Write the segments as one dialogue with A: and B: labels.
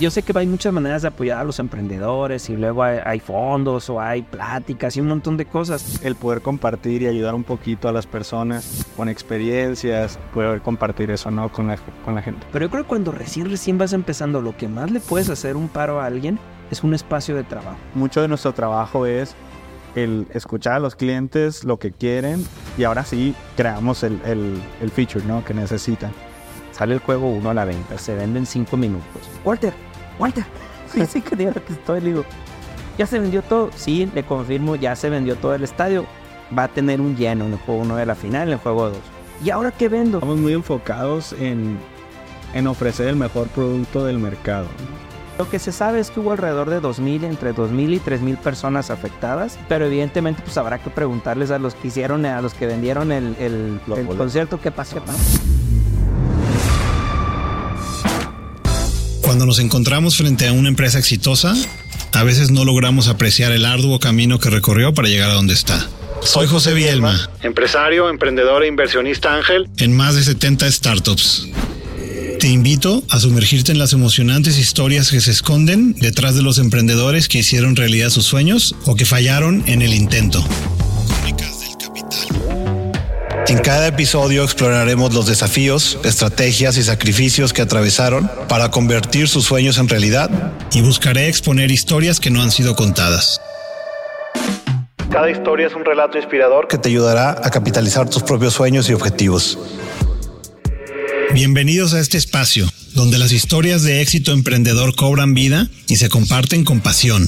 A: Yo sé que hay muchas maneras de apoyar a los emprendedores y luego hay, fondos o hay pláticas y un montón de cosas.
B: El poder compartir y ayudar un poquito a las personas con experiencias, poder compartir eso ¿no? con, la, con la gente.
A: Pero yo creo que cuando recién, recién vas empezando, lo que más le puedes hacer un paro a alguien es un espacio de trabajo.
B: Mucho de nuestro trabajo es el escuchar a los clientes lo que quieren y ahora sí creamos el, el, el feature ¿no? que necesitan.
A: Sale el juego uno a la venta, se vende en cinco minutos. Walter, Walter, sí, sí que digo que estoy, le digo, ¿ya se vendió todo? Sí, le confirmo, ya se vendió todo el estadio. Va a tener un lleno en el juego 1 de la final, en el juego 2. ¿Y ahora qué vendo?
B: Estamos muy enfocados en, en ofrecer el mejor producto del mercado.
A: Lo que se sabe es que hubo alrededor de 2.000, entre 2.000 y 3.000 personas afectadas, pero evidentemente pues habrá que preguntarles a los que hicieron, a los que vendieron el, el, el concierto, ¿qué pasó? ¿Qué pasó?
C: Cuando nos encontramos frente a una empresa exitosa, a veces no logramos apreciar el arduo camino que recorrió para llegar a donde está. Soy José Bielma,
B: empresario, emprendedor e inversionista ángel
C: en más de 70 startups. Te invito a sumergirte en las emocionantes historias que se esconden detrás de los emprendedores que hicieron realidad sus sueños o que fallaron en el intento. En cada episodio exploraremos los desafíos, estrategias y sacrificios que atravesaron para convertir sus sueños en realidad y buscaré exponer historias que no han sido contadas.
B: Cada historia es un relato inspirador
C: que te ayudará a capitalizar tus propios sueños y objetivos. Bienvenidos a este espacio, donde las historias de éxito emprendedor cobran vida y se comparten con pasión.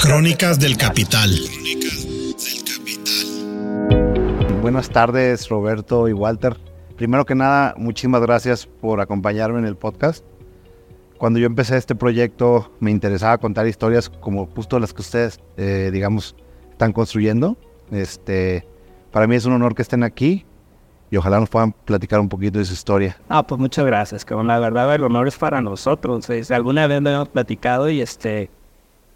C: Crónicas, del Capital.
B: Buenas tardes, Roberto y Walter. Primero que nada, muchísimas gracias por acompañarme en el podcast. Cuando yo empecé este proyecto, me interesaba contar historias como justo las que ustedes, eh, digamos, están construyendo. Este, para mí es un honor que estén aquí y ojalá nos puedan platicar un poquito de su historia.
A: Ah, pues muchas gracias, que la verdad el honor es para nosotros. alguna vez lo hemos platicado y este,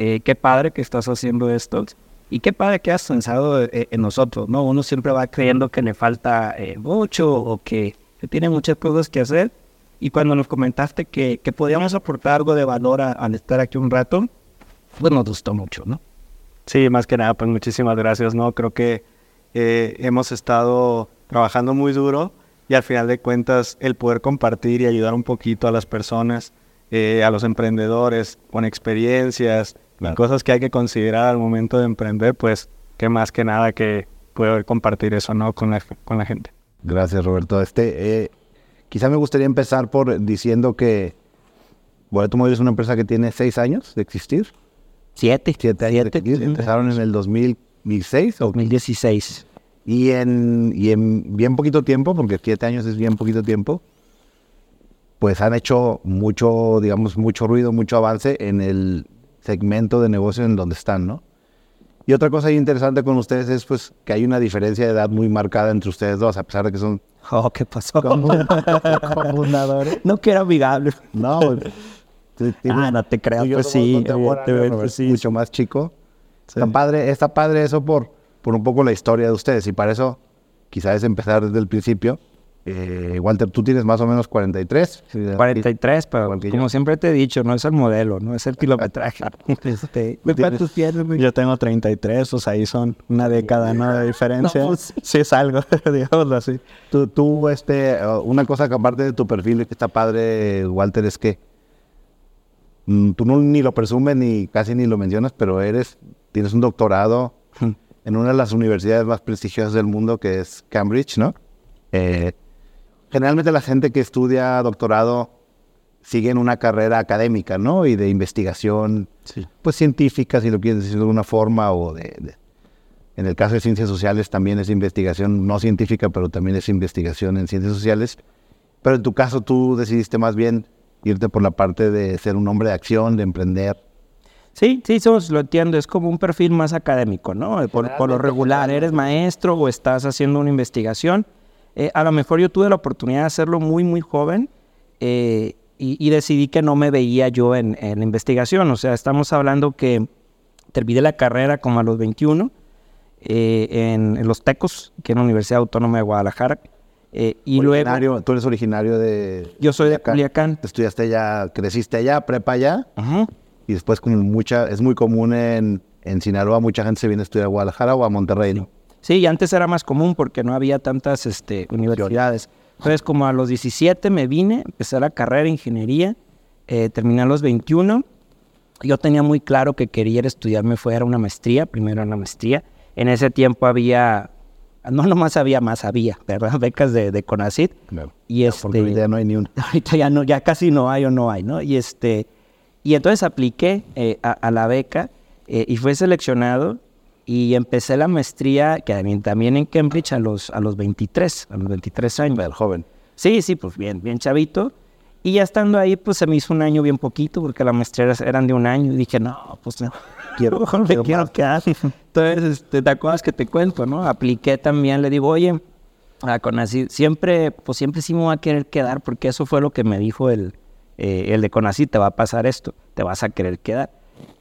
A: eh, qué padre que estás haciendo esto. Y qué padre que has pensado eh, en nosotros, ¿no? Uno siempre va creyendo que le falta eh, mucho o que, tiene muchas cosas que hacer. Y cuando nos comentaste que, que podíamos aportar algo de valor al estar aquí un rato, pues nos gustó mucho, ¿no?
B: Sí, más que nada, pues muchísimas gracias, ¿no? Creo que eh, hemos estado trabajando muy duro y al final de cuentas el poder compartir y ayudar un poquito a las personas, a los emprendedores con experiencias, cosas que hay que considerar al momento de emprender, pues que más que nada que poder compartir eso ¿no? con, la, con la gente. Gracias, Roberto. Este, eh, quizá me gustaría empezar por diciendo que Boleto Móvil es una empresa que tiene seis años de existir.
A: Siete.
B: Siete años de existir. Empezaron en el 2006 o
A: 2016.
B: Y en, y en bien poquito tiempo, porque siete años es bien poquito tiempo, pues han hecho mucho, digamos, mucho ruido, mucho avance en el segmento de negocio en donde están, ¿no? Y otra cosa interesante con ustedes es pues que hay una diferencia de edad muy marcada entre ustedes dos, a pesar de que son...
A: Oh, ¿qué pasó? No que era amigable.
B: No,
A: ah, no te creas, pues sí,
B: sí, mucho más chico. Está padre, está padre eso por, por un poco la historia de ustedes y para eso quizás empezar desde el principio eh, Walter, tú tienes más o menos 43.
A: 43, pero como siempre te he dicho, no es el modelo, no es el kilometraje.
B: este, yo tengo 33, o sea, ahí son una década ¿no? de diferencia. Pues sí. es algo, digámoslo así. Tú, tú, este, uh, una cosa que aparte de tu perfil que está padre, Walter, es que mm, tú no, ni lo presumes ni casi ni lo mencionas, pero eres, tienes un doctorado en una de las universidades más prestigiosas del mundo, que es Cambridge, ¿no? Eh, generalmente la gente que estudia doctorado sigue en una carrera académica, ¿no? Y de investigación, pues científica, si lo quieres decir de alguna forma, o de, en el caso de ciencias sociales también es investigación no científica, pero también es investigación en ciencias sociales. Pero en tu caso tú decidiste más bien irte por la parte de ser un hombre de acción, de emprender.
A: Sí, sí, eso lo entiendo. Es como un perfil más académico, ¿no? por lo regular, eres maestro o estás haciendo una investigación eh, a lo mejor yo tuve la oportunidad de hacerlo muy, muy joven eh, y, decidí que no me veía yo en, la investigación. O sea, estamos hablando que terminé la carrera como a los 21 eh, en, Los Tecos, que es la Universidad Autónoma de Guadalajara. Luego...
B: ¿Tú eres originario de...?
A: Yo soy de Culiacán.
B: Estudiaste allá, creciste allá, prepa allá. Y después como mucha... Es muy común en, en Sinaloa, mucha gente se viene a estudiar a Guadalajara o a Monterrey, ¿no?
A: Sí, y antes era más común porque no había tantas este, universidades. Entonces, como a los 17 me vine, empecé la carrera de ingeniería, eh, terminé a los 21. Yo tenía muy claro que quería estudiarme fuera una maestría, primero una maestría. En ese tiempo había no nomás había más, había, ¿verdad? Becas de, de Conacit.
B: Claro. Y este, ya no hay ni una.
A: Ahorita ya, no, ya casi no hay o no hay, ¿no? Y, este, y entonces apliqué eh, a, la beca eh, y fui seleccionado y empecé la maestría que también en Cambridge a los, a los 23, a los 23 años.
B: El joven.
A: Sí, sí, pues bien, bien chavito. Y ya estando ahí, pues se me hizo un año bien poquito, porque las maestrías eran de un año. Y dije, no, pues no, quiero, me quiero quedar. Entonces, este, ¿te acuerdas que te cuento, no? Apliqué también, le digo, oye, a Conacyt, siempre, pues siempre sí me voy a querer quedar, porque eso fue lo que me dijo el, eh, el de Conacyt, te va a pasar esto, te vas a querer quedar.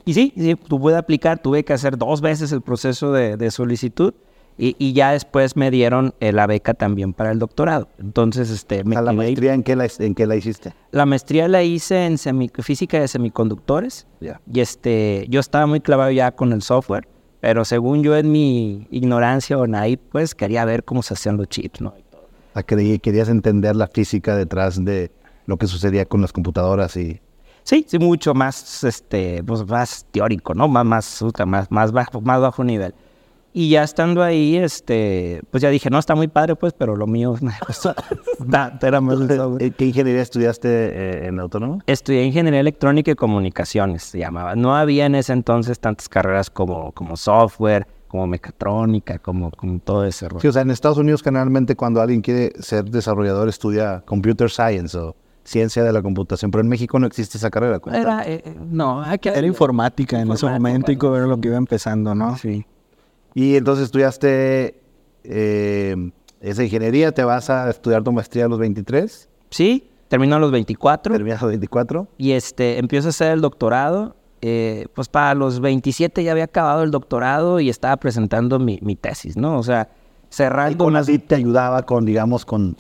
A: Y sí, sí, tuve aplicar, tuve que hacer dos veces el proceso de, de solicitud y, ya después me dieron eh, la beca también para el doctorado. Entonces, este,
B: me ¿La maestría en qué la, en qué la hiciste?
A: La maestría la hice en física de semiconductores. Y este, yo estaba muy clavado ya con el software, pero según yo en mi ignorancia o naive, pues quería ver cómo se hacían los chips, ¿no?
B: querías entender la física detrás de lo que sucedía con las computadoras y...
A: Sí, sí, mucho más, este, pues más teórico, ¿no? Más, más, más, más bajo, más bajo nivel. Y ya estando ahí, este, pues ya dije, no, está muy padre, pues, pero lo mío
B: era más ¿Qué ingeniería estudiaste eh, en Autónomo?
A: Estudié ingeniería electrónica y comunicaciones, se llamaba. No había en ese entonces tantas carreras como, como software, como mecatrónica, como, como todo ese
B: rollo. Sí, o sea, en Estados Unidos generalmente cuando alguien quiere ser desarrollador estudia computer science o ciencia de la computación, pero en México no existe esa carrera.
A: Era, eh, eh, no,
B: era informática en ese momento y era lo que iba empezando, ¿no? Sí. Y entonces estudiaste eh, esa ingeniería, ¿te vas a estudiar tu maestría a los 23?
A: Sí, termino a los 24.
B: Terminas a los 24.
A: Y este, empiezo a hacer el doctorado. Eh, pues para los 27 ya había acabado el doctorado y estaba presentando mi, tesis, ¿no? O sea, cerrando...
B: con así te ayudaba con, digamos, con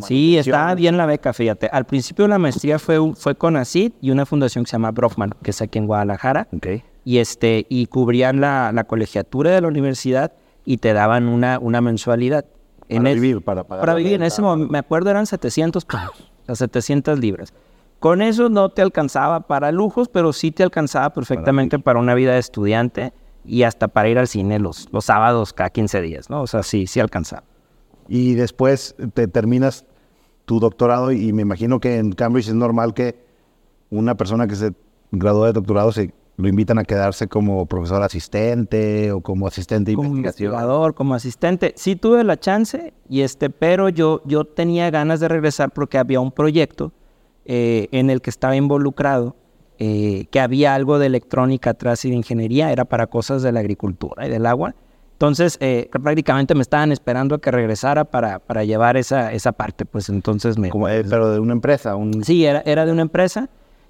A: tu Sí, estaba bien la beca, fíjate. Al principio la maestría fue, fue con ACID y una fundación que se llama Brockman, que es aquí en Guadalajara.
B: Okay
A: y, este, y cubrían la, la colegiatura de la universidad y te daban una, una mensualidad.
B: Para vivir, para pagar.
A: Para vivir, en ese momento, me acuerdo eran 700 pesos, las 700 libras. Con eso no te alcanzaba para lujos, pero sí te alcanzaba perfectamente para, una vida de estudiante y hasta para ir al cine los, los sábados cada 15 días, ¿no? O sea, sí, sí alcanzaba.
B: Y después te terminas tu doctorado y me imagino que en Cambridge es normal que una persona que se graduó de doctorado se lo invitan a quedarse como profesor asistente o como asistente de
A: como investigador, como asistente. Sí tuve la chance, y este, pero yo, yo tenía ganas de regresar porque había un proyecto eh, en el que estaba involucrado, eh, que había algo de electrónica atrás y de ingeniería, era para cosas de la agricultura y del agua. Entonces, eh, prácticamente me estaban esperando a que regresara para, para llevar esa, esa parte, pues entonces me...
B: Como, pero de una empresa. Un...
A: Sí, era, era de una empresa.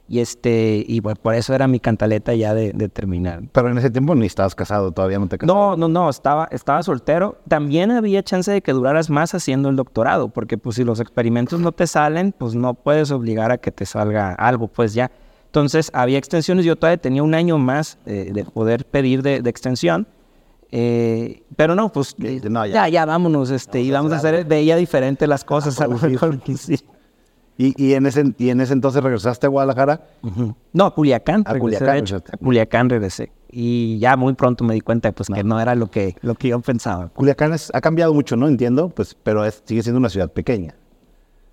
A: Y este, y por eso era mi cantaleta ya de, terminar.
B: Pero en ese tiempo ni estabas casado, todavía no te casaste.
A: No, no, no, estaba, estaba soltero. También había chance de que duraras más haciendo el doctorado, porque pues si los experimentos no te salen, pues no puedes obligar a que te salga algo, pues ya. Entonces había extensiones, yo todavía tenía un año más eh, de poder pedir de, extensión. Eh, pero no, pues ya. ya. vámonos, este, y vamos a hacer, veía diferente las cosas a lo mejor sí.
B: ¿Y, y, en ese, ¿Y en ese entonces regresaste a Guadalajara?
A: No, a Culiacán. A Culiacán, a Culiacán regresé. Y ya muy pronto me di cuenta pues, que no era lo que, lo que yo pensaba.
B: Culiacán ha cambiado mucho, ¿no? Entiendo, pues, pero sigue siendo una ciudad pequeña.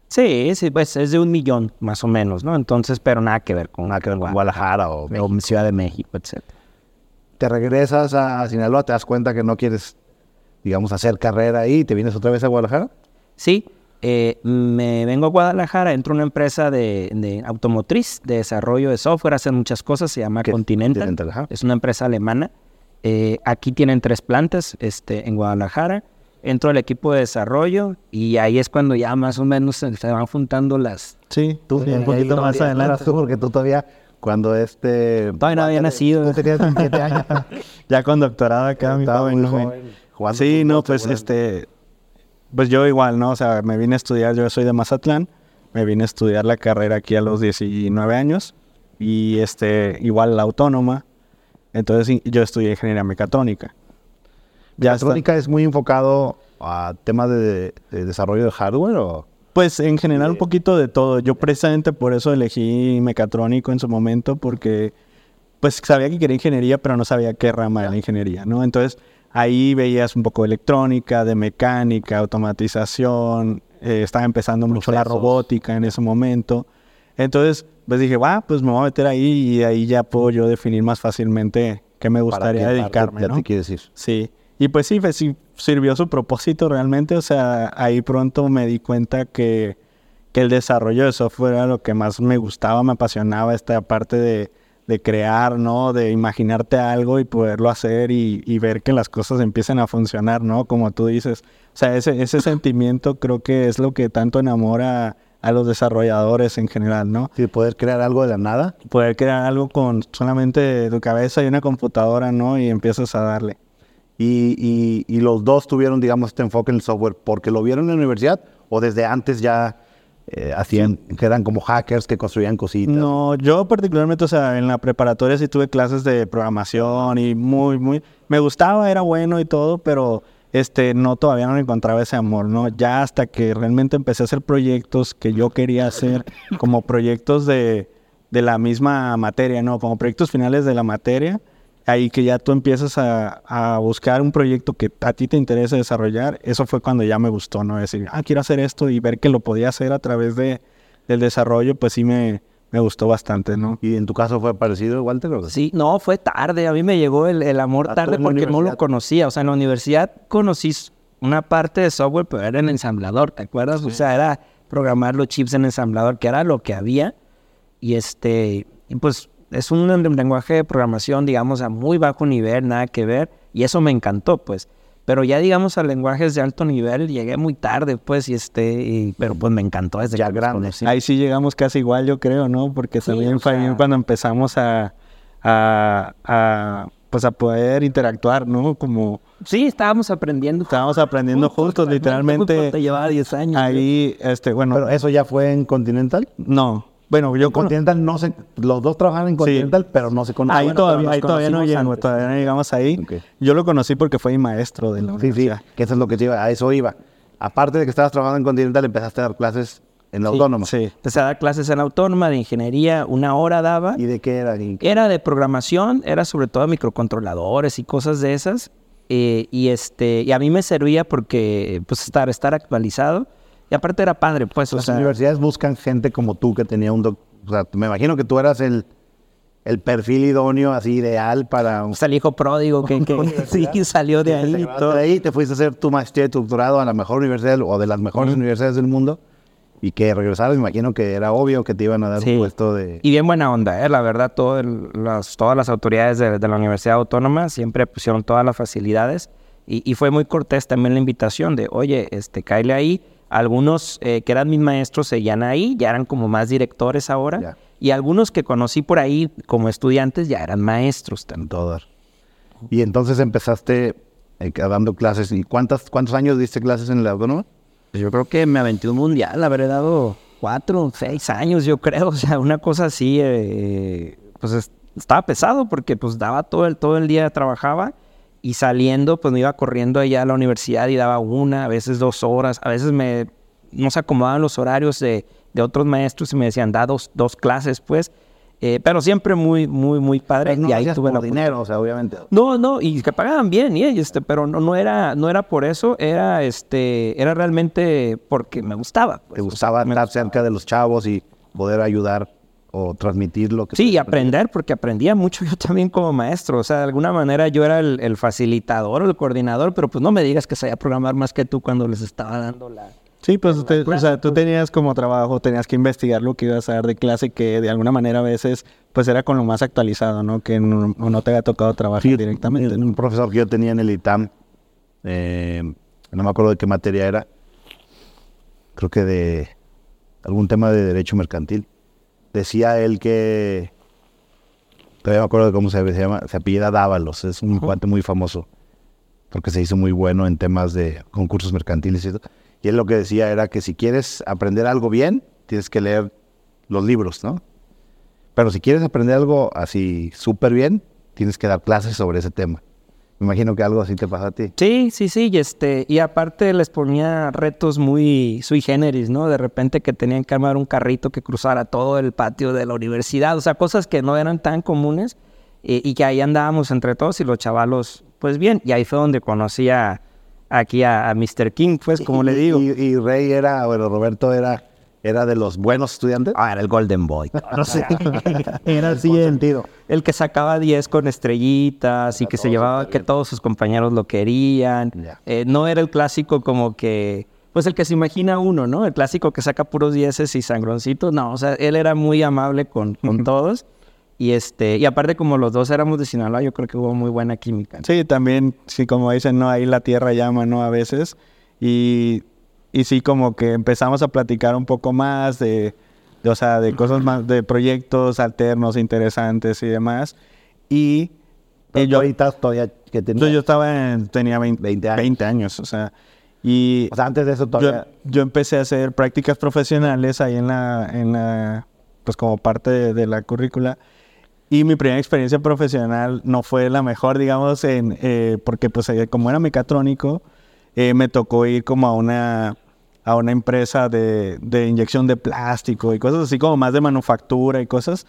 A: Sí, sí, pues es de un millón más o menos, ¿no? Entonces, pero nada que ver con,
B: nada que ver con Guadalajara o,
A: o Ciudad de México, etc.
B: Te regresas a Sinaloa, te das cuenta que no quieres, digamos, hacer carrera ahí y te vienes otra vez a Guadalajara.
A: Sí, eh, me vengo a Guadalajara, entro a una empresa de, automotriz, de desarrollo de software, hacen muchas cosas, se llama Continental, es una empresa alemana. Eh, aquí tienen tres plantas este, en Guadalajara. Entro al equipo de desarrollo y ahí es cuando ya más o menos se, van juntando las...
B: Sí, tú un poquito más adelante. porque tú todavía cuando este...
A: Todavía no había nacido.
B: Tú tenías 27 años.
A: ya con doctorado acá,
B: mi joven.
A: Sí, no, pues este
D: pues yo igual, ¿no? O sea, me vine a estudiar, yo soy de Mazatlán, me vine a estudiar la carrera aquí a los 19 años y este, igual la autónoma. Entonces yo estudié ingeniería mecatrónica.
B: ¿Mecatrónica es muy enfocado a temas de, desarrollo de hardware o...?
D: Pues en general un poquito de todo. Yo precisamente por eso elegí mecatrónico en su momento porque pues sabía que quería ingeniería pero no sabía qué rama era la ingeniería, ¿no? Entonces ahí veías un poco de electrónica, de mecánica, automatización, eh, estaba empezando mucho la robótica en ese momento. Entonces, pues dije, va, pues me voy a meter ahí y ahí ya puedo yo definir más fácilmente qué me gustaría dedicarme, ¿no?
B: te decir.
D: Sí. Y pues sí, pues sí, sirvió su propósito realmente. O sea, ahí pronto me di cuenta que, que el desarrollo de software era lo que más me gustaba, me apasionaba esta parte de, de crear, ¿no? De imaginarte algo y poderlo hacer y, y, ver que las cosas empiecen a funcionar, ¿no? Como tú dices. O sea, ese, ese sentimiento creo que es lo que tanto enamora a los desarrolladores en general, ¿no?
B: Sí, poder crear algo de la nada.
D: Poder crear algo con solamente tu cabeza y una computadora, ¿no? Y empiezas a darle.
B: Y, y, los dos tuvieron, digamos, este enfoque en el software porque lo vieron en la universidad o desde antes ya eh, hacían, que como hackers que construían cositas.
D: No, yo particularmente, o sea, en la preparatoria sí tuve clases de programación y muy, muy, me gustaba, era bueno y todo, pero este, no, todavía no encontraba ese amor, ¿no? Ya hasta que realmente empecé a hacer proyectos que yo quería hacer, como proyectos de, de la misma materia, ¿no? Como proyectos finales de la materia, ahí que ya tú empiezas a, a, buscar un proyecto que a ti te interesa desarrollar, eso fue cuando ya me gustó, ¿no? Decir, ah, quiero hacer esto y ver que lo podía hacer a través de, del desarrollo, pues sí me, me gustó bastante, ¿no?
B: ¿Y en tu caso fue parecido, Walter?
A: Sí, no, fue tarde. A mí me llegó el, amor tarde porque no lo conocía. O sea, en la universidad conocí una parte de software, pero era en ensamblador, ¿te acuerdas? O sea, era programar los chips en ensamblador, que era lo que había. Y este, pues es un lenguaje de programación, digamos, a muy bajo nivel, nada que ver. Y eso me encantó, pues. Pero ya digamos a lenguajes de alto nivel llegué muy tarde, pues, y este, pero pues me encantó desde
D: ya grande. Ahí sí llegamos casi igual, yo creo, ¿no? Porque también fue cuando empezamos a, a, pues a poder interactuar, ¿no? Como
A: sí, estábamos aprendiendo.
D: Estábamos aprendiendo juntos, literalmente.
A: Te llevaba 10 años.
D: Ahí, este, bueno.
B: Pero eso ya fue en Continental?
D: No. Bueno, yo
B: Continental no sé, los dos trabajaban en Continental, pero no se
D: conocen. Ahí todavía, ahí todavía no llegamos, todavía no llegamos ahí. Yo lo conocí porque fue mi maestro de la
B: Sí, sí, que eso es lo que iba, a eso iba. Aparte de que estabas trabajando en Continental, empezaste a dar clases en la autónoma.
A: Sí, empecé a dar clases en la autónoma de ingeniería, una hora daba.
B: ¿Y de qué era?
A: Era de programación, era sobre todo microcontroladores y cosas de esas. Eh, y este y a mí me servía porque pues estar estar actualizado y aparte era padre, pues.
B: Las universidades buscan gente como tú que tenía un... doctor. o sea, me imagino que tú eras el, el perfil idóneo, así ideal para...
A: O sea, el hijo pródigo que, sí, salió de ahí.
B: Todo. De ahí te fuiste a hacer tu maestría y tu doctorado a la mejor universidad o de las mejores universidades del mundo y que regresaras, me imagino que era obvio que te iban a dar un puesto de...
A: Y bien buena onda, ¿eh? la verdad, todo las, todas las autoridades de, la Universidad Autónoma siempre pusieron todas las facilidades y, y, fue muy cortés también la invitación de, oye, este, cáele ahí, algunos eh, que eran mis maestros seguían ahí, ya eran como más directores ahora. Y algunos que conocí por ahí como estudiantes ya eran maestros también.
B: Todos. Y entonces empezaste eh, dando clases. ¿Y cuántas, cuántos años diste clases en el autónoma?
A: Pues yo creo que me aventé un mundial, habré dado cuatro, seis años, yo creo. O sea, una cosa así, eh, pues estaba pesado porque pues daba todo el, todo el día, trabajaba y saliendo, pues me iba corriendo allá a la universidad y daba una, a veces dos horas, a veces me, no se acomodaban los horarios de, de otros maestros y me decían, da dos, clases, pues. Eh, pero siempre muy, muy, muy padre.
B: y ahí tuve dinero, o sea, obviamente.
A: No, no, y que pagaban bien, y este, pero no, no era, no era por eso, era este, era realmente porque me gustaba.
B: Pues, Te gustaba estar cerca de los chavos y poder ayudar o transmitir lo que...
A: Sí, y aprender, porque aprendía mucho yo también como maestro. O sea, de alguna manera yo era el, facilitador o el coordinador, pero pues no me digas que sabía programar más que tú cuando les estaba dando la...
D: Sí, pues o sea, tú tenías como trabajo, tenías que investigar lo que ibas a dar de clase, que de alguna manera a veces pues era con lo más actualizado, ¿no? Que no, no te había tocado trabajar directamente.
B: Un profesor que yo tenía en el ITAM, eh, no me acuerdo de qué materia era, creo que de algún tema de derecho mercantil decía él que, todavía me acuerdo de cómo se, llama, se apellida Dávalos, es un cuate muy famoso, porque se hizo muy bueno en temas de concursos mercantiles y Y él lo que decía era que si quieres aprender algo bien, tienes que leer los libros, ¿no? Pero si quieres aprender algo así súper bien, tienes que dar clases sobre ese tema. Me imagino que algo así te pasa a ti.
A: Sí, sí, sí. Y, este, y aparte les ponía retos muy sui generis, ¿no? De repente que tenían que armar un carrito que cruzara todo el patio de la universidad. O sea, cosas que no eran tan comunes eh, y que ahí andábamos entre todos y los chavalos, pues bien. Y ahí fue donde conocí a, aquí a, Mr. King, pues, como le digo.
B: Y, y Rey era, bueno, Roberto era ¿Era de los buenos estudiantes?
A: Ah, era el Golden Boy.
B: No sé. era así sentido.
A: El que sacaba 10 con estrellitas y que se llevaba, que todos sus compañeros lo querían. Eh, no era el clásico como que, pues el que se imagina uno, ¿no? El clásico que saca puros dieces y sangroncitos. No, o sea, él era muy amable con, con todos. Y este, y aparte como los dos éramos de Sinaloa, yo creo que hubo muy buena química.
D: Sí, también, sí, como dicen, no, ahí la tierra llama, ¿no? A veces. Y y sí como que empezamos a platicar un poco más de, o sea, de cosas más, de proyectos alternos, interesantes y demás. Y,
B: yo ahorita todavía
D: que tenía... Yo estaba tenía 20, años. o sea, y...
B: O sea, antes de eso todavía...
D: Yo, empecé a hacer prácticas profesionales ahí en la, en la pues como parte de, la currícula. Y mi primera experiencia profesional no fue la mejor, digamos, en, eh, porque pues eh, como era mecatrónico, eh, me tocó ir como a una a una empresa de, de, inyección de plástico y cosas así como más de manufactura y cosas.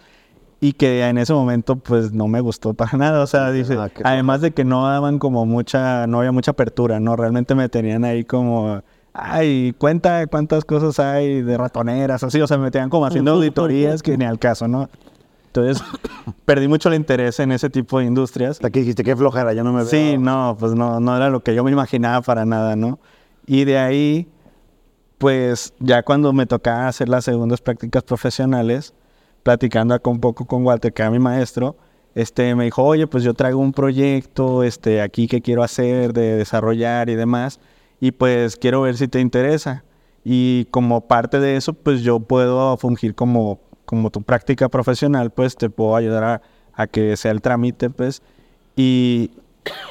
D: Y que en ese momento pues no me gustó para nada. O sea, dice, ah, además de que no daban como mucha, no había mucha apertura, ¿no? Realmente me tenían ahí como, ay, cuenta cuántas cosas hay de ratoneras, así. O sea, me tenían como haciendo auditorías que ni al caso, ¿no? Entonces, perdí mucho el interés en ese tipo de industrias.
B: Hasta que dijiste, qué flojera, ya no me veo.
D: Sí, no, pues no, no era lo que yo me imaginaba para nada, ¿no? Y de ahí pues ya cuando me tocaba hacer las segundas prácticas profesionales, platicando acá un poco con Walter, que era mi maestro, este, me dijo, oye, pues yo traigo un proyecto este, aquí que quiero hacer, de desarrollar y demás, y pues quiero ver si te interesa. Y como parte de eso, pues yo puedo fungir como, como tu práctica profesional, pues te puedo ayudar a, que sea el trámite, pues. Y,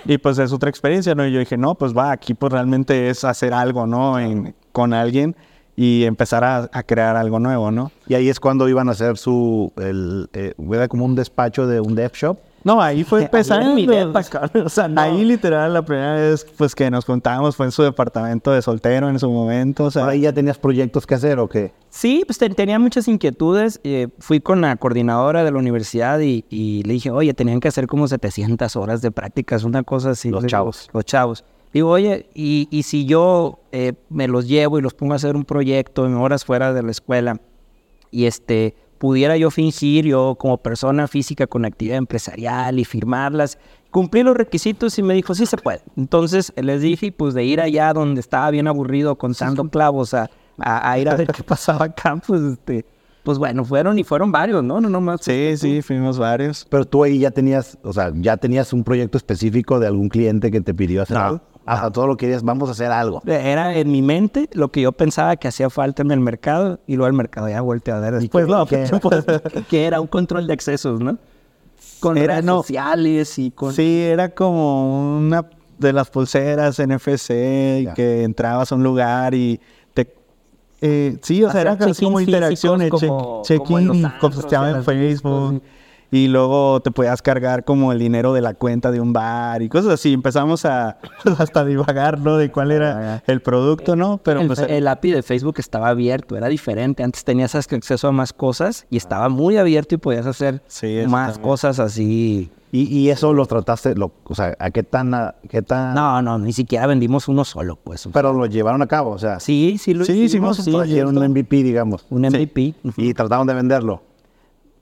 D: y pues es otra experiencia, ¿no? Y yo dije, no, pues va, aquí pues realmente es hacer algo, ¿no? En, con alguien y empezar a, crear algo nuevo, ¿no?
B: Y ahí es cuando iban a hacer su, el, eh, era como un despacho de un dev shop.
D: No, ahí fue mi o sea, Ahí literal la primera vez pues que nos contábamos fue en su departamento de soltero en su momento. O sea,
B: ahí ya tenías proyectos que hacer o qué?
A: Sí, pues tenía muchas inquietudes. Eh, fui con la coordinadora de la universidad y, y, le dije, oye, tenían que hacer como 700 horas de prácticas, una cosa así.
B: Los chavos.
A: Los chavos. Digo, oye, y, y si yo eh, me los llevo y los pongo a hacer un proyecto en horas fuera de la escuela y este pudiera yo fingir yo como persona física con actividad empresarial y firmarlas, cumplir los requisitos y me dijo, sí se puede. Entonces les dije, pues de ir allá donde estaba bien aburrido contando clavos a, a, ir a ver qué pasaba acá, pues este, pues bueno, fueron y fueron varios, ¿no? No, no más.
D: Sí, sí, fuimos varios.
B: Pero tú ahí ya tenías, o sea, ya tenías un proyecto específico de algún cliente que te pidió hacer algo. Hasta todo lo que querías, vamos a hacer algo.
A: Era en mi mente lo que yo pensaba que hacía falta en el mercado y luego el mercado ya volteó a ver después, no, que, que era un control de accesos, ¿no? Con era, redes sociales y con...
D: Sí, era como una de las pulseras NFC que entrabas a un lugar y te... Eh, sí, o sea, era como interacciones, check-in, como, en Facebook y luego te podías cargar como el dinero de la cuenta de un bar y cosas así. Empezamos a hasta divagar, ¿no? De cuál era el producto, ¿no?
A: Pero el, pues, el API de Facebook estaba abierto, era diferente. Antes tenías acceso a más cosas y estaba muy abierto y podías hacer más cosas así.
B: Y, eso lo trataste, lo, o sea, ¿a qué tan, qué tan...?
A: No, no, ni siquiera vendimos uno solo, pues.
B: Pero lo llevaron a cabo, o sea.
A: Sí, sí lo sí, hicimos.
B: Sí, un MVP, digamos.
A: Un MVP.
B: Y trataron de venderlo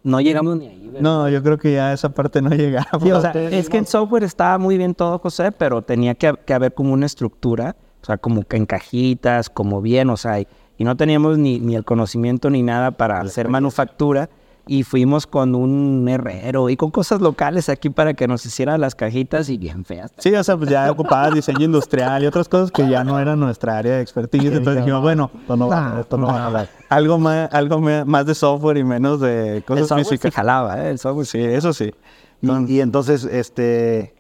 A: no llegamos ni ahí.
D: No, yo creo que ya esa parte no llegamos.
A: o sea, es que en software estaba muy bien todo, José, pero tenía que, haber como una estructura, o sea, como que en cajitas, como bien, o sea, y, no teníamos ni, ni, el conocimiento ni nada para hacer manufactura y fuimos con un herrero y con cosas locales aquí para que nos hicieran las cajitas y bien feas.
D: Sí, o sea, pues ya ocupabas diseño industrial y otras cosas que ya no eran nuestra área de expertise. Entonces dijimos, bueno, esto no, va, esto no va a hablar. Algo más, algo más de software y menos de cosas
A: el software Sí jalaba, ¿eh? El software
D: sí, eso sí.
B: y, entonces, este,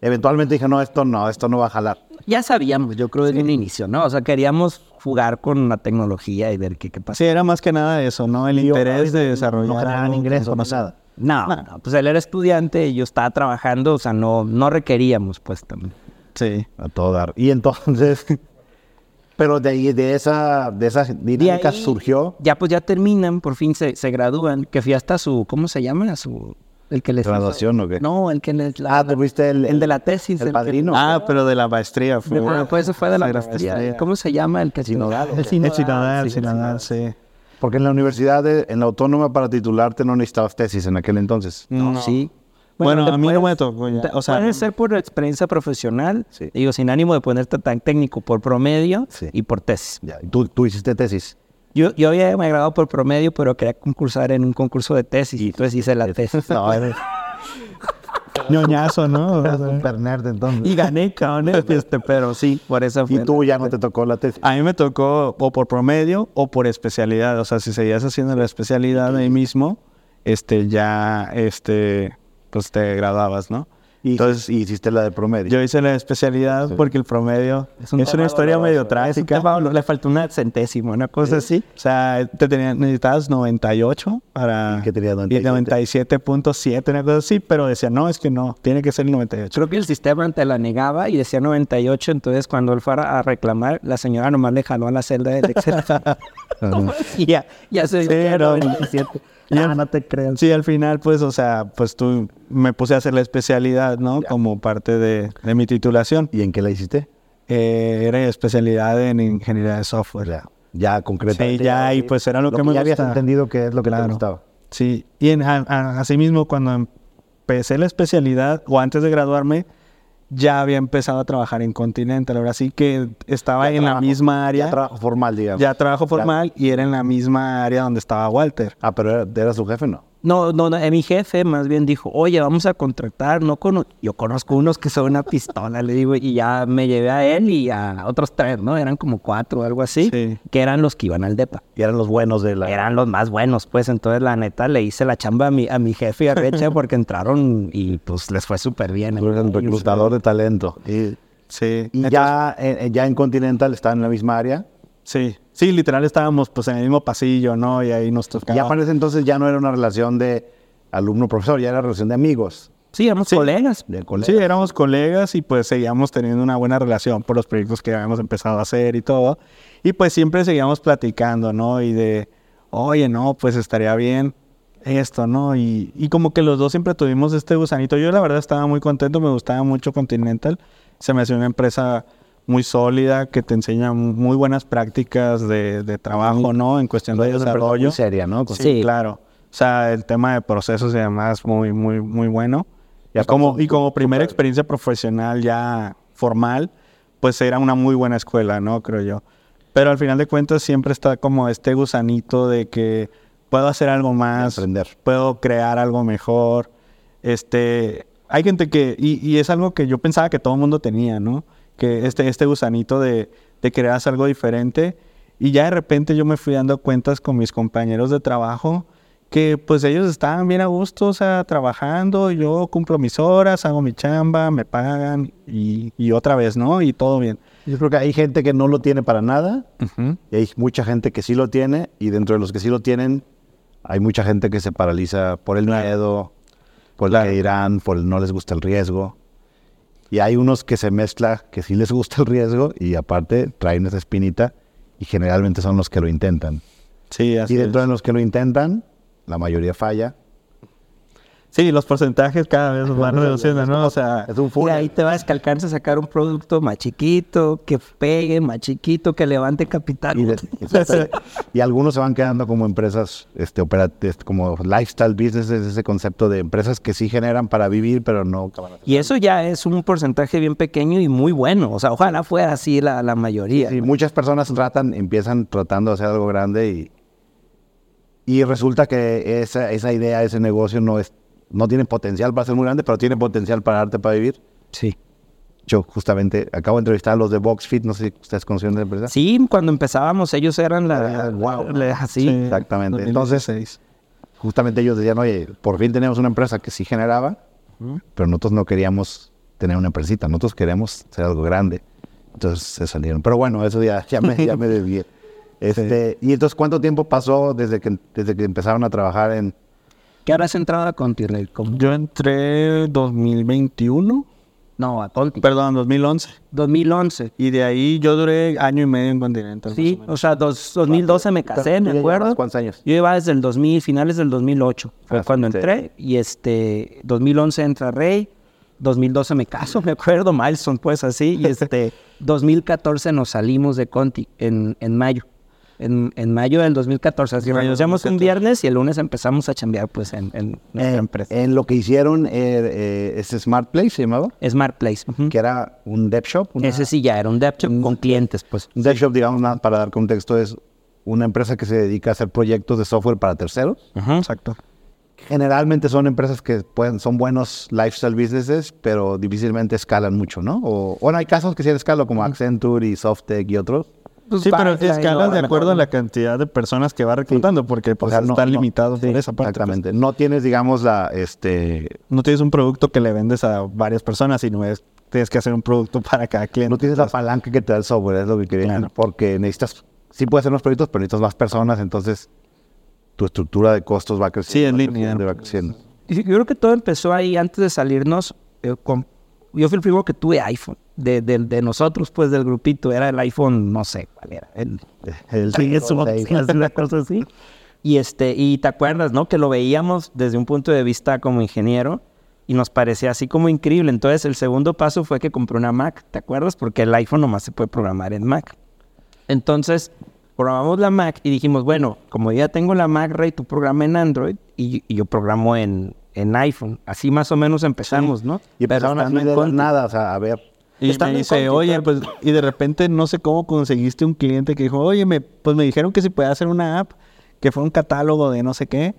B: eventualmente dije, no, esto no, esto no va a jalar.
A: Ya sabíamos, yo creo desde un inicio, ¿no? O sea, queríamos jugar con la tecnología y ver qué, qué pasa.
D: Sí, era más que nada eso, ¿no? El interés de desarrollar.
B: No ingresos, no nada.
A: No, no, pues él era estudiante y yo estaba trabajando, o sea, no, no requeríamos, pues también.
D: Sí.
B: A todo dar. Y entonces, pero de ahí, de esa, de esa dinámica
A: ahí,
B: surgió.
A: Ya pues ya terminan, por fin se, se gradúan, que fui hasta su, ¿cómo se llama? A su, el que les...
B: ¿Graduación o qué?
A: No, el que les...
B: Ah, ¿te fuiste el,
A: el de la tesis.
B: el padrino.
D: Ah, pero de la maestría fue.
A: de- pues eso fue de la maestría. ¿Cómo se llama? El que
B: sinodal.
D: El sinodal, el
A: sí,
D: sinodal, sí.
B: Porque en la universidad, de- en la autónoma, para titularte no necesitabas tesis en aquel entonces.
A: No, sí.
D: Bueno, a mí no me tocó ya.
A: te-
D: O sea,
A: puede ser por experiencia profesional,
B: Sí.
A: digo, sin ánimo de ponerte tan técnico, por promedio
B: Sí.
A: y por tesis.
B: Ya, tú, tú hiciste tesis.
A: Yo, yo había me graduado por promedio, pero quería concursar en un concurso de tesis, y entonces hice la tesis.
B: No, eres
D: ñoñazo, ¿no?
B: Super nerd entonces.
A: y gané, cabrón, este, pero sí, por eso fue.
B: Y tú ya no te tocó la tesis.
D: A mí me tocó o por promedio o por especialidad. O sea, si seguías haciendo la especialidad ahí mismo, este, ya, este, pues te graduabas, ¿no?
B: Y entonces hiciste la de promedio.
D: Yo hice la especialidad porque el promedio es, una historia medio trágica.
A: le faltó una centésima, una cosa así.
D: O sea, te tenía, necesitabas 98 para...
B: ¿Y qué tenía
D: y
B: 97?
D: 97.7, una cosa así, pero decía, no, es que no, tiene que ser el 98.
A: Creo que el sistema te la negaba y decía 98, entonces cuando él fuera a reclamar, la señora nomás le jaló a la celda del Excel. ya, ya se
D: Sí,
A: dio
D: no.
A: 97.
D: Ya.
A: Ah, no te creo.
D: Sí, al final, pues, o sea, pues tú me puse a hacer la especialidad, ¿no? Como parte de, de mi titulación.
B: ¿Y en qué la hiciste?
D: Eh, era especialidad en ingeniería de software.
B: Ya, ya concretamente.
D: Sí, ya, y pues era lo, que me
B: ya habías entendido que es lo que te
D: Claro.
B: gustaba.
D: Sí, y en, a- a- asimismo, cuando empecé la especialidad, o antes de graduarme, ya había empezado a trabajar en Continental. Ahora sí que estaba
B: Ya
D: en la misma área.
B: Ya trabajo formal, digamos.
D: ya trabajo formal y era en la misma área donde estaba Walter.
B: Ah, pero era, era su jefe, ¿no?
A: No, no, no, eh, mi jefe más bien dijo, oye, vamos a contratar, no cono yo conozco unos que son una pistola, le digo, y ya me llevé a él y a otros tres, ¿no? Eran como cuatro o algo así,
D: Sí.
A: que eran los que iban al DEPA.
B: Y eran los buenos de la...
A: Eran los más buenos, pues entonces la neta le hice la chamba a mi, a mi jefe y a Recha porque entraron y pues les fue súper bien.
B: El reclutador de talento. Y,
D: Sí.
B: y ya, eh, ya en Continental estaban en la misma área.
D: Sí. Sí, literal estábamos pues en el mismo pasillo, ¿no? Y ahí nos tocaba.
B: Ya para ese entonces ya no era una relación de alumno-profesor, ya era relación de amigos.
A: Sí, éramos
D: Sí.
A: colegas.
B: De colegas.
D: Sí, éramos colegas y pues seguíamos teniendo una buena relación por los proyectos que habíamos empezado a hacer y todo. Y pues siempre seguíamos platicando, ¿no? Y de, oye, no, pues estaría bien esto, ¿no? Y, y como que los dos siempre tuvimos este gusanito. Yo la verdad estaba muy contento, me gustaba mucho Continental. Se me hacía una empresa muy sólida que te enseña muy buenas prácticas de, de trabajo, ¿no? En cuestión de desarrollo.
B: muy seria, ¿no?
D: Sí,
A: Sí.
D: claro. O sea, el tema de procesos y demás muy, muy, muy bueno. Y
B: Y
D: como, y como primera experiencia profesional ya formal, pues era una muy buena escuela, ¿no? Creo yo. Pero al final de cuentas siempre está como este gusanito de que puedo hacer algo más,
B: aprender.
D: puedo crear algo mejor. Este, hay gente que, y, y es algo que yo pensaba que todo el mundo tenía, ¿no? Que este, este gusanito de, de querer hacer algo diferente. Y ya de repente yo me fui dando cuentas con mis compañeros de trabajo que pues ellos estaban bien a gusto, o sea, trabajando, yo cumplo mis horas, hago mi chamba, me pagan y, y otra vez, ¿no? Y todo bien.
B: Yo creo que hay gente que no lo tiene para nada y hay mucha gente que sí lo tiene y dentro de los que sí lo tienen hay mucha gente que se paraliza por el miedo, por el que dirán, por el no les gusta el riesgo. Y hay unos que se mezcla que sí les gusta el riesgo y aparte traen esa espinita y generalmente son los que lo intentan.
D: Sí, así
B: Y dentro
D: es.
B: de los que lo intentan, la mayoría falla.
D: Sí, los porcentajes cada vez van reduciendo, ¿no? O sea,
B: Es un
A: Y
B: full.
A: ahí te vas que alcance a sacar un producto más chiquito, que pegue, más chiquito, que levante capital.
B: Y, de- y algunos se van quedando como empresas, este, opera- este, como lifestyle business, es ese concepto de empresas que sí generan para vivir, pero no.
A: Y eso ya es un porcentaje bien pequeño y muy bueno. O sea, ojalá fuera así la, la mayoría.
B: Y muchas personas tratan, empiezan tratando de hacer algo grande y, y resulta que esa, esa idea, ese negocio no es, no tiene potencial para ser muy grande, pero tiene potencial para darte para vivir.
A: Sí.
B: Yo justamente acabo de entrevistar a los de BoxFit, no sé si ustedes conocen la empresa.
A: Sí, cuando empezábamos ellos eran la...
B: Ah, wow.
A: la- así.
B: Exactamente. Entonces, justamente ellos decían, oye, por fin tenemos una empresa que sí generaba, pero nosotros no queríamos tener una empresita, nosotros queremos ser algo grande. Entonces se salieron. Pero bueno, eso ya, ya me, ya me debí. Este, Y entonces, ¿cuánto tiempo pasó desde que, desde que empezaron a trabajar en...
A: ¿Qué has entrado a Conti,
D: Yo entré 2021.
A: No, a Conti.
D: Perdón, 2011.
A: 2011.
D: Y de ahí yo duré año y medio en Continental.
A: Sí, o, sea, 2012 me casé, me acuerdo.
B: ¿Cuántos años?
A: Yo iba desde el 2000, finales del 2008. Fue ah, cuando entré. Y este, 2011 entra Rey. 2012 me caso, me acuerdo, milestone, pues así. Y este, 2014 nos salimos de Conti en, en mayo en, en mayo del 2014. Así renunciamos un viernes y el lunes empezamos a chambear pues en, en nuestra
B: eh,
A: empresa.
B: En lo que hicieron, eh, eh, ese Smart Place se llamaba.
A: Smart Place.
B: Que era un dev shop.
A: Ese sí ya era un dev shop con clientes pues.
B: Un dev shop, digamos, nada, para dar contexto, es una empresa que se dedica a hacer proyectos de software para terceros.
D: Exacto.
B: Generalmente son empresas que pueden, son buenos lifestyle businesses, pero difícilmente escalan mucho, ¿no? O, bueno, hay casos que sí escalan, como Accenture y Softec y otros,
D: pues sí, pero escalas de acuerdo a la cantidad de personas que va reclutando, porque pues, están limitados por esa parte.
B: Pues. Exactamente. No tienes, digamos, la, este...
D: No tienes un producto que le vendes a varias personas, sino es, tienes que hacer un producto para cada cliente.
B: No tienes la palanca que te da el software, es lo que quería porque necesitas, sí puedes hacer los proyectos, pero necesitas más personas, entonces tu estructura de costos va creciendo.
D: Sí, en línea.
B: Va creciendo.
A: Yo creo que todo empezó ahí antes de salirnos eh, con yo fui el primero que tuve iPhone. De, de, de, nosotros, pues, del grupito, era el iPhone, no sé cuál era. El, el, el una cosa así. Y, este, y te acuerdas, ¿no? Que lo veíamos desde un punto de vista como ingeniero y nos parecía así como increíble. Entonces, el segundo paso fue que compré una Mac, ¿te acuerdas? Porque el iPhone nomás se puede programar en Mac. Entonces, programamos la Mac y dijimos, bueno, como ya tengo la Mac, Ray, tú programa en Android y, y yo programo en, en iPhone. Así más o menos empezamos, ¿no?
B: Y empezaron a no nada, o sea, a ver.
D: Y me dice, oye, pues, y de repente no sé cómo conseguiste un cliente que dijo, oye, me, pues me dijeron que si puede hacer una app, que fue un catálogo de no sé qué.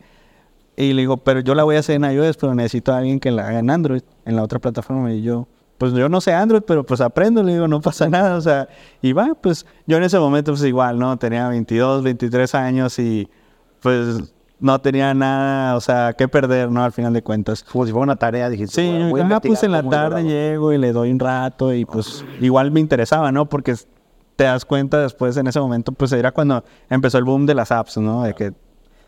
D: Y le digo, pero yo la voy a hacer en iOS, pero necesito a alguien que la haga en Android, en la otra plataforma. Y yo, pues yo no sé Android, pero pues aprendo, le digo, no pasa nada. O sea, y va, pues yo en ese momento, pues igual, ¿no? Tenía 22, 23 años y pues no tenía nada, o sea, que perder, ¿no? Al final de cuentas.
B: Como si fuera una tarea, dijiste.
D: Sí, yo ah, pues en la tarde llego y le doy un rato y pues igual me interesaba, ¿no? Porque te das cuenta después en ese momento, pues era cuando empezó el boom de las apps, ¿no? De que...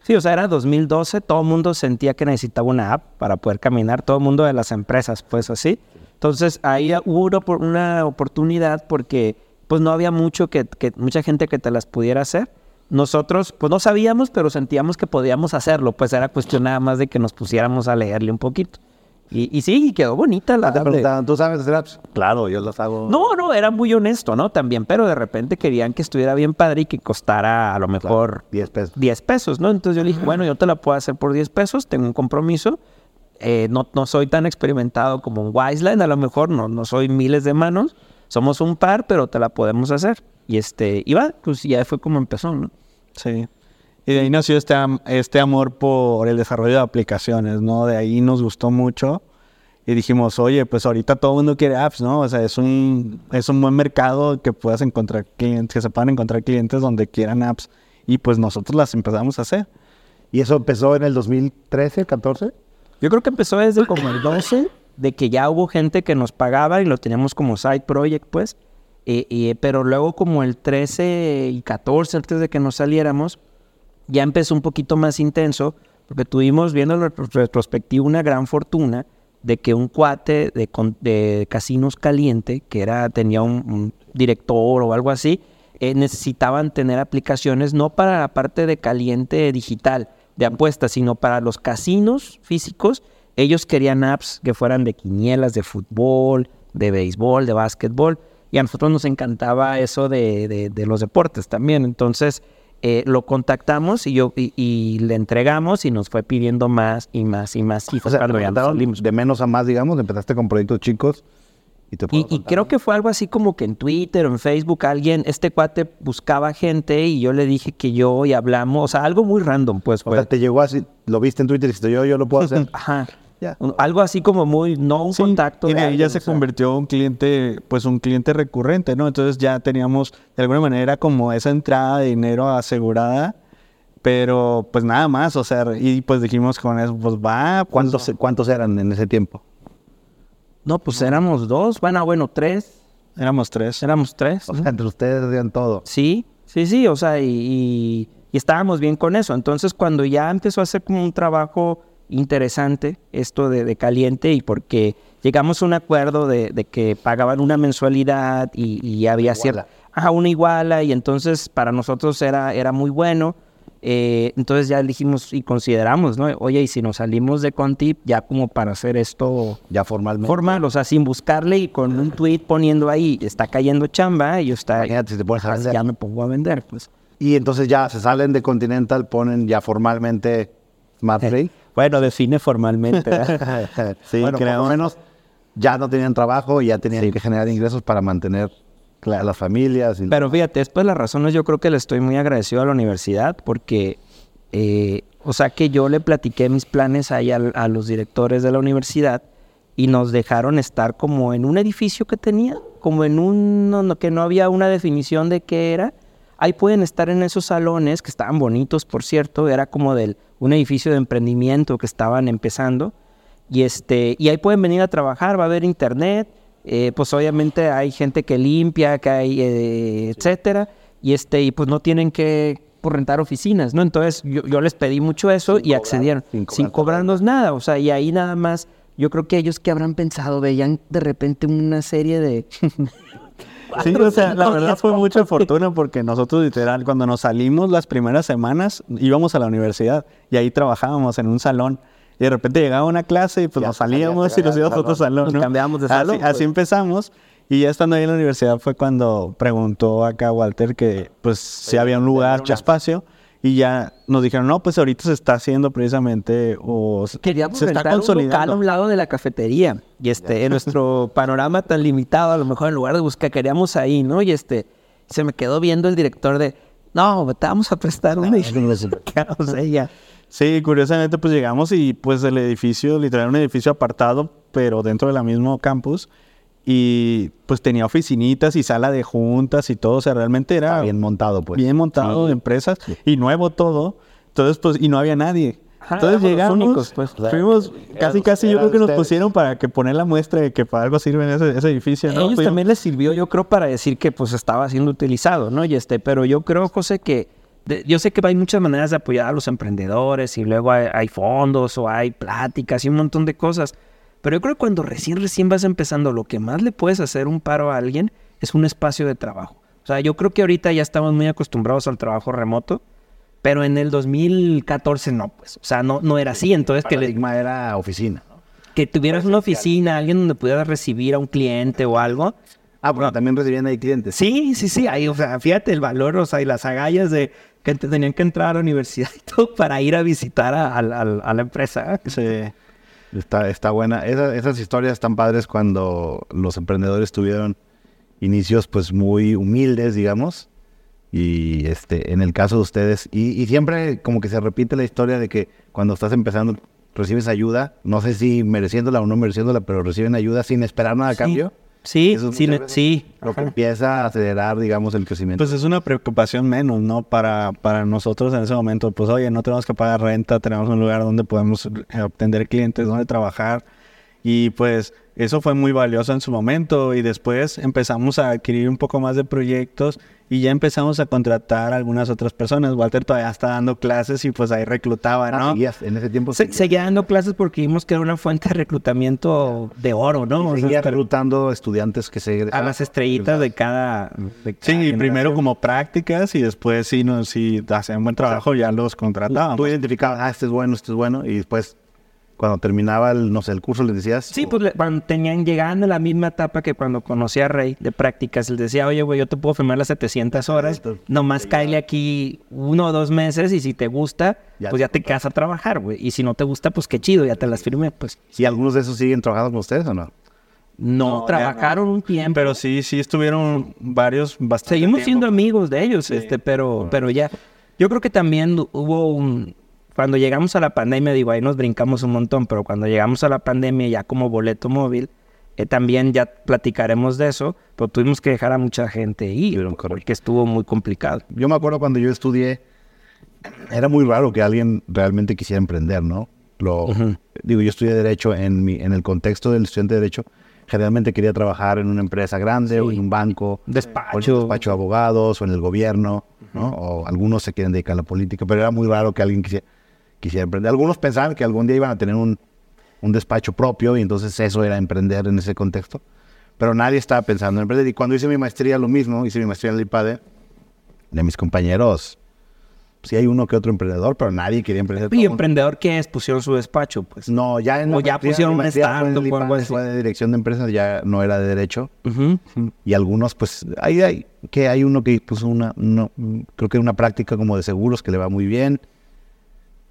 A: Sí, o sea, era 2012, todo el mundo sentía que necesitaba una app para poder caminar, todo el mundo de las empresas, pues así. Entonces ahí hubo una oportunidad porque pues no había mucho que, que mucha gente que te las pudiera hacer nosotros, pues no sabíamos, pero sentíamos que podíamos hacerlo. Pues era cuestión nada más de que nos pusiéramos a leerle un poquito. Y, y sí, quedó bonita la
B: app. ¿tú sabes hacer apps? Claro, yo las hago.
A: No, no, era muy honesto, ¿no? También, pero de repente querían que estuviera bien padre y que costara a lo mejor
B: 10 pesos.
A: 10 pesos, ¿no? Entonces yo le dije, bueno, yo te la puedo hacer por 10 pesos, tengo un compromiso. Eh, no, no soy tan experimentado como un Wiseline, a lo mejor no, no soy miles de manos, somos un par, pero te la podemos hacer. Y este, y va, pues ya fue como empezó, ¿no?
D: Sí. Y de ahí nació este, este amor por el desarrollo de aplicaciones, ¿no? De ahí nos gustó mucho y dijimos, oye, pues ahorita todo el mundo quiere apps, ¿no? O sea, es un, es un buen mercado que puedas encontrar clientes, que se puedan encontrar clientes donde quieran apps. Y pues nosotros las empezamos a hacer.
B: ¿Y eso empezó en el 2013, 14?
A: Yo creo que empezó desde como el 12, de que ya hubo gente que nos pagaba y lo teníamos como side project, pues. Eh, pero luego como el 13 y 14, antes de que nos saliéramos, ya empezó un poquito más intenso, porque tuvimos, viendo la retrospectiva, una gran fortuna de que un cuate de, de Casinos Caliente, que era, tenía un, director o algo así, eh, necesitaban tener aplicaciones no para la parte de caliente digital, de apuestas, sino para los casinos físicos. Ellos querían apps que fueran de quinielas, de fútbol, de béisbol, de básquetbol y a nosotros nos encantaba eso de, de, los deportes también. Entonces eh, lo contactamos y yo y, le entregamos y nos fue pidiendo más y más y más.
B: Y o sea, de menos a más, digamos, empezaste con proyectos chicos.
A: Y, te y, y, creo que fue algo así como que en Twitter o en Facebook alguien, este cuate buscaba gente y yo le dije que yo y hablamos, o sea, algo muy random, pues.
B: O sea, te llegó así, lo viste en Twitter y dijiste yo, yo lo puedo hacer.
A: Ajá algo así como muy, no un contacto.
D: Y de ahí ya se convirtió un cliente, pues un cliente recurrente, ¿no? Entonces ya teníamos de alguna manera como esa entrada de dinero asegurada, pero pues nada más, o sea, y pues dijimos con eso, pues va.
B: Pues ¿Cuántos, ¿cuántos eran en ese tiempo?
A: No, pues éramos dos, bueno, bueno, tres.
D: Éramos tres.
A: Éramos tres.
D: O sea, entre ustedes hacían todo.
A: Sí, sí, sí, o sea, y, y, estábamos bien con eso. Entonces, cuando ya empezó a hacer como un trabajo interesante, esto de, de caliente, y porque llegamos a un acuerdo de, de que pagaban una mensualidad y, y había cierta... Ajá, una iguala, y entonces para nosotros era, era muy bueno. Eh, entonces ya dijimos y consideramos, ¿no? Oye, y si nos salimos de Contip ya como para hacer esto
D: ya formalmente.
A: Formal, o sea, sin buscarle y con un tweet poniendo ahí, está cayendo chamba y yo está,
D: Imagínate si te pones a vender.
A: ya me pongo a vender, pues.
D: Y entonces ya se salen de Continental, ponen ya formalmente Smart Free.
A: Bueno, define formalmente.
D: sí, bueno, por lo menos ya no tenían trabajo y ya tenían
A: Sí.
D: que generar ingresos para mantener a las familias. y-
A: Pero fíjate, después las razones yo creo que le estoy muy agradecido a la universidad porque, eh, o sea que yo le platiqué mis planes ahí a, los directores de la universidad y nos dejaron estar como en un edificio que tenía, como en un, no, que no había una definición de qué era. Ahí pueden estar en esos salones que estaban bonitos, por cierto, era como del un edificio de emprendimiento que estaban empezando. Y este y ahí pueden venir a trabajar, va a haber internet, eh, pues obviamente hay gente que limpia, que hay eh, etcétera y este y pues no tienen que pues, rentar oficinas, ¿no? Entonces yo, yo les pedí mucho eso y accedieron.
D: sin
A: sin,
D: cobrar
A: cobrarnos nada, o sea, y ahí nada más yo creo que ellos que habrán pensado veían de repente una serie de
D: Sí, o sea, la verdad fue mucha fortuna porque nosotros literal, cuando nos salimos las primeras semanas, íbamos a la universidad y ahí trabajábamos en un salón. Y de repente llegaba una clase y pues
B: Ya
D: nos
B: salía
D: salíamos
B: a
D: y nos íbamos a otro
B: salón.
D: salón.
A: Nos
D: ¿no?
A: cambiábamos de
D: Así-
A: salón,
D: Así,
A: pues.
D: empezamos. Y ya estando ahí en la universidad fue cuando preguntó acá Walter que pues si había un lugar, un espacio. Y ya nos dijeron, no, pues ahorita se está haciendo precisamente o
A: Queríamos
D: se está
A: rentar un local a
D: consolidando.
A: un lado de la cafetería. Y este, en nuestro panorama tan limitado, a lo mejor en lugar de buscar, queríamos ahí, ¿no? Y este, se me quedó viendo el director de, no, te vamos a prestar una. Y o sea, ya.
D: Sí, curiosamente pues llegamos y pues el edificio, literal un edificio apartado, pero dentro del mismo campus. Y pues tenía oficinitas y sala de juntas y todo, o sea, realmente era
B: Bien montado, pues.
D: bien montado de empresas y nuevo todo. Entonces pues, y no había nadie.
A: Ajá,
D: Entonces llegamos,
A: únicos, pues.
D: fuimos, casi casi yo creo que nos pusieron para que poner la muestra de que para algo sirve ese, ese edificio, ¿no?
A: ellos
D: Fuimos-
A: también les sirvió, yo creo, para decir que pues estaba siendo utilizado, ¿no? Y este, pero yo creo, José, que de- yo sé que hay muchas maneras de apoyar a los emprendedores y luego hay, hay fondos o hay pláticas y un montón de cosas. Pero yo creo que cuando recién, recién vas empezando, lo que más le puedes hacer un paro a alguien es un espacio de trabajo. O sea, yo creo que ahorita ya estamos muy acostumbrados al trabajo remoto, pero en el 2014 no, pues. O sea, no, no era así. Entonces,
B: El
A: que le,
B: paradigma era oficina. ¿no?
A: que tuvieras una oficina, alguien donde pudieras recibir a un cliente o algo.
B: Ah, bueno, también recibían ahí clientes.
A: Sí, sí, sí. Ahí, o sea, fíjate el valor, o sea, y las agallas de que te tenían que entrar a la universidad y todo para ir a visitar a, a- a- a la empresa.
D: Sí.
B: Está, está buena. Esa- esas historias están padres cuando los emprendedores tuvieron inicios pues muy humildes, digamos. Y este, en el caso de ustedes, y, y siempre como que se repite la historia de que cuando estás empezando recibes ayuda, no sé si mereciéndola o no mereciéndola, pero reciben ayuda sin esperar nada a cambio.
A: Sí, sí, sí.
B: Lo que empieza a acelerar, digamos, el crecimiento.
D: Pues es una preocupación menos, ¿no? Para, para nosotros en ese momento, pues oye, no tenemos que pagar renta, tenemos un lugar donde podemos eh, obtener clientes, donde trabajar. Y pues eso fue muy valioso en su momento y después empezamos a adquirir un poco más de proyectos y ya empezamos a contratar a algunas otras personas. Walter todavía está dando clases y pues ahí reclutaba,
B: Ah,
D: ¿no?
B: seguías, en ese tiempo
A: Se- seguía dando clases porque vimos que era una fuente de reclutamiento de oro, ¿no? O sea,
B: seguías reclutando estudiantes que se
A: a las estrellitas de cada. de
D: Sí, y primero como prácticas y después si, no, si hacían buen trabajo ya los contratábamos.
B: Tú identificabas, ah, este es bueno, este es bueno, y después, cuando terminaba el, no sé, el curso, les decías,
A: Sí, pues le- cuando tenían, llegaban a la misma etapa que cuando conocí a Rey de prácticas, les decía, oye, güey, yo te puedo firmar las 700 horas, nomás cáele aquí uno o dos meses y si te gusta,
B: Ya
A: pues
B: te
A: ya te quedas a trabajar, güey. Y si no te gusta, pues qué chido, ya te las firmé, pues.
B: ¿y algunos de esos siguen trabajando con ustedes o no?
A: No, trabajaron un tiempo.
D: Pero sí, sí estuvieron varios bastante
A: Seguimos
D: tiempo.
A: siendo amigos de ellos, este, pero, pero ya. Yo creo que también hubo un. Cuando llegamos a la pandemia, digo, ahí nos brincamos un montón, pero cuando llegamos a la pandemia ya como boleto móvil, eh, también ya platicaremos de eso, pero tuvimos que dejar a mucha gente ir, porque estuvo muy complicado.
B: Yo me acuerdo cuando yo estudié, era muy raro que alguien realmente quisiera emprender, ¿no? Lo, Digo, yo estudié Derecho en, mi, en el contexto del estudiante de Derecho, generalmente quería trabajar en una empresa grande o en un banco,
A: despacho.
B: o en un despacho de abogados o en el gobierno, ¿no? O algunos se quieren dedicar a la política, pero era muy raro que alguien quisiera, quisiera emprender. Algunos pensaban que algún día iban a tener un, un despacho propio y entonces eso era emprender en ese contexto. Pero nadie estaba pensando en emprender. Y cuando hice mi maestría, lo mismo, hice mi maestría en el IPADE, de mis compañeros, sí hay uno que otro emprendedor, pero nadie quería emprender.
A: ¿Y emprendedor qué es? Pusieron su despacho, pues.
B: No, ya en
A: O ya pusieron un startup o algo así.
B: Fue de dirección de empresas, ya no era de derecho. Y algunos, pues, ahí hay, que hay uno que puso una, no, creo que una práctica como de seguros que le va muy bien,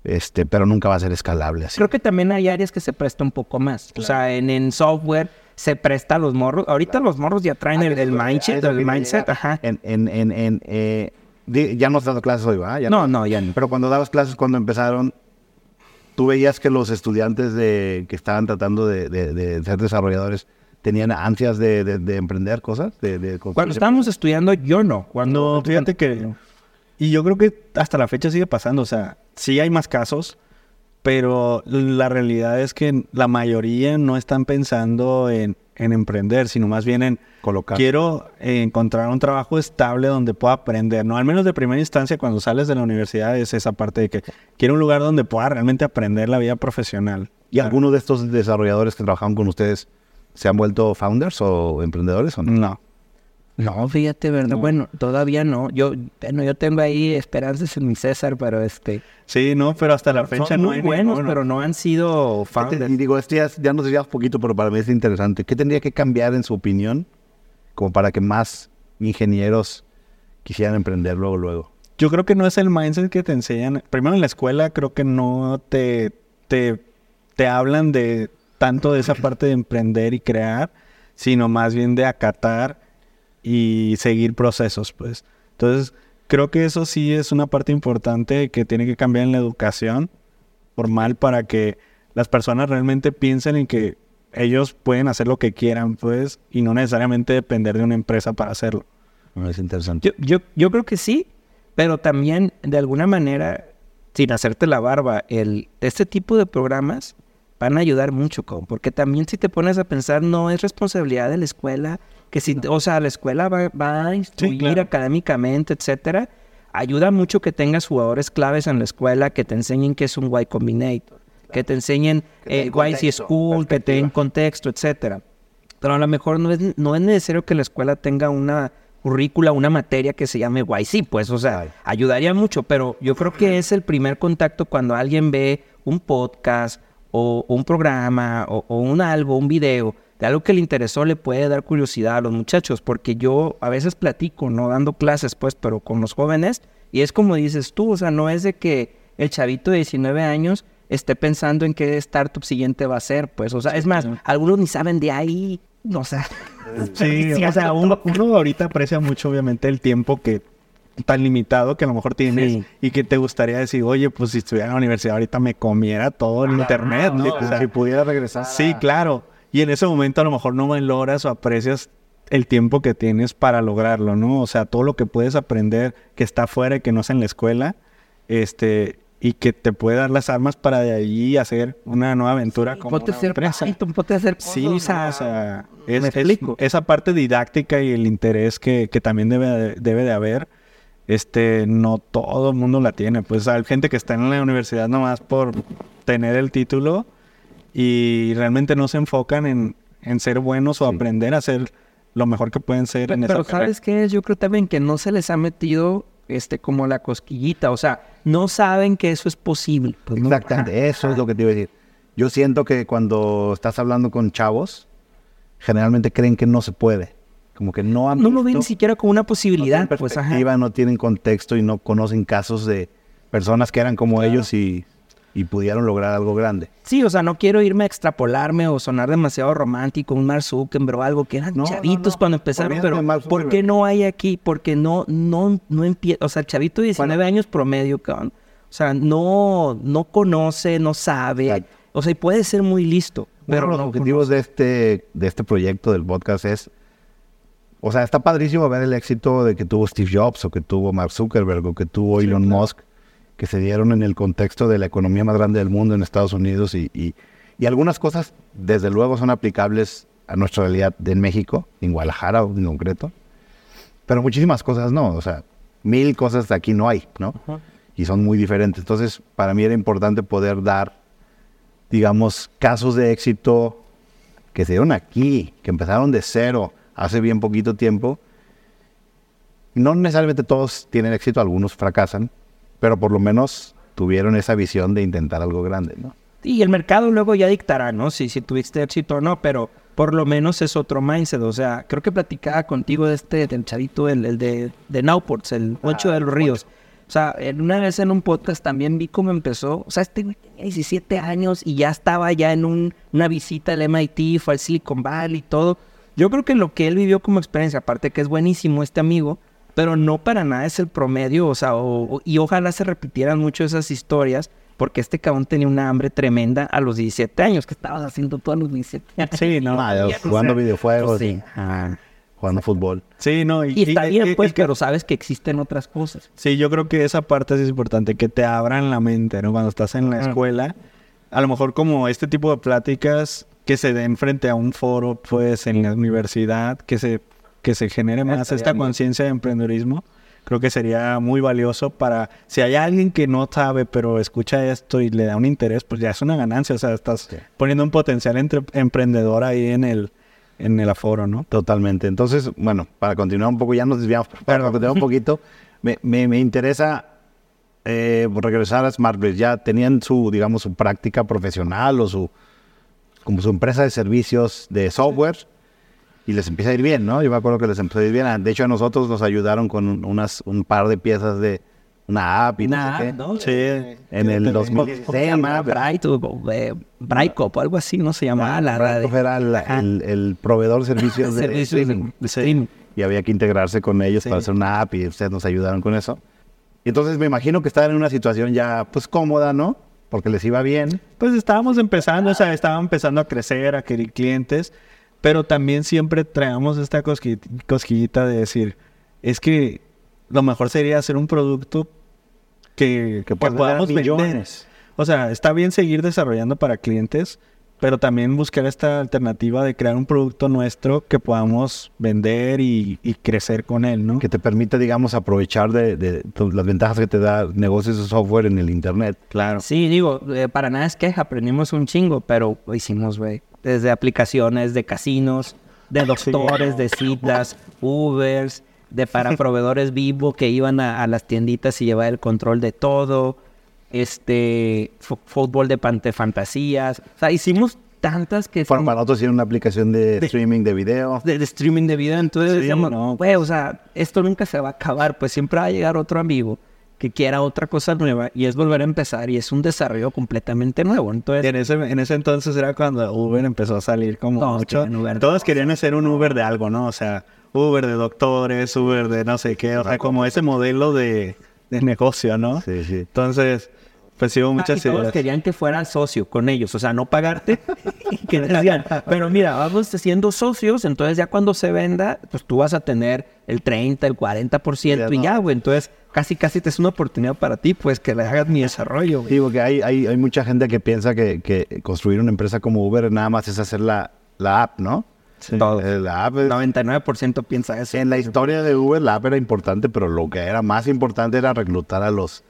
B: este, pero nunca va a ser escalable así.
A: Creo que también hay áreas que se presta un poco más. O sea, en, en software se presta a los morros. Ahorita los morros ya traen el, el mindset, el mindset, ajá.
B: En, en, en, en, eh, di- ya no estás dando clases hoy, ¿verdad? Ya
A: No, no, ya no.
B: Pero cuando dabas clases, cuando empezaron, tú veías que los estudiantes de, que estaban tratando de, de- de ser desarrolladores tenían ansias de, de- de emprender cosas. De, de
A: Cuando estábamos estudiando, yo no. Cuando,
D: No, fíjate que... Y yo creo que hasta la fecha sigue pasando. O sea, sí hay más casos, pero la realidad es que la mayoría no están pensando en, en emprender, sino más bien en...
B: Colocar.
D: Quiero eh, encontrar un trabajo estable donde pueda aprender, ¿no? Al menos de primera instancia, cuando sales de la universidad, es esa parte de que quiero un lugar donde pueda realmente aprender la vida profesional.
B: ¿Y algunos de estos desarrolladores que trabajaban con ustedes se han vuelto founders o emprendedores o no?
D: No.
A: No, fíjate, ¿verdad? Bueno, todavía no. Yo, bueno, yo tengo ahí esperanzas en mi César, pero este...
D: Sí, no, pero hasta la fecha
A: Son
D: no
A: muy
D: hay
A: buenos,
D: ninguno.
A: pero no han sido
B: ¿Qué te-
A: founders.
B: y digo, este ya, ya nos desviamos poquito, pero para mí es interesante. ¿Qué tendría que cambiar en su opinión como para que más ingenieros quisieran emprender luego, luego?
D: Yo creo que no es el mindset que te enseñan. Primero en la escuela creo que no te, te, te hablan de tanto de esa parte de emprender y crear, sino más bien de acatar y seguir procesos, pues. Entonces, creo que eso sí es una parte importante que tiene que cambiar en la educación formal para que las personas realmente piensen en que ellos pueden hacer lo que quieran, pues, y no necesariamente depender de una empresa para hacerlo.
B: Me parece interesante.
A: Yo, yo, yo creo que sí, pero también de alguna manera, sin hacerte la barba, el, este tipo de programas van a ayudar mucho, como, porque también si te pones a pensar, no es responsabilidad de la escuela, que si, o sea, la escuela va, va a instruir
D: claro.
A: académicamente, etcétera. Ayuda mucho que tengas jugadores claves en la escuela que te enseñen qué es un Y Combinator, que te enseñen
B: den
A: eh,
B: contexto,
A: School, que te den contexto, etcétera. Pero a lo mejor no es, no es necesario que la escuela tenga una currícula, una materia que se llame YC, pues, o sea,
B: Ay.
A: ayudaría mucho, pero yo creo que es el primer contacto cuando alguien ve un podcast o un programa o, o un algo, un video de algo que le interesó, le puede dar curiosidad a los muchachos, porque yo a veces platico, no dando clases, pues, pero con los jóvenes, y es como dices tú, o sea, no es de que el chavito de 19 años esté pensando en qué startup siguiente va a ser, pues, o sea, es más, algunos ni saben de ahí, no sé.
D: Sí,
A: Sí,
D: o sea, uno, uno ahorita aprecia mucho, obviamente, el tiempo que tan limitado que a lo mejor tienes
A: Sí.
D: y que te gustaría decir, oye, pues si estuviera en la universidad ahorita me comiera todo el internet, ¿no? O sea,
B: si pudiera regresar.
D: sí, claro. Y en ese momento a lo mejor no valoras o aprecias el tiempo que tienes para lograrlo, ¿no? O sea, todo lo que puedes aprender que está afuera y que no es en la escuela, este, y que te puede dar las armas para de ahí hacer una nueva aventura como
A: Ponte
D: una
A: hacer
D: empresa.
A: Python, ponte
D: Sí, o sea, o sea, es,
A: ¿Me
D: es-
A: explico?
D: esa parte didáctica y el interés que, que también debe, de- debe de haber, este, no todo el mundo la tiene. Pues hay gente que está en la universidad nomás por tener el título y realmente no se enfocan en, en ser buenos o aprender a ser lo mejor que pueden ser en
A: Pero,
D: esa carrera.
A: ¿sabes qué es? Yo creo también que no se les ha metido este como la cosquillita, o sea, no saben que eso es posible. Pues, ¿no?
B: Exactamente, eso es lo que te iba a decir. Yo siento que cuando estás hablando con chavos, generalmente creen que no se puede. Como que no han
A: No lo ven ni siquiera como una
B: no
A: posibilidad,
B: tienen
A: pues ajá.
B: perspectiva, no tienen contexto y no conocen casos de personas que eran como ellos y, y pudieron lograr algo grande.
A: Sí, o sea, no quiero irme a extrapolarme o sonar demasiado romántico, un Mark Zuckerberg o algo que eran
B: No,
A: chavitos
B: no.
A: cuando empezaron, pero ¿por qué no hay aquí? Porque no, no, no empieza, o sea, el chavito de 19 años promedio, cabrón, o sea, no, no conoce, no sabe,
B: Exacto.
A: o sea, y puede ser muy listo,
B: Pero los objetivos de este, de este proyecto del podcast es, o sea, está padrísimo ver el éxito de que tuvo Steve Jobs o que tuvo Mark Zuckerberg o que tuvo Elon Musk, que se dieron en el contexto de la economía más grande del mundo en Estados Unidos y, y- y algunas cosas desde luego son aplicables a nuestra realidad en México, en Guadalajara en concreto. Pero muchísimas cosas no, o sea, mil cosas de aquí no hay, ¿no? Y son muy diferentes. Entonces, para mí era importante poder dar, digamos, casos de éxito que se dieron aquí, que empezaron de cero hace bien poquito tiempo. No necesariamente todos tienen éxito, algunos fracasan, pero por lo menos tuvieron esa visión de intentar algo grande, ¿no?
A: Y el mercado luego ya dictará, ¿no? Si, si tuviste éxito o no, pero por lo menos es otro mindset. O sea, creo que platicaba contigo de este, del chavito, el, el de, de Nowports, el 8 ah, de los Ríos. O sea, una vez en un podcast también vi cómo empezó. O sea, este güey tenía 17 años y ya estaba ya en un, una visita al MIT, fue al Silicon Valley y todo. Yo creo que lo que él vivió como experiencia, aparte que es buenísimo este amigo, pero no para nada es el promedio, o sea, y ojalá se repitieran mucho esas historias, porque este cabrón tenía una hambre tremenda a los 17 años, que estabas haciendo tú a los 17 años.
B: Sí, no, jugando videojuegos, sí. jugando fútbol.
A: Sí, no, y, está bien, pues, pero sabes que existen otras cosas.
D: Sí, yo creo que esa parte es importante, que te abran la mente, ¿no? Cuando estás en la escuela, a lo mejor como este tipo de pláticas que se den frente a un foro, pues, en la universidad, que se que se genere más esta conciencia de emprendedurismo, creo que sería muy valioso para, si hay alguien que no sabe, pero escucha esto y le da un interés, pues ya es una ganancia, o sea, estás poniendo un potencial entre, emprendedor ahí en el, en el aforo, ¿no?
B: Totalmente. Entonces, bueno, para continuar un poco, ya nos desviamos, pero para continuar un poquito, me, me, interesa eh, regresar a SmartBridge. Ya tenían su, digamos, su práctica profesional o su, como su empresa de servicios de software y les empieza a ir bien, ¿no? Yo me acuerdo que les empezó a ir bien. De hecho, a nosotros nos ayudaron con unas, un par de piezas de una app y no sé qué.
D: Sí.
B: En el 2016.
A: Se llama Bright eh, Brightcop o algo así, ¿no? Se llamaba la
B: radio. era el, el, proveedor de servicios de, streaming. Y había que integrarse con ellos para hacer una app y ustedes nos ayudaron con eso. Y entonces me imagino que estaban en una situación ya, pues, cómoda, ¿no? Porque les iba bien.
D: Pues estábamos empezando, o sea, estaban empezando a crecer, a adquirir clientes pero también siempre traemos esta cosquillita de decir, es que lo mejor sería hacer un producto que, que, podamos vender. O sea, está bien seguir desarrollando para clientes, pero también buscar esta alternativa de crear un producto nuestro que podamos vender y, crecer con él, ¿no?
B: Que te permita, digamos, aprovechar de, las ventajas que te da negocios de software en el Internet.
A: Claro. Sí, digo, eh, para nada es que aprendimos un chingo, pero lo hicimos, güey desde aplicaciones de casinos, de doctores, de citas, Ubers, de para proveedores vivo que iban a, las tienditas y llevaban el control de todo, este, fútbol de fantasías, o sea, hicimos tantas que...
B: Para nosotros una aplicación de, streaming de video.
A: De, streaming de video, entonces decíamos, no, o sea, esto nunca se va a acabar, pues siempre va a llegar otro amigo que quiera otra cosa nueva y es volver a empezar y es un desarrollo completamente nuevo. Entonces,
D: en ese, en ese entonces era cuando Uber empezó a salir como todos todos querían hacer un Uber de algo, ¿no? O sea, Uber de doctores, Uber de no sé qué, o sea, como ese modelo de, de negocio, ¿no?
B: Sí, sí.
D: Entonces, pues sí, muchas
A: ah, todos querían que fueran socio con ellos, o sea, no pagarte. que decían, pero mira, vamos siendo socios, entonces ya cuando se venda, pues tú vas a tener el 30, el 40% y ya, güey. Entonces, casi, casi te es una oportunidad para ti, pues, que le hagas mi desarrollo.
B: Güey. Sí, porque hay, hay, hay, mucha gente que piensa que, que, construir una empresa como Uber nada más es hacer la, la app, ¿no?
A: Sí. Todo. La app 99% piensa eso.
B: En la historia de Uber, la app era importante, pero lo que era más importante era reclutar a los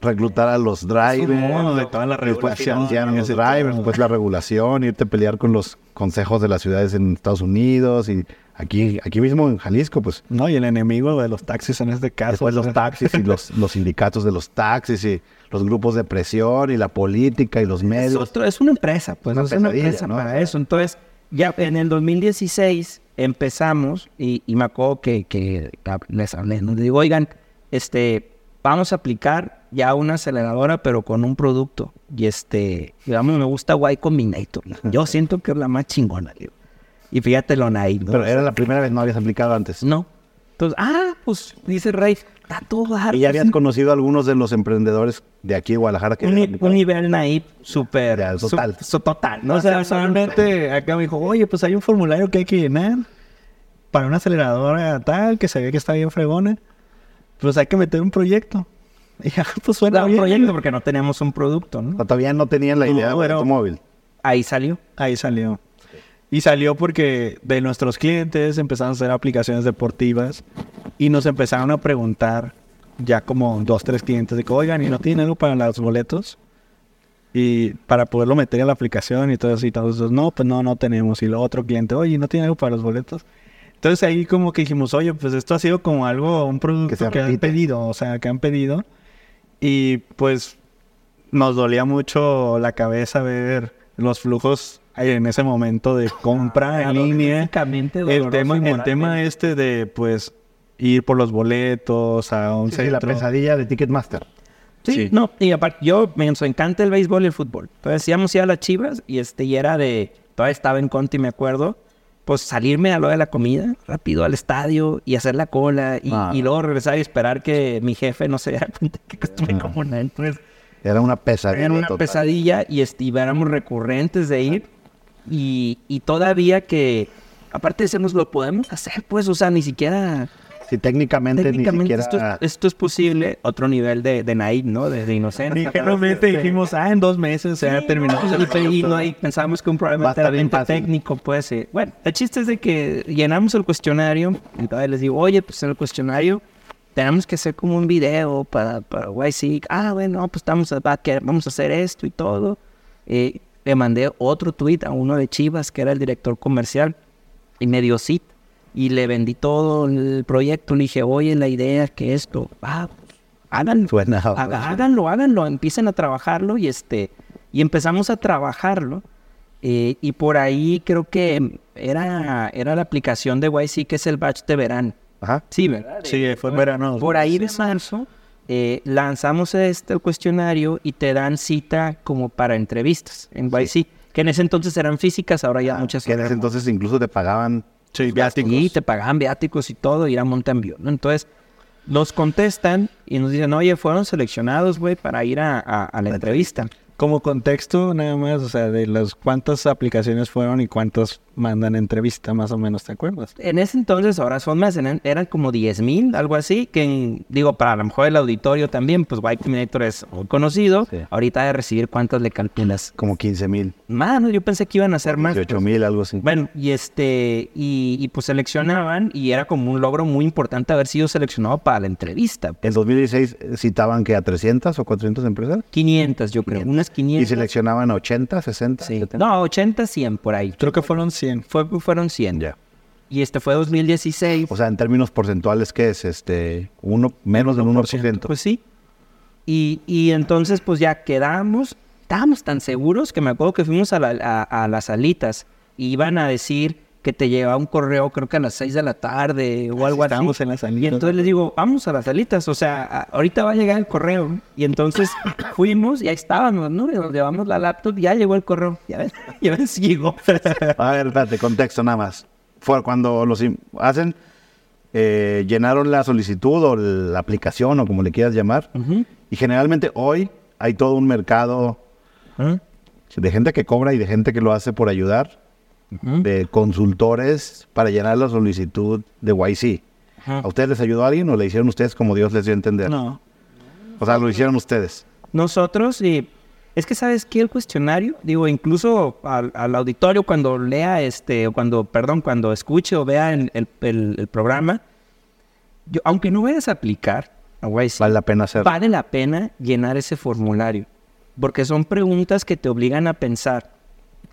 B: reclutar a los drivers,
D: de toda la regulación,
B: los drivers, después la regulación, irte a pelear con los consejos de las ciudades en Estados Unidos y aquí, aquí mismo en Jalisco, pues.
D: No, y el enemigo de los taxis en este caso.
B: Después los taxis y los, los sindicatos de los taxis y los grupos de presión y la política y los medios.
A: Es, una empresa, pues es una empresa para eso. Entonces, ya en el 2016 empezamos y, me acuerdo que, que les hablé, nos digo, oigan, este, vamos a aplicar ya una aceleradora, pero con un producto. Y este, digamos, me gusta Y Combinator. Yo siento que es la más chingona, digo. Y fíjate lo naive.
B: Pero era la primera vez, no habías aplicado antes.
A: No. Entonces, ah, pues dice Rey, está todo
B: ¿Y ya habías conocido a algunos de los emprendedores de aquí de Guadalajara? Que
A: un, nivel naive súper.
B: Total.
A: total.
D: ¿no? O sea, solamente acá me dijo, oye, pues hay un formulario que hay que llenar para una aceleradora tal, que se ve que está bien fregona. Pues hay que meter un proyecto.
A: Y ya, pues suena un proyecto porque no teníamos un producto, ¿no?
B: todavía no tenían la idea de automóvil.
A: Ahí salió.
D: Ahí salió. Y salió porque de nuestros clientes empezaron a hacer aplicaciones deportivas y nos empezaron a preguntar ya como dos, tres clientes de que, oigan, ¿y no tienen algo para los boletos? Y para poderlo meter en la aplicación y todo eso y todos, no, pues no, no tenemos. Y luego otro cliente, oye, ¿no tiene algo para los boletos? Entonces ahí como que dijimos, oye, pues esto ha sido como algo, un producto que, han pedido, o sea, que han pedido. Y pues nos dolía mucho la cabeza ver los flujos en ese momento de compra en línea. El tema, el tema este de pues ir por los boletos a un
B: sí, la pesadilla de Ticketmaster.
A: Sí, no, y aparte, yo me encanta el béisbol y el fútbol. Entonces íbamos ya a las chivas y este, y era de, todavía estaba en Conti, me acuerdo, pues salirme a lo de la comida, rápido al estadio y hacer la cola y, ah. luego regresar y esperar que mi jefe no se diera cuenta que estuve ah. como una. Entonces,
B: era una pesadilla.
A: Era una pesadilla y, este, éramos recurrentes de ir y, y todavía que, aparte de decirnos, lo podemos hacer, pues, o sea, ni siquiera
B: Sí, técnicamente, ni siquiera...
A: Esto es, posible, otro nivel de, de ¿no? De, inocencia.
D: Ligeramente dijimos, ah, en dos meses se ha terminado.
A: Y no hay, pensamos que un problema técnico puede ser. Bueno, el chiste es de que llenamos el cuestionario y todavía les digo, oye, pues en el cuestionario tenemos que hacer como un video para, para YC. Ah, bueno, pues estamos a, vamos a hacer esto y todo. Eh, le mandé otro tweet a uno de Chivas, que era el director comercial, y me dio cita y le vendí todo el proyecto. Le dije, oye, la idea es que esto, ah, háganlo, háganlo, háganlo, empiecen a trabajarlo y este, y empezamos a trabajarlo. Eh, y por ahí creo que era, era la aplicación de YC que es el batch de verano.
D: Ajá.
A: Sí, ¿verdad?
D: Sí, fue en verano.
A: Por ahí de marzo eh, lanzamos este cuestionario y te dan cita como para entrevistas en YC, que en ese entonces eran físicas, ahora ya muchas.
B: Que en ese entonces incluso te pagaban
D: Sí, viáticos.
A: Y te pagaban viáticos y todo, y era Montembió, ¿no? Entonces, nos contestan y nos dicen, oye, fueron seleccionados, güey, para ir a, a la entrevista.
D: Como contexto, nada más, o sea, de las cuántas aplicaciones fueron y cuántos mandan entrevista, más o menos, ¿te acuerdas?
A: En ese entonces, ahora son más, eran, como 10 mil, algo así, que digo, para a lo mejor el auditorio también, pues White Combinator es muy conocido. Ahorita de recibir cuántas le calculas.
B: Como 15 mil.
A: Mano, yo pensé que iban a ser más.
B: 18 mil, algo así.
A: Bueno, y este, y, y, pues seleccionaban, y era como un logro muy importante haber sido seleccionado para la entrevista.
B: En 2016 citaban que a 300 o 400 empresas.
A: 500, yo creo. Unas 500.
B: ¿Y seleccionaban 80, 60?
A: Sí. No, 80, 100 por ahí.
D: Creo que fueron 100.
A: Fue, fueron 100. Ya. Y este fue 2016.
B: O sea, en términos porcentuales, ¿qué es? Este, uno, menos del 1%.
A: Pues sí. Y, y entonces, pues ya quedamos, estábamos tan seguros que me acuerdo que fuimos a, a las salitas y iban a decir que te llevaba un correo creo que a las 6 de la tarde o algo así.
D: Estamos en las salitas.
A: Y entonces les digo, vamos a las salitas, o sea, ahorita va a llegar el correo. Y entonces fuimos y ahí estábamos, ¿no? Y nos llevamos la laptop y ya llegó el correo. Ya ves, ya ves, llegó.
B: a ver, espérate, contexto nada más. Fue cuando los hacen, eh, llenaron la solicitud o la aplicación o como le quieras llamar. Y generalmente hoy hay todo un mercado ¿Ah? de gente que cobra y de gente que lo hace por ayudar de consultores para llenar la solicitud de YC. ¿A ustedes les ayudó alguien o le hicieron ustedes como Dios les dio a entender?
A: No.
B: O sea, lo hicieron ustedes.
A: Nosotros, y es que sabes que el cuestionario, digo, incluso al, auditorio cuando lea este, o cuando, perdón, cuando escuche o vea el, el, programa, yo, aunque no vayas a aplicar a YC,
B: vale la pena hacer.
A: Vale la pena llenar ese formulario, porque son preguntas que te obligan a pensar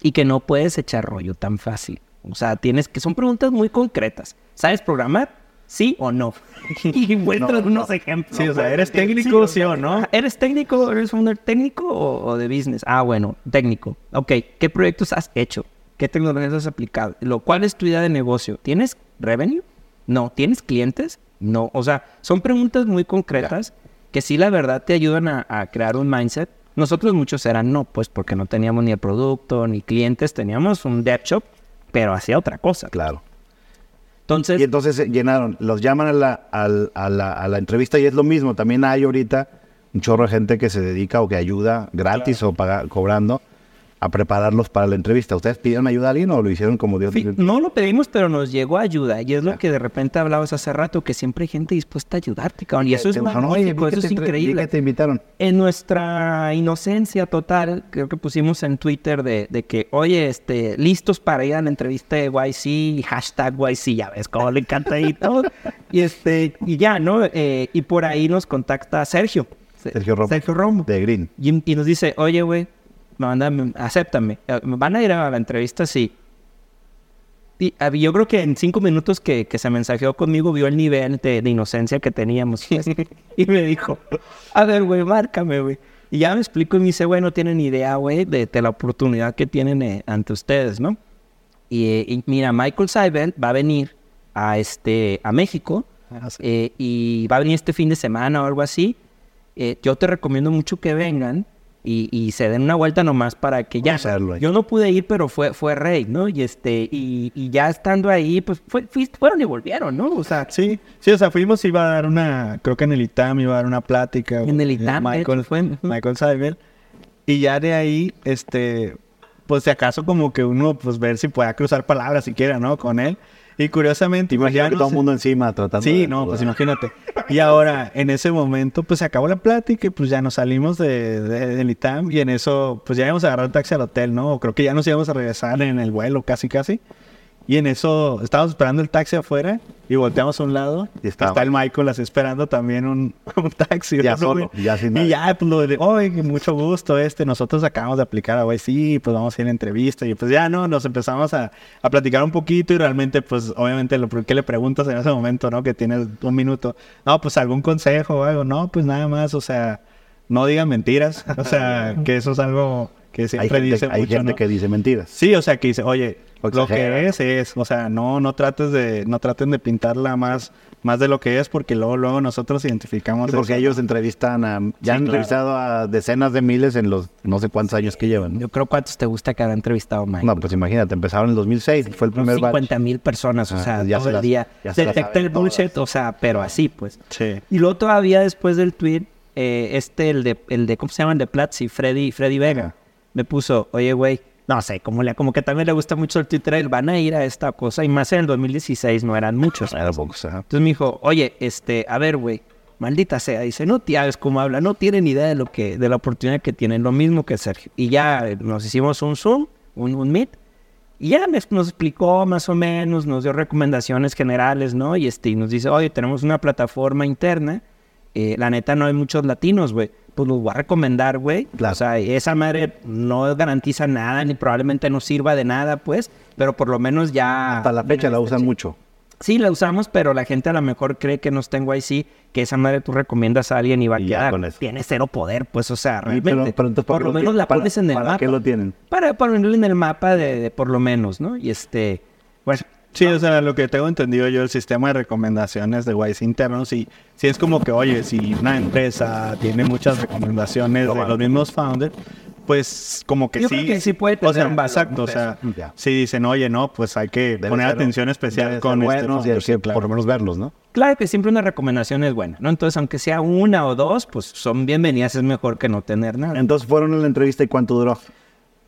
A: y que no puedes echar rollo tan fácil. O sea, tienes que son preguntas muy concretas. ¿Sabes programar? ¿Sí o no? y muestras unos ejemplos.
D: Sí, o sea, ¿eres técnico, sí, o no?
A: ¿Eres técnico? ¿Eres founder técnico o, de business? Ah, bueno, técnico. Ok, ¿qué proyectos has hecho? ¿Qué tecnologías has aplicado? Lo, ¿Cuál es tu idea de negocio? ¿Tienes revenue? No. ¿Tienes clientes? No. O sea, son preguntas muy concretas que sí, la verdad, te ayudan a crear un mindset nosotros muchos eran no, pues porque no teníamos ni el producto, ni clientes, teníamos un dev shop, pero hacía otra cosa.
B: Claro.
A: Entonces,
B: y entonces eh, llenaron, los llaman a la, a, la, entrevista y es lo mismo. También hay ahorita un chorro de gente que se dedica o que ayuda gratis o paga, cobrando a prepararlos para la entrevista. ¿Ustedes pidieron ayuda a alguien o lo hicieron como Dios?
A: no lo pedimos, pero nos llegó ayuda. Y es lo que de repente hablabas hace rato, que siempre hay gente dispuesta a ayudarte, cabrón. Y eso es magnífico, eso es increíble.
B: te invitaron?
A: En nuestra inocencia total, creo que pusimos en Twitter de, de, que, oye, este, listos para ir a la entrevista de YC, hashtag YC, ya ves cómo le encanta ahí todo. y, este, y ya, ¿no? Eh, y por ahí nos contacta Sergio.
B: Sergio Romo.
A: Sergio Romo.
B: De Green.
A: Y, y nos dice, oye, güey, me acéptame. Eh, ¿Van a ir a la entrevista? Sí. Y, yo creo que en cinco minutos que, se mensajeó conmigo vio el nivel de, inocencia que teníamos. y me dijo, a ver, güey, márcame, güey. Y ya me explico y me dice, güey, no tienen idea, güey, de, la oportunidad que tienen eh, ante ustedes, ¿no? Y, mira, Michael Seibel va a venir a, este, a México ah, eh, y va a venir este fin de semana o algo así. yo te recomiendo mucho que vengan y, se den una vuelta nomás para que ya. Yo no pude ir, pero fue, fue rey, ¿no? Y este, y, ya estando ahí, pues fue, fueron y volvieron, ¿no? O sea.
D: Sí, sí, o sea, fuimos, iba a dar una, creo que en el ITAM iba a dar una plática.
A: En el ITAM,
D: Michael, fue. Michael Seibel. Y ya de ahí, este, pues si acaso como que uno, pues ver si pueda cruzar palabras siquiera, ¿no? Con él. Y curiosamente,
B: imagínate todo el mundo encima tratando.
D: Sí, no, pues imagínate. Y ahora, en ese momento, pues se acabó la plática y pues ya nos salimos de, de, del ITAM y en eso, pues ya íbamos a agarrar el taxi al hotel, ¿no? Creo que ya nos íbamos a regresar en el vuelo, casi, casi. Y en eso estábamos esperando el taxi afuera y volteamos a un lado y está el Michael así esperando también un, taxi.
B: Ya solo, ya sin
D: Y ya, pues lo de, oye, mucho gusto, este, nosotros acabamos de aplicar a sí, pues vamos a ir a entrevista. Y pues ya, no, nos empezamos a, a platicar un poquito y realmente, pues obviamente, lo que le preguntas en ese momento, ¿no? Que tienes un minuto. No, pues algún consejo o algo, no, pues nada más, o sea, no digan mentiras. O sea, que eso es algo que siempre
B: hay
D: dice
B: Hay gente que dice mentiras.
D: Sí, o sea, que dice, oye, lo que es es, o sea, no no trates de no traten de pintarla más más de lo que es porque luego luego nosotros identificamos
B: porque ellos entrevistan a ya han entrevistado a decenas de miles en los no sé cuántos años que llevan.
A: Yo creo cuántos te gusta que han entrevistado Mike.
B: No, pues imagínate, empezaron en el 2006, fue el primer
A: 50 mil personas, o ah, sea, ya todo el día. Detecta el bullshit, o sea, pero así pues.
D: Sí.
A: Y luego todavía después del tweet eh, este el de el de cómo se llaman de Platzi, Freddy Freddy Vega me puso, "Oye, güey, no sé, como, le, como que también le gusta mucho el Twitter, van a ir a esta cosa, y más en el 2016 no eran muchos. Entonces me dijo, oye, este, a ver, güey, maldita sea, dice, no tienes cómo habla, no tienen idea de lo que, de la oportunidad que tienen, lo mismo que Sergio. Y ya nos hicimos un Zoom, un, un Meet, y ya nos explicó más o menos, nos dio recomendaciones generales, ¿no? Y este, y nos dice, oye, tenemos una plataforma interna, eh, la neta no hay muchos latinos, güey pues los voy a recomendar, güey. O sea, esa madre no garantiza nada, ni probablemente no sirva de nada, pues, pero por lo menos ya...
B: Hasta la fecha la usan mucho.
A: Sí, la usamos, pero la gente a lo mejor cree que nos tengo ahí sí, que esa madre tú recomiendas a alguien y va a quedar. Tiene cero poder, pues, o sea, realmente. por lo menos la pones en el mapa. ¿Para
B: qué lo tienen?
A: Para ponerlo en el mapa de, de, por lo menos, ¿no? Y este, bueno,
D: Sí, o sea, lo que tengo entendido yo, el sistema de recomendaciones de Wise internos, y si es como que, oye, si una empresa tiene muchas recomendaciones de los mismos founders, pues como que sí.
A: que sí puede tener
D: o sea, exacto, o sea, si dicen, oye, no, pues hay que poner atención especial con
B: estos, por lo menos verlos, ¿no?
A: Claro que siempre una recomendación es buena, ¿no? Entonces, aunque sea una o dos, pues son bienvenidas, es mejor que no tener nada.
B: Entonces, fueron a la entrevista y cuánto duró?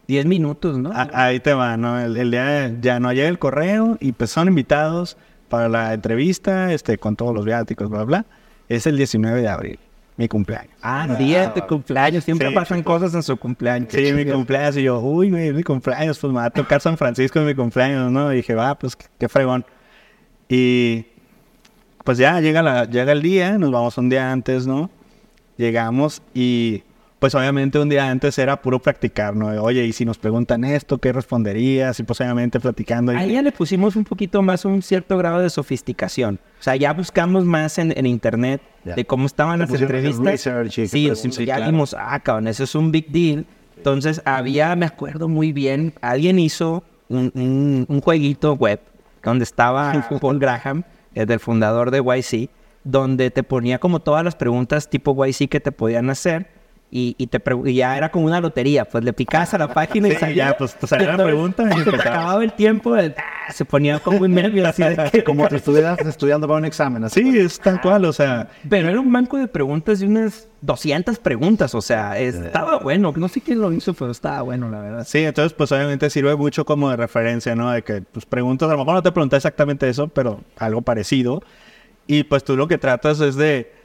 A: 10 minutos, ¿no?
D: ahí te va, ¿no? El, día ya no llega el correo y pues son invitados para la entrevista, este, con todos los viáticos, bla, bla. Es el 19 de abril, mi cumpleaños.
A: Ah, día de cumpleaños, siempre pasan cosas en su cumpleaños.
D: Sí, mi cumpleaños, y yo, uy, mi cumpleaños, pues me va a tocar San Francisco en mi cumpleaños, ¿no? Y dije, va, pues qué fregón. Y pues ya llega, la, llega el día, nos vamos un día antes, ¿no? Llegamos y pues obviamente un día antes era puro practicar, ¿no? Oye, y si nos preguntan esto, ¿qué responderías? Y pues obviamente platicando.
A: Ahí ya le pusimos un poquito más un cierto grado de sofisticación. O sea, ya buscamos más en, internet de cómo estaban las entrevistas. sí, ya vimos, ah, cabrón, eso es un big deal. Entonces había, me acuerdo muy bien, alguien hizo un, un, jueguito web donde estaba Paul Graham, el del fundador de YC, donde te ponía como todas las preguntas tipo YC que te podían hacer y, y, te ya era como una lotería, pues le picabas a la página y salía.
D: ya, pues te salía la pregunta y
A: te acababa el tiempo, de, se ponía como muy nervioso. Así de que...
B: Como si estuvieras estudiando para un examen. Así.
D: Sí, es tal cual, o sea.
A: Pero era un banco de preguntas de unas 200 preguntas, o sea, estaba bueno. No sé quién lo hizo, pero estaba bueno, la verdad.
D: Sí, entonces, pues obviamente sirve mucho como de referencia, ¿no? De que, pues preguntas, a lo mejor no te preguntas exactamente eso, pero algo parecido. Y pues tú lo que tratas es de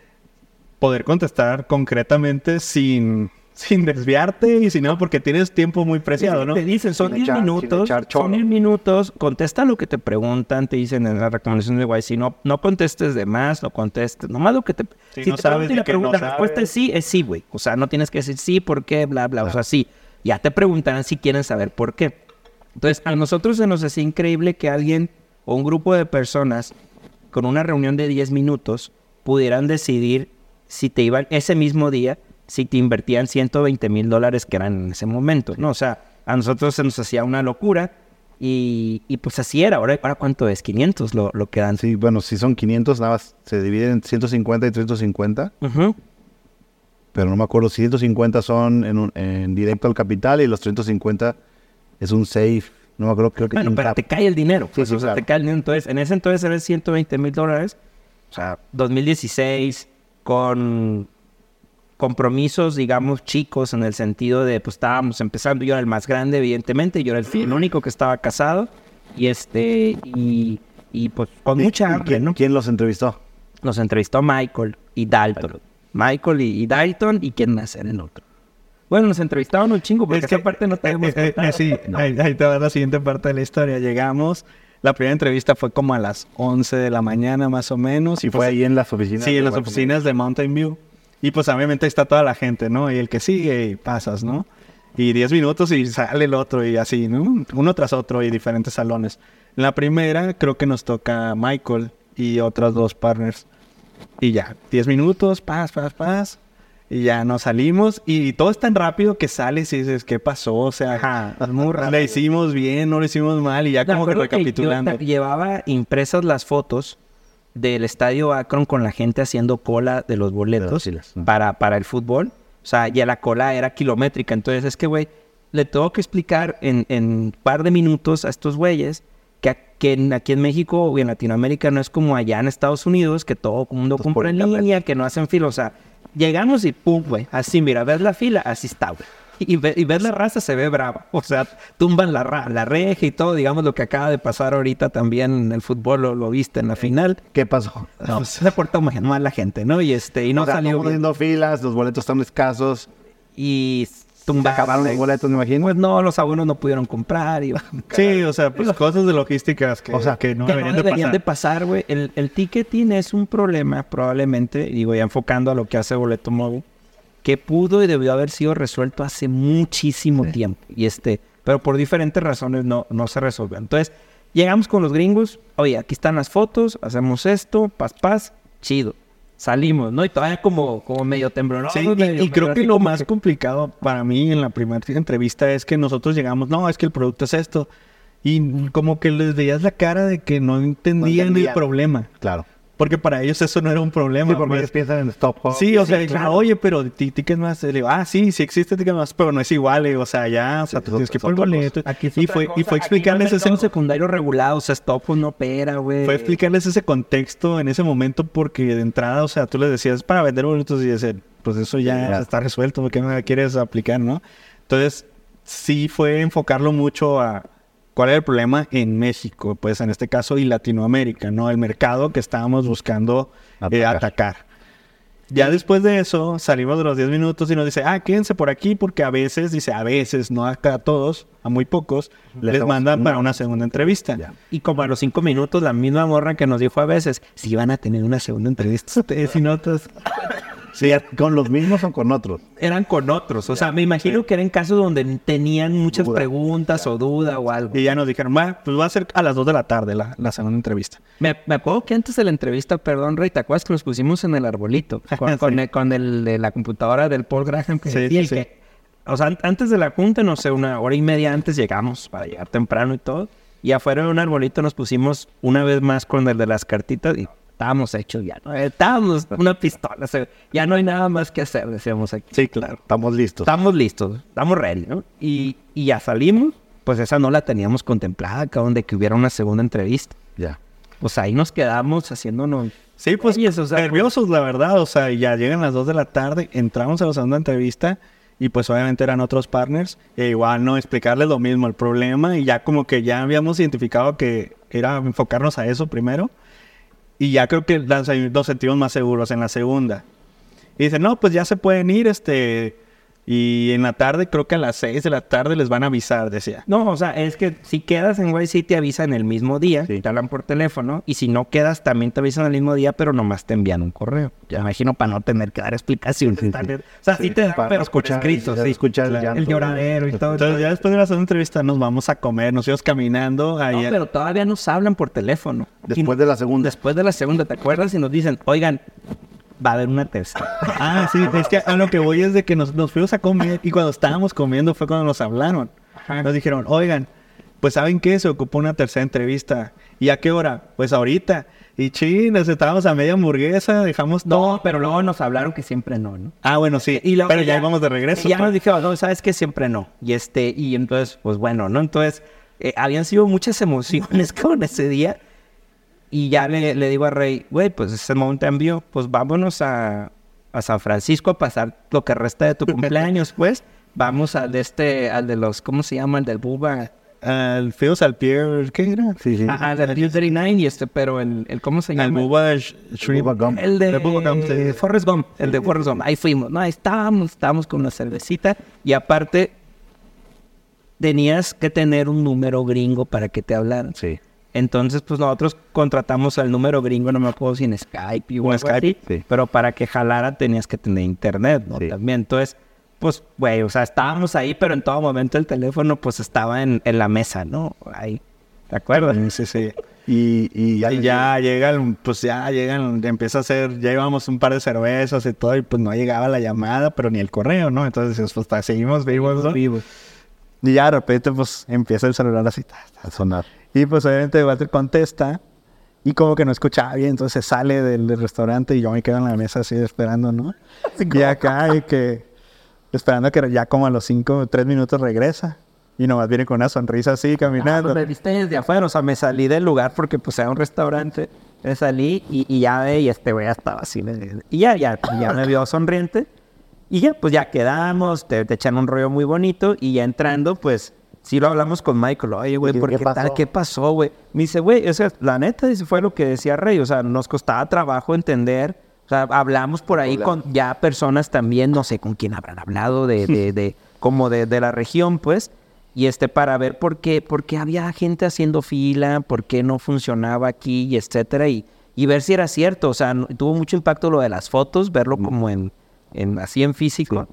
D: poder contestar concretamente sin sin desviarte y sin nada, porque tienes tiempo muy preciado, ¿no?
A: Te dicen, son 10 minutos, son 10 minutos, contesta lo que te preguntan, te dicen en la recomendación de YC, no, no contestes de más, no contestes, nomás lo que te...
D: si no te sabes la, pregunta,
A: la respuesta es sí, es sí, güey. O sea, no tienes que decir sí, por qué, bla, bla, o sea, sí. Ya te preguntarán si quieren saber por qué. Entonces, a nosotros se nos hacía increíble que alguien o un grupo de personas con una reunión de 10 minutos pudieran decidir si te iban ese mismo día si te invertían 120 mil dólares que eran en ese momento, ¿no? O sea, a nosotros se nos hacía una locura y, pues así era. Ahora, ¿para cuánto es? 500 lo, lo que dan.
B: Sí, bueno, si son 500, nada más se dividen en 150 y 350. Pero no me acuerdo, 150 son en, en directo al capital y los 350 es un safe. No me acuerdo, creo que...
A: Bueno, pero te cae el dinero. Sí, sí, te cae el dinero. Entonces, en ese entonces eran 120 mil dólares. O sea, 2016 con compromisos, digamos, chicos, en el sentido de, pues estábamos empezando, yo era el más grande, evidentemente, yo era el, único que estaba casado, y este, y, pues con mucha hambre,
B: ¿quién, ¿Quién los entrevistó?
A: Nos entrevistó Michael y Dalton. Michael y, Dalton, y quién más era el otro. Bueno, nos entrevistaron un chingo, porque es que aparte no tenemos...
D: Eh, eh, sí, ahí, te va la siguiente parte de la historia. Llegamos... La primera entrevista fue como a las 11 de la mañana más o menos.
B: ¿Y fue ahí en las oficinas?
D: Sí, en las oficinas de Mountain View. Y pues obviamente está toda la gente, ¿no? Y el que sigue y pasas, ¿no? Y 10 minutos y sale el otro y así, ¿no? Uno tras otro y diferentes salones. En la primera creo que nos toca Michael y otras dos partners. Y ya, 10 minutos, paz, paz, paz. Y ya nos salimos y todo es tan rápido que sales y dices, ¿qué pasó? O sea, Ajá, muy rápido. le hicimos bien, no le hicimos mal y ya como que recapitulando.
A: llevaba impresas las fotos del estadio Akron con la gente haciendo cola de los boletos para, para el fútbol. O sea, ya la cola era kilométrica. Entonces es que, güey, le tengo que explicar en un par de minutos a estos güeyes que, que aquí en México o en Latinoamérica no es como allá en Estados Unidos, que todo el mundo compra en línea, que no hacen fila. O sea, llegamos y pum, güey. Así, mira, ves la fila, así está, güey y, ver la raza se ve brava. O sea, tumban la, la reja y todo, digamos lo que acaba de pasar ahorita también en el fútbol, lo, viste en la final.
B: ¿Qué pasó?
A: No, se portó mal la gente, ¿no? Y este, y no salió.
B: poniendo filas, los boletos están escasos.
A: Y tumba,
B: acabaron los boletos, me imagino.
A: Pues no, los abuelos no pudieron comprar. Y,
D: sí, o sea, pues cosas de logísticas que, o sea, que no
A: deberían, de pasar. güey. El, el ticketing es un problema, probablemente, digo, ya enfocando a lo que hace Boleto Móvil que pudo y debió haber sido resuelto hace muchísimo tiempo. Y este, pero por diferentes razones no, no se resolvió. Entonces, llegamos con los gringos, oye, aquí están las fotos, hacemos esto, paz, paz, chido. Salimos, ¿no? Y todavía como, como medio tembloroso.
D: Sí, y, creo que lo más complicado para mí en la primera entrevista es que nosotros llegamos, no, es que el producto es esto. Y como que les veías la cara de que no entendían. el problema.
B: Claro.
D: Porque para ellos eso no era un problema.
B: Sí, porque ellos piensan en Stop
D: Sí, o sea, oye, pero digo, ah, sí, sí existe más, pero no es igual. o sea, ya, o sea, tienes que poner boleto. y fue, y fue explicarles ese.
A: secundario regulado, o sea, Stop no opera, güey.
D: Fue explicarles ese contexto en ese momento porque de entrada, o sea, tú les decías para vender boletos y decir, pues eso ya está resuelto, ¿qué me quieres aplicar, no? Entonces, sí fue enfocarlo mucho a ¿Cuál era el problema en México? Pues en este caso y Latinoamérica, ¿no? El mercado que estábamos buscando eh, atacar. Ya después de eso, salimos de los 10 minutos y nos dice, ah, quédense por aquí porque a veces, dice, a veces, no a todos, a muy pocos, les, mandan para una segunda entrevista.
A: Y como a los 5 minutos, la misma morra que nos dijo a veces, si van a tener una segunda entrevista ustedes y nosotros...
B: Sí, ¿con los mismos o con otros?
A: Eran con otros. O sea, me imagino que eran casos donde tenían muchas preguntas o duda o algo.
D: Y ya nos dijeron, va, pues va a ser a las 2 de la tarde la, la segunda entrevista.
A: Me, me, acuerdo que antes de la entrevista, perdón, Rey, ¿te acuerdas que nos pusimos en el arbolito? Con, con, el, de la computadora del Paul Graham. Que sí, sí, o sea, antes de la junta, no sé, una hora y media antes llegamos para llegar temprano y todo. Y afuera de un arbolito nos pusimos una vez más con el de las cartitas y estábamos hechos ya, ¿no? Estábamos una pistola, ya no hay nada más que hacer, decíamos aquí.
B: Sí, claro, estamos listos.
A: Estamos listos, estamos ready, ¿no? Y, y ya salimos pues esa no la teníamos contemplada, cabrón, de que hubiera una segunda entrevista.
B: Ya.
A: Pues ahí nos quedamos haciéndonos...
D: Sí, pues nerviosos, la verdad. O sea, ya llegan las 2 de la tarde, entramos a la segunda entrevista y pues obviamente eran otros partners. E igual no explicarles lo mismo, el problema, y ya como que ya habíamos identificado que era enfocarnos a eso primero. Y ya creo que nos sentimos más seguros en la segunda. Y dicen, no, pues ya se pueden ir, este y en la tarde, creo que a las 6 de la tarde les van a avisar, decía.
A: No, o sea, es que si quedas en YC te avisan el mismo día, te hablan por teléfono, y si no quedas también te avisan el mismo día, pero nomás te envían un correo. Ya imagino para no tener que dar explicaciones. O sea, sí, te dan, pero escuchar, escrito, sí.
D: Escuchar el, lloradero y todo. Entonces, ya después de la segunda entrevista nos vamos a comer, nos íbamos caminando.
A: No, pero todavía nos hablan por teléfono.
B: Después de la segunda.
A: Después de la segunda, ¿te acuerdas? Y nos dicen, oigan, va a haber una tercera.
D: Ah, sí, es que a lo que voy es de que nos, fuimos a comer y cuando estábamos comiendo fue cuando nos hablaron. Nos dijeron, oigan, pues ¿saben qué? Se ocupó una tercera entrevista. ¿Y a qué hora? Pues ahorita. Y chinos, estábamos a media hamburguesa, dejamos
A: todo. No, pero luego nos hablaron que siempre no, ¿no?
D: Ah, bueno, sí. Y pero ya, íbamos de regreso.
A: Y ya nos dijeron, no, sabes que siempre no. Y este, y entonces, pues bueno, ¿no? Entonces, eh, habían sido muchas emociones con ese día. Y ya le, le digo a Rey, güey, pues es el momento de envío, pues vámonos a, a, San Francisco a pasar lo que resta de tu cumpleaños, pues. Vamos al de este, al de los, ¿cómo se llama? El del Buba.
D: Al Fios al Pier, ¿qué era?
A: Sí, sí. Ajá, del Pier 39 y este, pero el, el ¿cómo se llama?
D: El Buba Gump.
A: El de, de Forrest Gump, el de Forrest Gump. Ahí fuimos, ¿no? Ahí estábamos, estábamos con una cervecita y aparte tenías que tener un número gringo para que te hablaran.
B: Sí.
A: Entonces, pues nosotros contratamos al número gringo, no me acuerdo si en Skype o en Skype, pero para que jalara tenías que tener internet, ¿no? También, entonces, pues, güey, o sea, estábamos ahí, pero en todo momento el teléfono, pues, estaba en, la mesa, ¿no? Ahí, ¿te acuerdas?
D: Sí, sí. Y, y, ya, llegan, pues ya llegan, empieza a hacer, ya llevamos un par de cervezas y todo, y pues no llegaba la llamada, pero ni el correo, ¿no? Entonces, pues, seguimos vivos, ¿no? vivos. Y ya de repente, pues, empieza el celular así a sonar. Y pues obviamente Walter contesta y como que no escuchaba bien, entonces sale del, restaurante y yo me quedo en la mesa así esperando, ¿no? y acá y que esperando que ya como a los cinco, tres minutos regresa. Y nomás viene con una sonrisa así caminando.
A: Ah, pues me viste desde afuera, o sea, me salí del lugar porque pues era un restaurante. Me salí y, ya ve, y este güey estaba así. Y ya, ya, ya me vio sonriente. Y ya, pues ya quedamos, te, te echan un rollo muy bonito y ya entrando, pues sí lo hablamos con Michael, oye, güey, ¿por qué, tal? ¿Qué pasó, güey? Me dice, güey, o sea, la neta, dice, fue lo que decía Rey, o sea, nos costaba trabajo entender, o sea, hablamos por ahí con ya personas también, no sé con quién habrán hablado, de, de, de como de, de, la región, pues, y este, para ver por qué, por qué había gente haciendo fila, por qué no funcionaba aquí, y etcétera, y, y ver si era cierto, o sea, tuvo mucho impacto lo de las fotos, verlo mm. como en, en así en físico.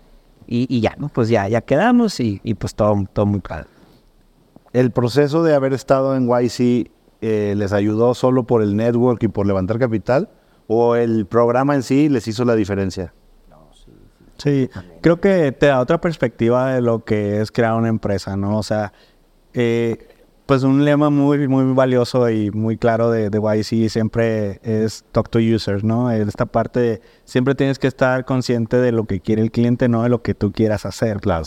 A: Y, y, ya, ¿no? Pues ya, ya quedamos y, y pues todo, todo muy claro
B: el proceso de haber estado en YC eh, les ayudó solo por el network y por levantar capital o el programa en sí les hizo la diferencia?
D: Sí, creo que te da otra perspectiva de lo que es crear una empresa, ¿no? O sea, eh, pues un lema muy, muy valioso y muy claro de, de YC siempre es talk to users, ¿no? Esta parte siempre tienes que estar consciente de lo que quiere el cliente, no de lo que tú quieras hacer, claro.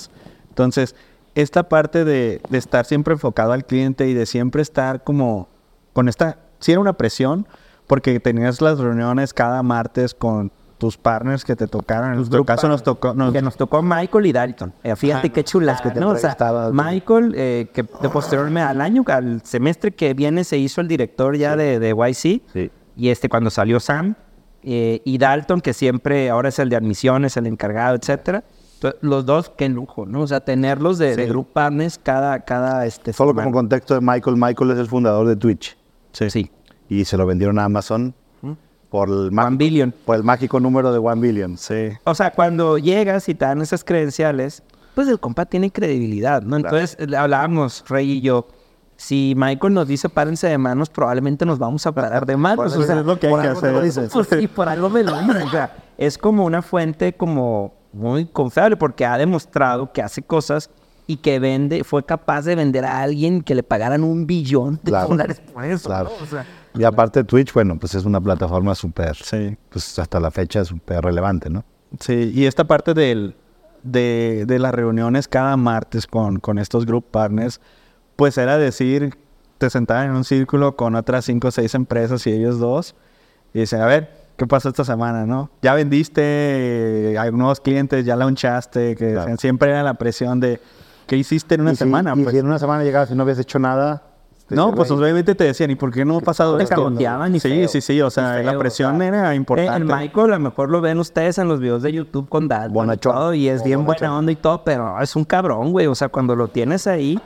D: Entonces, esta parte de, estar siempre enfocado al cliente y de siempre estar como con esta, sí era una presión, porque tenías las reuniones cada martes con tus partners que te tocaron. En nuestro caso nos tocó...
A: Que nos tocó Michael y Dalton. Eh, fíjate qué chulas que tenemos. Michael, eh, que de posteriormente al año, al semestre que viene se hizo el director ya de, de, YC. Y este cuando salió Sam. Eh, y Dalton, que siempre ahora es el de admisiones, el encargado, etcétera los dos, qué lujo, ¿no? O sea, tenerlos de, de group partners cada, cada este.
B: Solo como contexto de Michael, Michael es el fundador de Twitch.
A: Sí. sí.
B: Y se lo vendieron a Amazon por el,
A: One billion.
B: por el mágico número de One Billion.
D: Sí.
A: O sea, cuando llegas y te dan esas credenciales, pues el compa tiene credibilidad, ¿no? Entonces hablábamos, Rey y yo, si Michael nos dice párense de manos, probablemente nos vamos a parar de manos.
D: o sea, es lo que hay que hacer.
A: Pues, y por algo me lo dice. O sea, es como una fuente como muy confiable porque ha demostrado que hace cosas y que vende, fue capaz de vender a alguien que le pagaran un billón de dólares por eso.
B: y aparte Twitch, bueno, pues es una plataforma súper, sí. pues hasta la fecha súper relevante, ¿no?
D: Sí, y esta parte del, de, de, las reuniones cada martes con, con estos group partners, pues era decir, te sentaban en un círculo con otras cinco o seis empresas y ellos dos, y dicen, a ver, ¿qué pasó esta semana, no? Ya vendiste, hay nuevos clientes, ya launchaste, que siempre era la presión de, ¿qué hiciste en una semana?
B: y pues? en una semana llegabas y no habías hecho nada,
D: no, pues obviamente te decían, ¿y por qué no ha pasado esto? sí, sí, sí, o sea, la presión era importante.
A: El Michael, a lo mejor lo ven ustedes en los videos de YouTube con Dad. todo, y es bien buena onda y todo, pero es un cabrón, güey. O sea, cuando lo tienes ahí,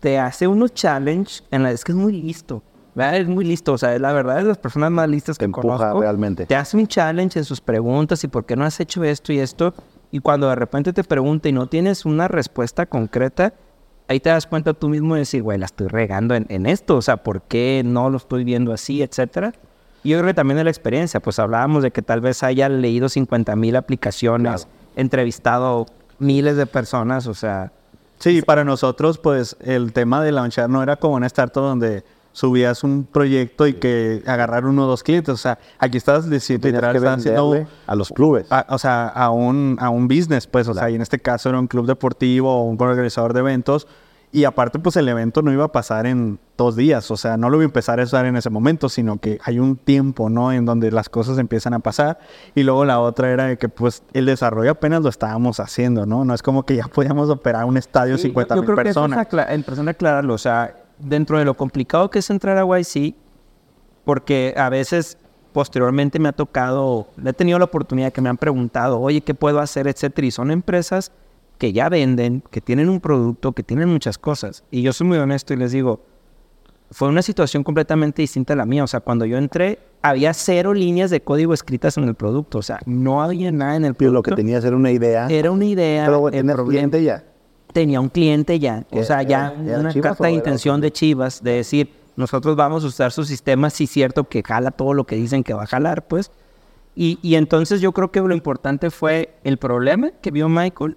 A: te hace unos challenge, en la, es que es muy listo. ¿Verdad? Es muy listo, o sea, la verdad es de las personas más listas que conozco.
B: realmente.
A: Te hace un challenge en sus preguntas y por qué no has hecho esto y esto. Y cuando de repente te pregunta y no tienes una respuesta concreta, ahí te das cuenta tú mismo de decir, güey, la estoy regando en, esto, o sea, ¿por qué no lo estoy viendo así, etcétera? Y yo creo que también de la experiencia, pues hablábamos de que tal vez haya leído 50 mil aplicaciones, entrevistado miles de personas, o sea...
D: Sí, para nosotros, pues el tema de launchar no era como un startup donde subías un proyecto y que agarrar uno o dos clientes. O sea, aquí estás
B: diciendo a los clubes.
D: o sea, a un, a un business, pues. O sea, y en este caso era un club deportivo o un organizador de eventos. Y aparte, pues el evento no iba a pasar en dos días. O sea, no lo iba a empezar a usar en ese momento, sino que hay un tiempo, ¿no? En donde las cosas empiezan a pasar. Y luego la otra era de que, pues, el desarrollo apenas lo estábamos haciendo, ¿no? No es como que ya podíamos operar un estadio 50 mil personas.
A: Que en persona aclararlo. O sea, dentro de lo complicado que es entrar a YC, porque a veces posteriormente me ha tocado, he tenido la oportunidad que me han preguntado, oye, ¿qué puedo hacer? Etcétera. Y son empresas que ya venden, que tienen un producto, que tienen muchas cosas. Y yo soy muy honesto y les digo, fue una situación completamente distinta a la mía. O sea, cuando yo entré, había cero líneas de código escritas en el producto. O sea, no había nada en el producto.
B: Pero lo que tenías era una idea.
A: Era una idea.
B: Pero el cliente ya
A: tenía un cliente ya, o sea, ya, una carta de intención de Chivas, de decir, nosotros vamos a usar su sistema, sí cierto que jala todo lo que dicen que va a jalar, pues. Y, y entonces yo creo que lo importante fue el problema que vio Michael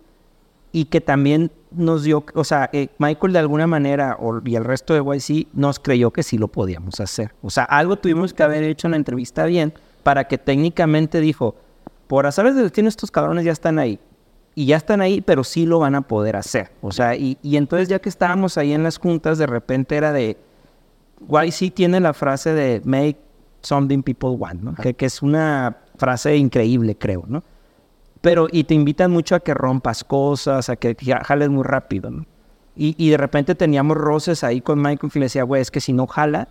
A: y que también nos dio, o sea, eh, Michael de alguna manera y el resto de YC nos creyó que sí lo podíamos hacer. O sea, algo tuvimos que haber hecho en la entrevista bien para que técnicamente dijo, por azares del destino estos cabrones ya están ahí y ya están ahí, pero sí lo van a poder hacer. O sea, y, entonces ya que estábamos ahí en las juntas, de repente era de, YC tiene la frase de make something people want, ¿no? Que, que, es una frase increíble, creo, ¿no? Pero, y te invitan mucho a que rompas cosas, a que jales muy rápido, ¿no? Y, y de repente teníamos roces ahí con Michael que le decía, güey, es que si no jala,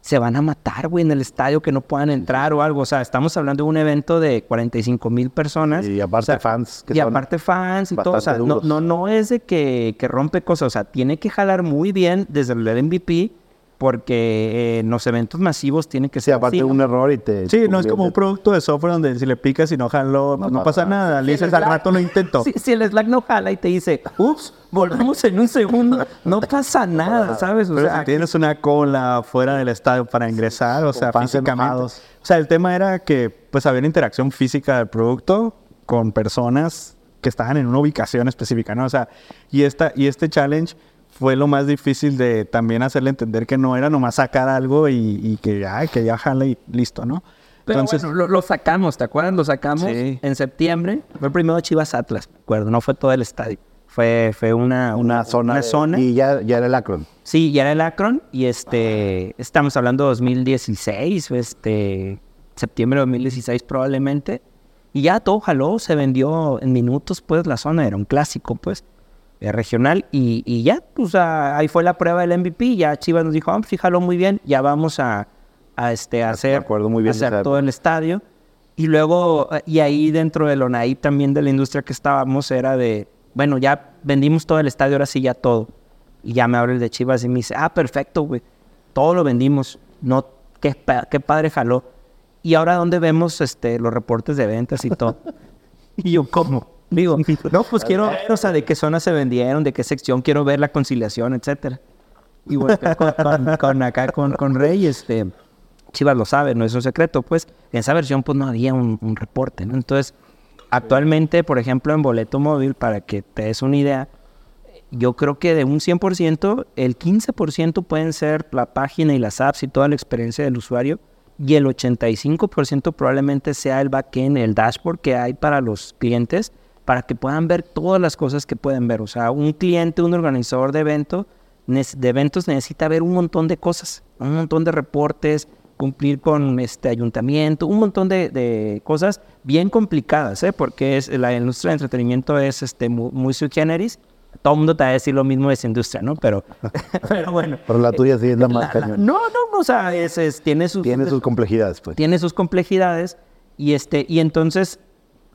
A: se van a matar, güey, en el estadio que no puedan entrar o algo. O sea, estamos hablando de un evento de 45 mil personas.
B: Y aparte fans.
A: y aparte fans y todo. O sea, no, no, no es de que, que rompe cosas. O sea, tiene que jalar muy bien desde el MVP porque en los eventos masivos tiene que ser.
B: Sí, aparte de un error y te.
D: Sí, no es como un producto de software donde si le picas y no jalo, no, no pasa, nada. Le dices al rato lo intento.
A: Si, el Slack no jala y te dice, ups, volvemos en un segundo, no pasa nada, ¿sabes?
D: O sea, tienes una cola fuera del estadio para ingresar, o sea, físicamente. O sea, el tema era que pues había una interacción física del producto con personas que estaban en una ubicación específica, ¿no? O sea, y, esta, y este challenge fue lo más difícil de también hacerle entender que no era nomás sacar algo y, que, ya que ya jala y listo, ¿no?
A: Pero Entonces, bueno, lo, sacamos, ¿te acuerdas? Lo sacamos en septiembre. Fue el primero Chivas Atlas, me acuerdo, no fue todo el estadio. Fue, fue una, una, zona. zona.
B: Y ya, ya era el Akron.
A: Sí, ya era el Akron. Y este, estamos hablando de 2016, este, septiembre de 2016 probablemente. Y ya todo jaló, se vendió en minutos, pues la zona era un clásico, pues. Eh, regional y, ya, pues ahí fue la prueba del MVP, ya Chivas nos dijo, vamos, fíjalo muy bien, ya vamos a, este, hacer,
B: acuerdo muy bien
A: hacer todo el estadio. Y luego, eh, y ahí dentro del ONAI también de la industria que estábamos era de, bueno, ya vendimos todo el estadio, ahora sí ya todo. Y ya me abre el de Chivas y me dice, ah, perfecto, güey, todo lo vendimos, no, qué, qué padre jaló. Y ahora dónde vemos este, los reportes de ventas y todo. y yo, ¿cómo? Digo, no, pues quiero ver, o sea, de qué zona se vendieron, de qué sección, quiero ver la conciliación, etcétera. Y bueno, con, acá con, con Rey, este, Chivas lo sabe, no es un secreto, pues en esa versión pues no había un, reporte, ¿no? Entonces, actualmente, por ejemplo, en boleto móvil, para que te des una idea, yo creo que de un 100%, el 15% pueden ser la página y las apps y toda la experiencia del usuario, y el 85% probablemente sea el backend, el dashboard que hay para los clientes, para que puedan ver todas las cosas que pueden ver. O sea, un cliente, un organizador de evento, de eventos necesita ver un montón de cosas, un montón de reportes, cumplir con este ayuntamiento, un montón de, cosas bien complicadas, ¿eh? porque es, la industria de entretenimiento es este, muy, sui generis. Todo el mundo te va a decir lo mismo de esa industria, ¿no? Pero, pero bueno.
B: Pero la tuya sí es la más cañón.
A: No, no, o sea, es, tiene sus...
B: Tiene sus complejidades, pues.
A: Tiene sus complejidades. Y, este, y entonces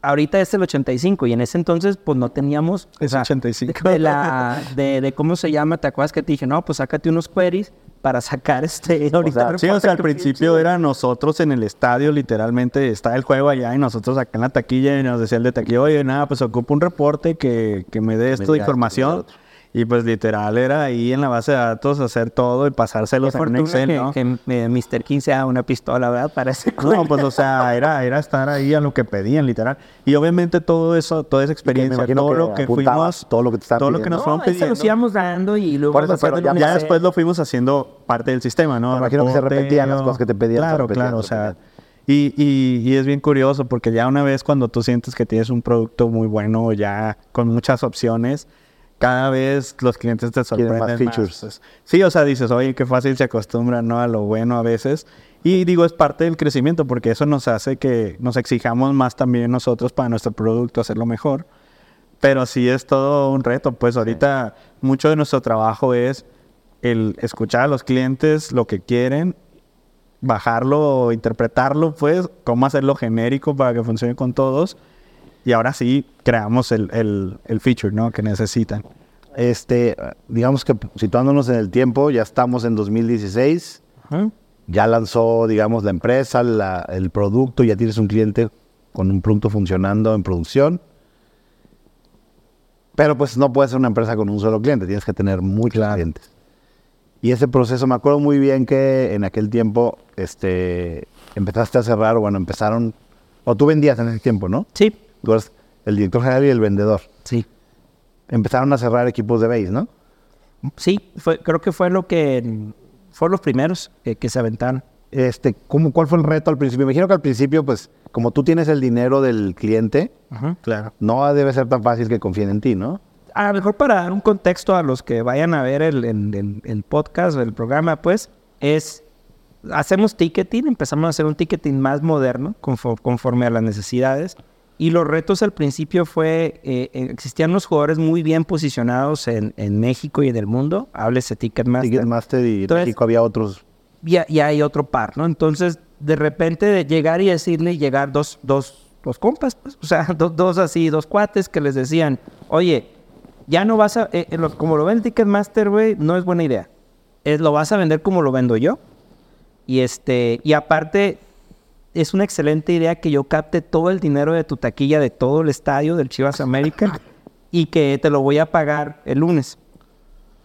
A: ahorita es el 85 y en ese entonces pues no teníamos...
D: Es 85.
A: De, la, de, de, cómo se llama, ¿te acuerdas que te dije? No, pues sácate unos queries para sacar este...
D: Ahorita sí, o sea, al principio era nosotros en el estadio, literalmente está el juego allá y nosotros acá en la taquilla y nos decía el de taquilla, oye, nada, pues ocupo un reporte que, que me dé esto de información. Y pues literal era ahí en la base de datos hacer todo y pasárselos en Excel, ¿no?
A: Que, que Mr. 15 sea una pistola, ¿verdad? Parece.
D: No, pues o sea, era, era estar ahí a lo que pedían, literal. Y obviamente todo eso, toda esa experiencia, todo lo que fuimos,
B: todo lo que te
D: todo lo que nos fueron pidiendo.
A: Nos íbamos dando y luego
D: ya, después lo fuimos haciendo parte del sistema, ¿no?
B: Me imagino que se repetían las cosas que te pedían.
D: Claro, claro, o sea... Y, y, y, es bien curioso porque ya una vez cuando tú sientes que tienes un producto muy bueno, ya con muchas opciones, cada vez los clientes te sorprenden más.
B: features.
D: Sí, o sea, dices, oye, qué fácil se acostumbra ¿no? a lo bueno a veces. Y digo, es parte del crecimiento porque eso nos hace que nos exijamos más también nosotros para nuestro producto, hacerlo mejor. Pero sí es todo un reto, pues ahorita mucho de nuestro trabajo es el escuchar a los clientes lo que quieren, bajarlo, interpretarlo, pues, cómo hacerlo genérico para que funcione con todos y ahora sí creamos el, el, el feature ¿no? que necesitan.
B: Este, digamos que situándonos en el tiempo, ya estamos en 2016. Ya lanzó, digamos, la empresa, el producto, ya tienes un cliente con un producto funcionando en producción. Pero pues no puede ser una empresa con un solo cliente, tienes que tener muchos clientes. Y ese proceso, me acuerdo muy bien que en aquel tiempo este, empezaste a cerrar, bueno, empezaron, o tú vendías en ese tiempo, ¿no?
A: Sí
B: el director general y el vendedor.
A: Sí.
B: Empezaron a cerrar equipos de base, ¿no?
A: Sí, fue, creo que fue lo que fueron los primeros que, se aventaron.
B: Este, ¿cómo, ¿Cuál fue el reto al principio? Me imagino que al principio, pues, como tú tienes el dinero del cliente,
D: claro.
B: no debe ser tan fácil que confíen en ti, ¿no?
A: A lo mejor para dar un contexto a los que vayan a ver el, el, el podcast, el programa, pues, es, hacemos ticketing, empezamos a hacer un ticketing más moderno, conforme a las necesidades. Y los retos al principio fue, eh, eh, existían los jugadores muy bien posicionados en, en, México y en el mundo, háblese Ticketmaster.
B: Ticketmaster y en México había otros.
A: Y, y, hay otro par, ¿no? Entonces, de repente, de llegar y decirle, llegar dos, dos, dos compas, pues, o sea, dos, así, dos cuates que les decían, oye, ya no vas a, eh, como lo ven Ticketmaster, güey, no es buena idea. Es, lo vas a vender como lo vendo yo. Y este, y aparte, es una excelente idea que yo capte todo el dinero de tu taquilla de todo el estadio del Chivas América y que te lo voy a pagar el lunes.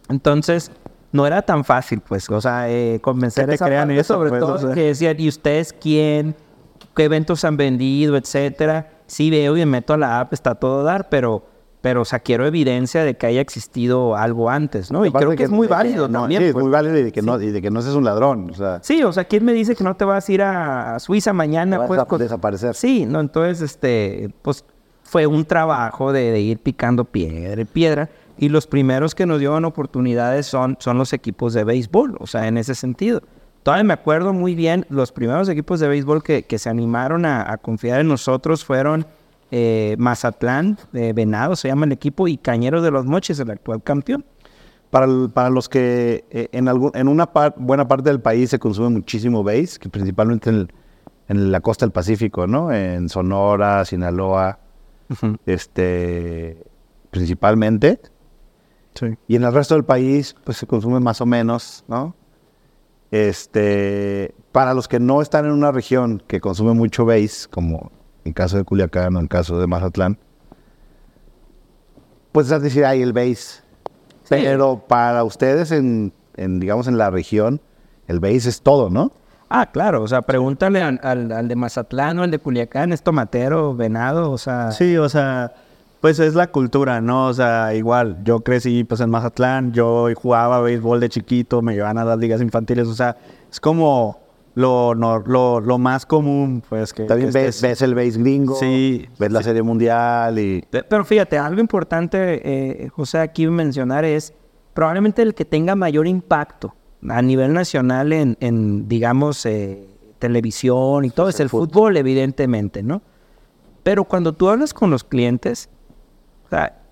A: Entonces, no era tan fácil, pues, o sea, eh, convencer a esa crean eso, sobre pues, todo que decían, ¿y ustedes quién? ¿Qué eventos han vendido? Etcétera. Sí veo y me meto a la app, está todo dar, pero pero, o sea, quiero evidencia de que haya existido algo antes, ¿no? Y creo que, es muy válido
B: no, Sí, es muy pues. válido y de que, no, y de que no seas un ladrón, o sea.
A: Sí, o sea, ¿quién me dice que no te vas a ir a Suiza mañana?
B: pues, a desaparecer.
A: Sí, no, entonces, este, pues, fue un trabajo de, ir picando piedra y piedra. Y los primeros que nos dieron oportunidades son, son los equipos de béisbol, o sea, en ese sentido. Todavía me acuerdo muy bien, los primeros equipos de béisbol que, que se animaron a, a confiar en nosotros fueron eh, Mazatlán, de Venado se llama el equipo, y Cañeros de los Moches, el actual campeón.
B: Para, para los que eh, en, algún, en una buena parte del país se consume muchísimo base, que principalmente en, en, la costa del Pacífico, ¿no? En Sonora, Sinaloa, este, principalmente.
D: Sí.
B: Y en el resto del país, pues se consume más o menos, ¿no? Este, para los que no están en una región que consume mucho base, como en caso de Culiacán o en caso de Mazatlán, pues es decir, hay el base. Pero para ustedes, en, digamos, en la región, el base es todo, ¿no?
A: Ah, claro, o sea, pregúntale al, de Mazatlán o al de Culiacán, es tomatero, venado, o sea...
D: Sí, o sea, pues es la cultura, ¿no? O sea, igual, yo crecí pues en Mazatlán, yo jugaba béisbol de chiquito, me llevaban a las ligas infantiles, o sea, es como lo, lo, lo, más común, pues que...
B: También ves, el base gringo,
D: sí,
B: ves la serie mundial y...
A: Pero fíjate, algo importante, eh, José, aquí mencionar es, probablemente el que tenga mayor impacto a nivel nacional en, digamos, eh, televisión y todo es el fútbol, evidentemente, ¿no? Pero cuando tú hablas con los clientes, o sea,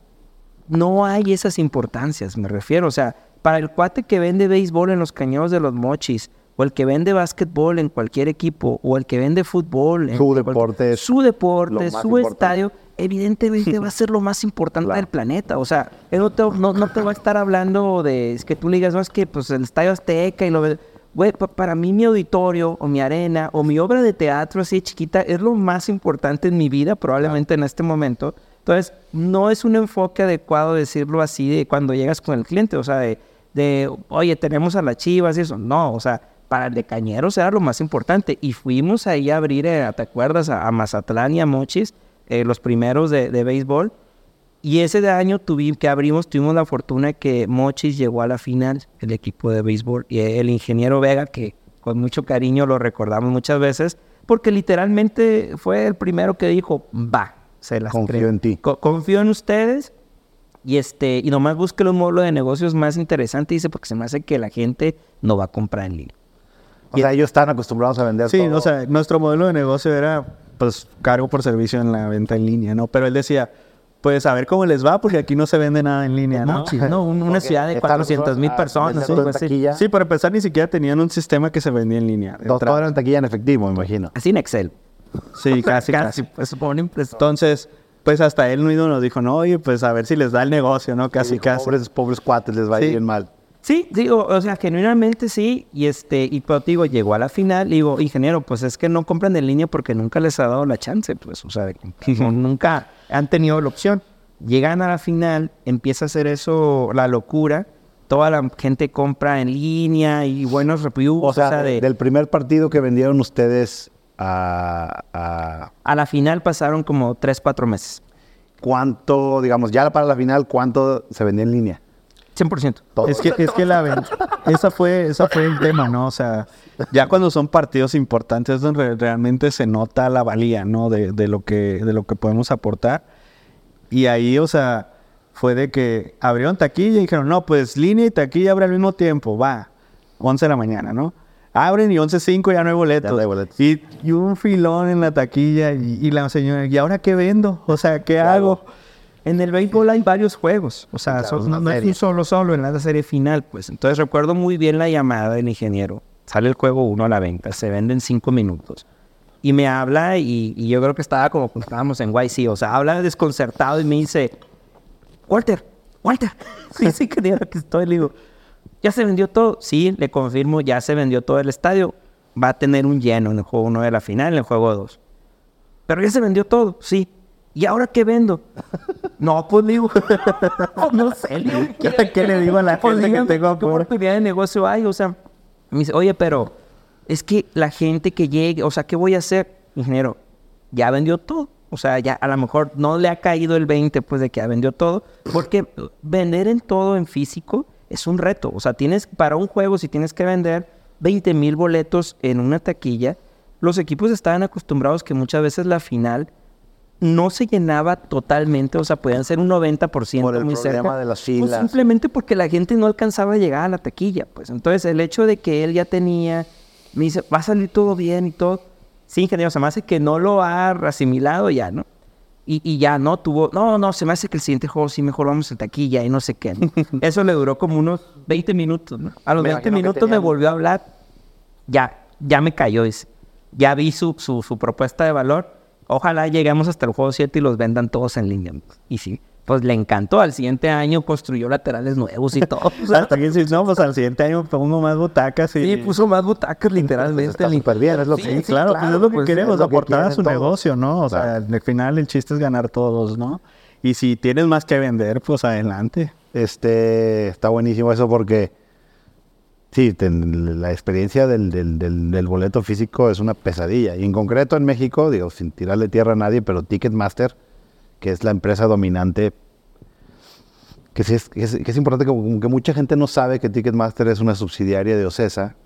A: no hay esas importancias, me refiero. O sea, para el cuate que vende béisbol en los cañones de los mochis, o el que vende básquetbol en cualquier equipo, o el que vende fútbol.
B: En su deporte.
A: Su deporte, su estadio, evidentemente va a ser lo más importante del planeta. O sea, él no te, no, te, va a estar hablando de es que tú le digas, no, es que pues el estadio Azteca y lo Güey, para mí mi auditorio o mi arena o mi obra de teatro así chiquita es lo más importante en mi vida probablemente en este momento. Entonces, no es un enfoque adecuado decirlo así de cuando llegas con el cliente, o sea, de, de oye, tenemos a las chivas y eso. No, o sea, para el de Cañeros era lo más importante. Y fuimos ahí a abrir, eh, ¿te acuerdas? A, Mazatlán y a Mochis, eh, los primeros de, de, béisbol. Y ese año tuvimos, que abrimos, tuvimos la fortuna de que Mochis llegó a la final, el equipo de béisbol. Y el ingeniero Vega, que con mucho cariño lo recordamos muchas veces, porque literalmente fue el primero que dijo, va, se las
B: Confío en ti.
A: confío en ustedes y este, y nomás busque un modelo de negocios más interesante, dice, porque se me hace que la gente no va a comprar en línea.
B: O sea, ellos están acostumbrados a vender
D: Sí, o sea, nuestro modelo de negocio era, pues, cargo por servicio en la venta en línea, ¿no? Pero él decía, pues, a ver cómo les va, porque aquí no se vende nada en línea, ¿no?
A: no, una ciudad de 400 mil personas.
B: Sí, pues, sí.
D: sí, para empezar, ni siquiera tenían un sistema que se vendía en línea.
B: Todo era en taquilla en efectivo, me imagino.
A: Así en Excel.
D: Sí, casi, casi. Pues, Entonces, pues hasta él mismo nos dijo, no, oye, pues a ver si les da el negocio, ¿no? Casi, casi.
B: Pobres, pobres cuates les va a ir bien mal.
A: Sí, digo, o sea, genuinamente sí, y este, y pero digo, llegó a la final, digo, ingeniero, pues es que no compran en línea porque nunca les ha dado la chance, pues, o sea, nunca han tenido la opción. Llegan a la final, empieza a hacer eso, la locura, toda la gente compra en línea y buenos reviews.
B: O sea, del primer partido que vendieron ustedes a, a...
A: A la final pasaron como tres, cuatro meses.
B: ¿Cuánto, digamos, ya para la final, cuánto se vendía en línea?
A: 100%.
D: Es que, es que la esa fue, esa fue el tema, ¿no? O sea, ya cuando son partidos importantes es donde realmente se nota la valía, ¿no? De, de, lo que, de lo que podemos aportar. Y ahí, o sea, fue de que abrieron taquilla y dijeron, no, pues línea y taquilla abre al mismo tiempo, va, 11 de la mañana, ¿no? Abren y 11.05 ya no hay boletos. No hay boletos. Y, y, un filón en la taquilla y, la señora, ¿y ahora qué vendo? O sea, ¿qué hago?
A: En el béisbol hay varios juegos, o sea, no, es un solo solo en la serie final, pues. Entonces recuerdo muy bien la llamada del ingeniero. Sale el juego uno a la venta, se vende en cinco minutos. Y me habla y, yo creo que estaba como cuando estábamos en YC, o sea, habla desconcertado y me dice, Walter, Walter, sí, sí, que que estoy, le digo, ¿ya se vendió todo? Sí, le confirmo, ya se vendió todo el estadio. Va a tener un lleno en el juego uno de la final, en el juego 2. Pero ya se vendió todo, sí. ¿Y ahora qué vendo? no, pues digo, no sé,
D: ¿Qué, le digo a la pues, gente que tengo
A: ¿Qué oportunidad de negocio hay? O sea, me dice, oye, pero es que la gente que llegue, o sea, ¿qué voy a hacer? Ingeniero, ya vendió todo. O sea, ya a lo mejor no le ha caído el 20 pues de que ya vendió todo, porque vender en todo en físico es un reto. O sea, tienes para un juego, si tienes que vender 20 mil boletos en una taquilla, los equipos estaban acostumbrados que muchas veces la final no se llenaba totalmente, o sea, podían ser un 90%
B: Por el problema de las pues, filas.
A: simplemente porque la gente no alcanzaba a llegar a la taquilla, pues. Entonces, el hecho de que él ya tenía, me dice, va a salir todo bien y todo. Sí, ingeniero, se me hace que no lo ha asimilado ya, ¿no? Y, ya no tuvo, no, no, se me hace que el siguiente juego sí mejor vamos a taquilla y no sé qué. Eso le duró como unos 20 minutos, ¿no? A los 20 minutos me volvió a hablar, ya, ya me cayó, dice. Ya vi su, su, su propuesta de valor Ojalá lleguemos hasta el juego 7 y los vendan todos en línea. Y sí, pues le encantó. Al siguiente año construyó laterales nuevos y todo.
D: Hasta que no, pues al siguiente año pongo más butacas. Y...
A: Sí, puso más butacas literalmente.
B: Está súper bien, es lo que...
D: claro, pues es lo que pues, queremos, aportar a su negocio, ¿no? O sea, al final el chiste es ganar todos, ¿no? Y si tienes más que vender, pues adelante.
B: Este, está buenísimo eso porque Sí, la experiencia del, boleto físico es una pesadilla. Y en concreto en México, digo, sin tirarle tierra a nadie, pero Ticketmaster, que es la empresa dominante, que, es, que es, importante que, que, mucha gente no sabe que Ticketmaster es una subsidiaria de Ocesa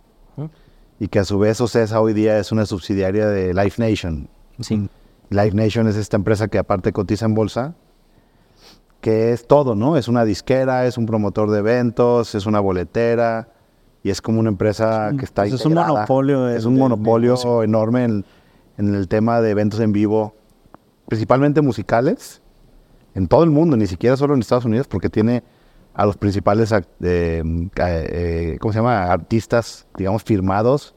B: y que a su vez Ocesa hoy día es una subsidiaria de Live Nation.
A: Sí.
B: Live Nation es esta empresa que aparte cotiza en bolsa que es todo, ¿no? Es una disquera, es un promotor de eventos, es una boletera y es como una empresa que está
D: pues Es un monopolio.
B: es un monopolio enorme en, en, el tema de eventos en vivo, principalmente musicales, en todo el mundo, ni siquiera solo en Estados Unidos, porque tiene a los principales, eh, eh, ¿cómo se llama? Artistas, digamos, firmados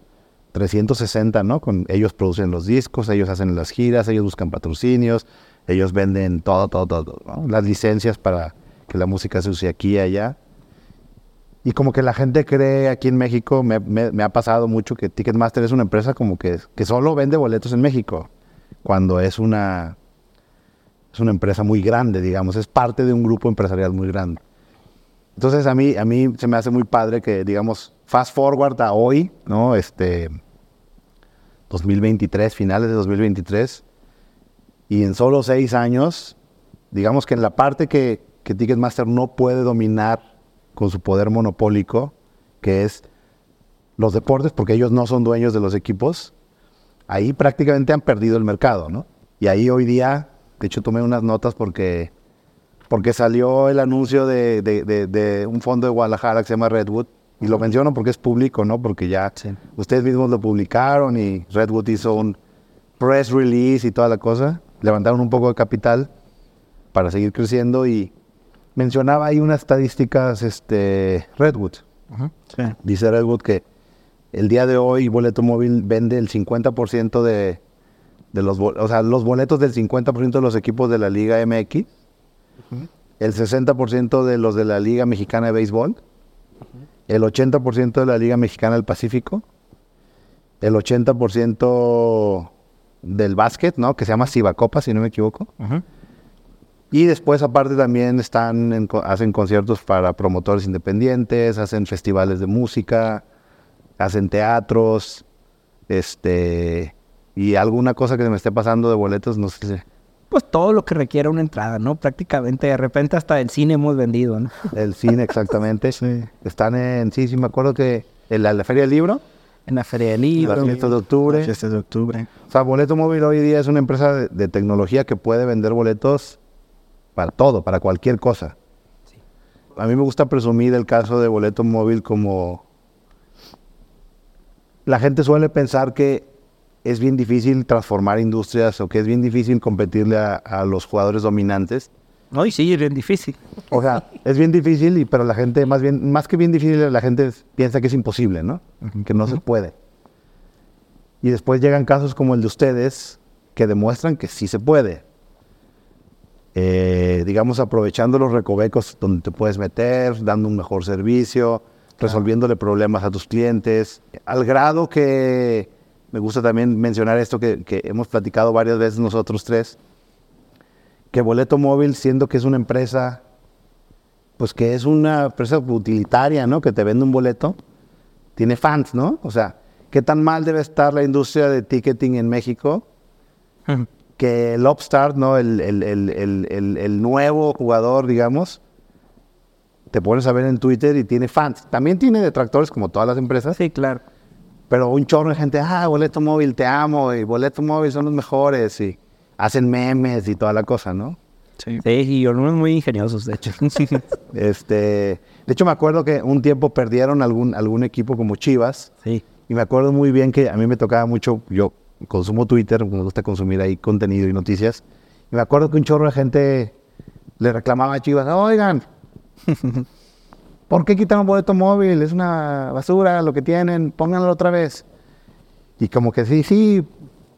B: 360, ¿no? Con, ellos producen los discos, ellos hacen las giras, ellos buscan patrocinios, ellos venden todo, todo, todo, ¿no? Las licencias para que la música se use aquí y allá. Y como que la gente cree aquí en México, me, ha pasado mucho que Ticketmaster es una empresa como que, que solo vende boletos en México, cuando es una, es una empresa muy grande, digamos, es parte de un grupo empresarial muy grande. Entonces a mí, a mí se me hace muy padre que, digamos, fast forward a hoy, ¿no? Este, 2023, finales de 2023, y en solo seis años, digamos que en la parte que, que Ticketmaster no puede dominar con su poder monopólico, que es los deportes, porque ellos no son dueños de los equipos, ahí prácticamente han perdido el mercado, ¿no? Y ahí hoy día, de hecho tomé unas notas porque, porque salió el anuncio de, de, un fondo de Guadalajara que se llama Redwood, y lo menciono porque es público, ¿no? Porque ya ustedes mismos lo publicaron y Redwood hizo un press release y toda la cosa levantaron un poco de capital para seguir creciendo y mencionaba ahí unas estadísticas este, Redwood. Dice Redwood que el día de hoy Boleto Móvil vende el 50% de, de los, o sea, los boletos del 50% de los equipos de la Liga MX, el 60% de los de la Liga Mexicana de Béisbol, el 80% de la Liga Mexicana del Pacífico, el 80% del básquet, ¿no? Que se llama Copa, si no me equivoco. Y después, aparte, también están hacen conciertos para promotores independientes, hacen festivales de música, hacen teatros, este, y alguna cosa que se me esté pasando de boletos, no sé.
A: Pues todo lo que requiera una entrada, ¿no? Prácticamente, de repente hasta el cine hemos vendido, ¿no?
B: El cine, exactamente. sí. Están en, sí, sí, me acuerdo que en la Feria del Libro,
A: en la Feria del Libro.
B: Las fiestas de octubre.
D: De octubre.
B: O sea, Boleto Móvil hoy día es una empresa de, tecnología que puede vender boletos para todo, para cualquier cosa. Sí. A mí me gusta presumir el caso de Boleto Móvil como... La gente suele pensar que es bien difícil transformar industrias o que es bien difícil competirle a los jugadores dominantes.
A: No, y sí, es bien difícil.
B: O sea, es bien difícil, y, pero la gente, más bien, más que bien difícil, la gente piensa que es imposible, ¿no? Que no se puede. Y después llegan casos como el de ustedes, que demuestran que sí se puede. Eh, digamos, aprovechando los recovecos donde te puedes meter, dando un mejor servicio, resolviéndole problemas a tus clientes, al grado que me gusta también mencionar esto que, que hemos platicado varias veces nosotros tres, que Boleto Móvil, siendo que es una empresa, pues que es una empresa utilitaria, ¿no? Que te vende un boleto, tiene fans, ¿no? O sea, ¿qué tan mal debe estar la industria de ticketing en México? Que el upstart, ¿no? El, el, nuevo jugador, digamos, te pones a ver en Twitter y tiene fans. También tiene detractores como todas las empresas.
A: Sí, claro.
B: Pero un chorro de gente, ah, boleto móvil, te amo, y boleto móvil son los mejores, y hacen memes y toda la cosa, ¿no?
A: Sí, sí y algunos muy ingeniosos, de hecho.
B: este, de hecho, me acuerdo que un tiempo perdieron algún, algún equipo como Chivas.
A: Sí.
B: Y me acuerdo muy bien que a mí me tocaba mucho, yo consumo Twitter, me gusta consumir ahí contenido y noticias. Me acuerdo que un chorro de gente le reclamaba a Chivas, oigan, ¿por qué quitan un boleto móvil? Es una basura lo que tienen, pónganlo otra vez. Y como que sí, sí,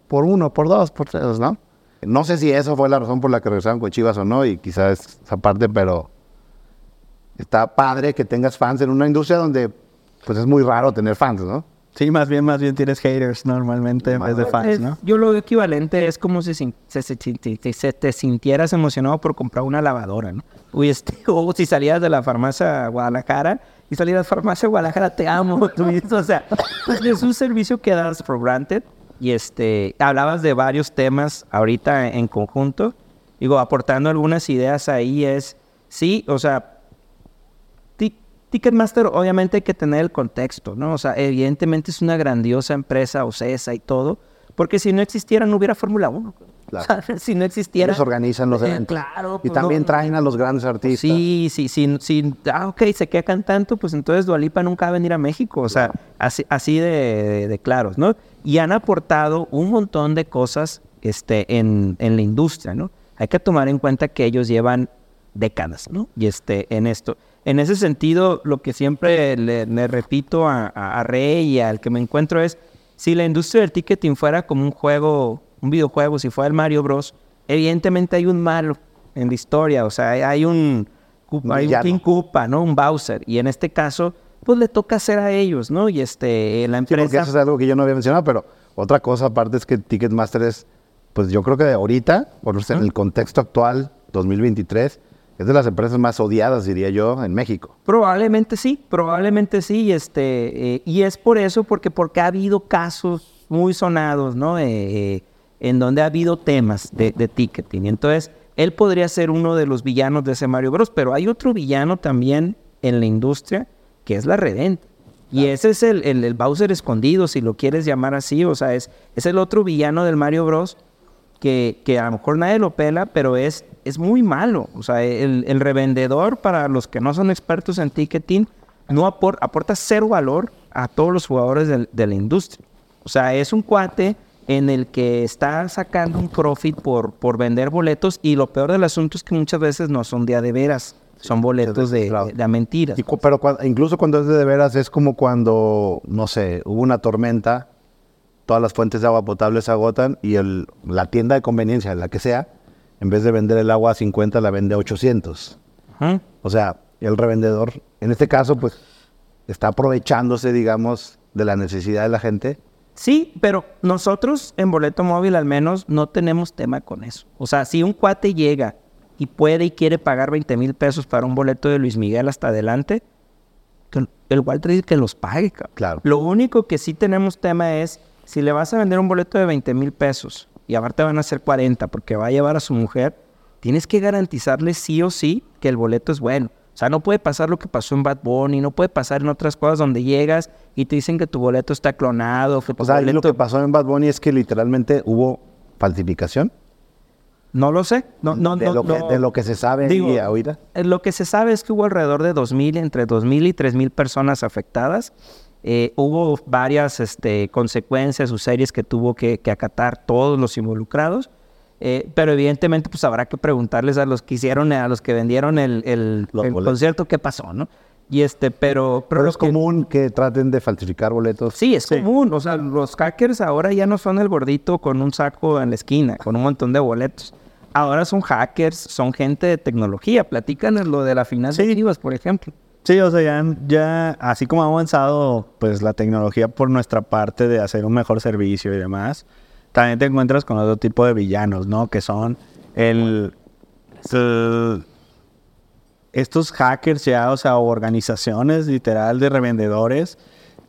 B: por uno, por dos, por tres, ¿no? No sé si eso fue la razón por la que regresaron con Chivas o no, y quizás esa parte, pero está padre que tengas fans en una industria donde pues es muy raro tener fans, ¿no?
D: Sí, más bien, más bien tienes haters normalmente en vez de fans, ¿no?
A: Yo lo equivalente es como si se, te sintieras emocionado por comprar una lavadora, ¿no? Uy, este, o si salías de la farmacia Guadalajara y salías de la farmacia Guadalajara, te amo. o sea, pues, es un servicio que das for granted y este, hablabas de varios temas ahorita en conjunto. Digo, aportando algunas ideas ahí es, sí, o sea, Ticketmaster obviamente hay que tener el contexto, ¿no? O sea, evidentemente es una grandiosa empresa, OCESA y todo, porque si no existiera no hubiera Fórmula 1. si no existiera.
B: Ellos organizan los
A: eh,
B: eventos.
A: claro.
B: Y
A: pues,
B: también
A: no,
B: traen a los grandes artistas.
A: Sí, sí, sí, sí. Ah, ok, se quedan tanto, pues entonces Dualipa nunca va a venir a México. O sea, así, así de, de- de claros, ¿no? Y han aportado un montón de cosas este, en, en la industria, ¿no? Hay que tomar en cuenta que ellos llevan décadas, ¿no? Y este, en esto. En ese sentido, lo que siempre le, le repito a, a- Rey y al que me encuentro es, si la industria del ticketing fuera como un juego, un videojuego, si fuera el Mario Bros., evidentemente hay un malo en la historia, o sea, hay- un, hay un. King Koopa, ¿no? Un Bowser, y en este caso, pues le toca hacer a ellos, ¿no? Y este, la
B: Sí, porque
A: empresa...
B: eso es algo que yo no había mencionado, pero otra cosa aparte es que Ticketmaster es, pues yo creo que de ahorita, por en el contexto actual, 2023, es de las empresas más odiadas, diría yo, en México.
A: Probablemente sí, probablemente sí, y este, eh, y es por eso, porque, porque ha habido casos muy sonados, ¿no? Eh, eh, en donde ha habido temas de, de ticketing. Entonces, él podría ser uno de los villanos de ese Mario Bros. Pero hay otro villano también en la industria, que es la Redenta. Y ese es el, el, el Bowser escondido, si lo quieres llamar así. O sea, es, es el otro villano del Mario Bros. Que, que a lo mejor nadie lo pela, pero es, es muy malo. O sea, el, el revendedor, para los que no son expertos en ticketing, no apor- aporta cero valor a todos los jugadores del- de la industria. O sea, es un cuate en el que está sacando un profit por, por vender boletos y lo peor del asunto es que muchas veces no son de a de veras, son boletos de,
B: claro.
A: de- de a mentiras.
B: Y pero cua- incluso cuando es de, de veras, es como cuando, no sé, hubo una tormenta, todas las fuentes de agua potable se agotan y el, la tienda de conveniencia, la que sea, en vez de vender el agua a 50, la vende a 800.
A: Ajá.
B: O sea, el revendedor, en este caso, pues, está aprovechándose, digamos, de la necesidad de la gente.
A: Sí, pero nosotros en boleto móvil al menos no tenemos tema con eso. O sea, si un cuate llega y puede y quiere pagar 20 mil pesos para un boleto de Luis Miguel hasta adelante, el Walter dice que los pague. cabrón.
B: Claro.
A: Lo único que sí tenemos tema es, si le vas a vender un boleto de 20 mil pesos y aparte van a ser 40 porque va a llevar a su mujer, tienes que garantizarle sí o sí que el boleto es bueno. O sea, no puede pasar lo que pasó en Bad Bunny, no puede pasar en otras cosas donde llegas y te dicen que tu boleto está clonado, que tu
B: O sea, ahí lo
A: boleto...
B: que pasó en Bad Bunny es que literalmente hubo falsificación
A: No lo sé. No, no,
B: de,
A: no,
B: lo que,
A: no.
B: de lo que se sabe
A: Digo,
B: y ahorita.
A: Eh, Lo que se sabe es que hubo alrededor de 2.000, entre 2.000 y 3.000 personas afectadas. Eh, hubo varias este, consecuencias o series que tuvo que, que acatar todos los involucrados. Eh, pero evidentemente pues habrá que preguntarles a los que hicieron, a los que vendieron el, el-
B: Los
A: el
B: boletos.
A: concierto qué pasó, ¿no? Y este, pero...
B: Pero es
A: que-
B: común que traten de falsificar boletos.
A: Sí, es común. O sea, los hackers ahora ya no son el gordito con un saco en la esquina, con un montón de boletos. Ahora son hackers, son gente de tecnología. Platícanos lo de la finanzas por ejemplo.
D: Sí, o sea, ya, ya así como ha avanzado pues la tecnología por nuestra parte de hacer un mejor servicio y demás, también te encuentras con otro tipo de villanos, ¿no? Que son el, el- estos hackers ya, o sea, organizaciones literal de revendedores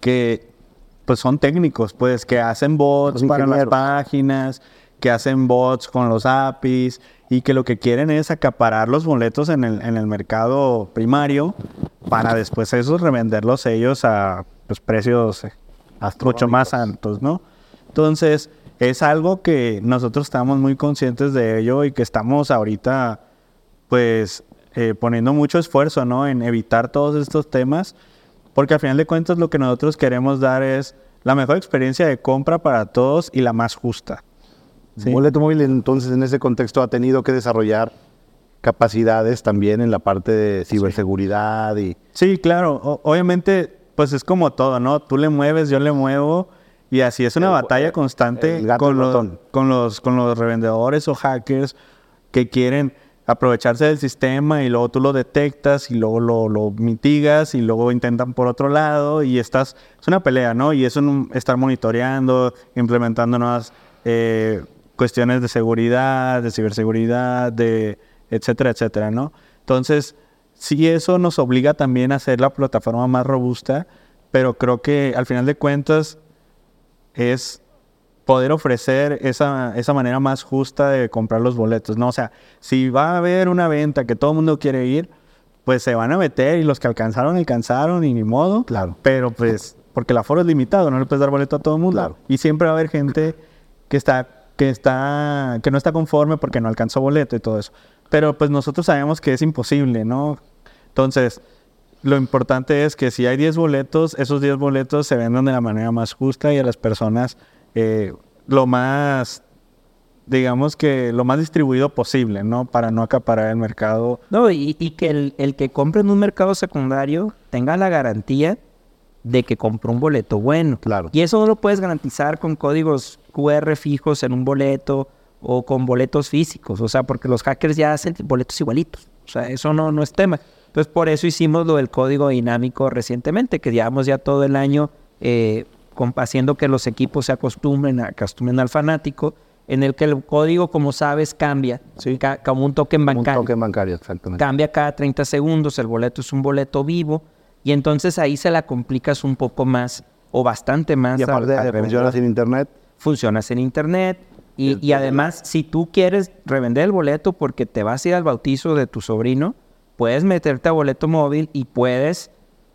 D: que pues son técnicos, pues que hacen bots para las páginas, que hacen bots con los APIs y que lo que quieren es acaparar los boletos en el, en el mercado primario para después esos revenderlos ellos a pues, precios eh, mucho más altos, ¿no? Entonces, es algo que nosotros estamos muy conscientes de ello y que estamos ahorita, pues, eh, poniendo mucho esfuerzo, ¿no? En evitar todos estos temas, porque al final de cuentas lo que nosotros queremos dar es la mejor experiencia de compra para todos y la más justa. Sí.
B: Boleto móvil entonces en ese contexto ha tenido que desarrollar capacidades también en la parte de ciberseguridad y
D: Sí, claro. O- obviamente, pues es como todo, ¿no? Tú le mueves, yo le muevo. Y así es una
B: El-
D: batalla constante con, los, con, los, con los revendedores o hackers que quieren aprovecharse del sistema y luego tú lo detectas y luego lo, lo mitigas y luego intentan por otro lado y estás... Es una pelea, ¿no? Y es un estar monitoreando, implementando nuevas eh, cuestiones de seguridad, de ciberseguridad, de etcétera, etcétera, ¿no? Entonces, sí eso nos obliga también a hacer la plataforma más robusta, pero creo que al final de cuentas es poder ofrecer esa, esa manera más justa de comprar los boletos, ¿no? O sea, si va a haber una venta que todo el mundo quiere ir, pues se van a meter y los que alcanzaron, alcanzaron y ni modo.
B: Claro.
D: Pero pues, porque el aforo es limitado, no le puedes dar boleto a todo el mundo.
B: Claro.
D: Y siempre va a haber gente que está que está, que no está conforme porque no alcanzó boleto y todo eso. Pero pues nosotros sabemos que es imposible, ¿no? Entonces, lo importante es que si hay 10 boletos, esos 10 boletos se vendan de la manera más justa y a las personas eh, lo más, digamos que lo más distribuido posible, ¿no? Para no acaparar el mercado.
A: No, y, que el, el, que compre en un mercado secundario tenga la garantía de que compró un boleto bueno.
B: Claro.
A: Y eso no lo puedes garantizar con códigos QR fijos en un boleto o con boletos físicos, o sea, porque los hackers ya hacen boletos igualitos. O sea, eso no, no es tema. Entonces, por eso hicimos lo del código dinámico recientemente, que llevamos ya todo el año eh, haciendo que los equipos se acostumbren, acostumbren al fanático, en el que el código, como sabes, cambia, sí. como un token bancario.
B: Un token bancario, exactamente.
A: Cambia cada 30 segundos, el boleto es un boleto vivo, y entonces ahí se la complicas un poco más o bastante más.
B: Y aparte, ¿funcionas en internet?
A: Funcionas en internet. Y, y, además, si tú quieres revender el boleto porque te vas a ir al bautizo de tu sobrino, puedes meterte a boleto móvil y puedes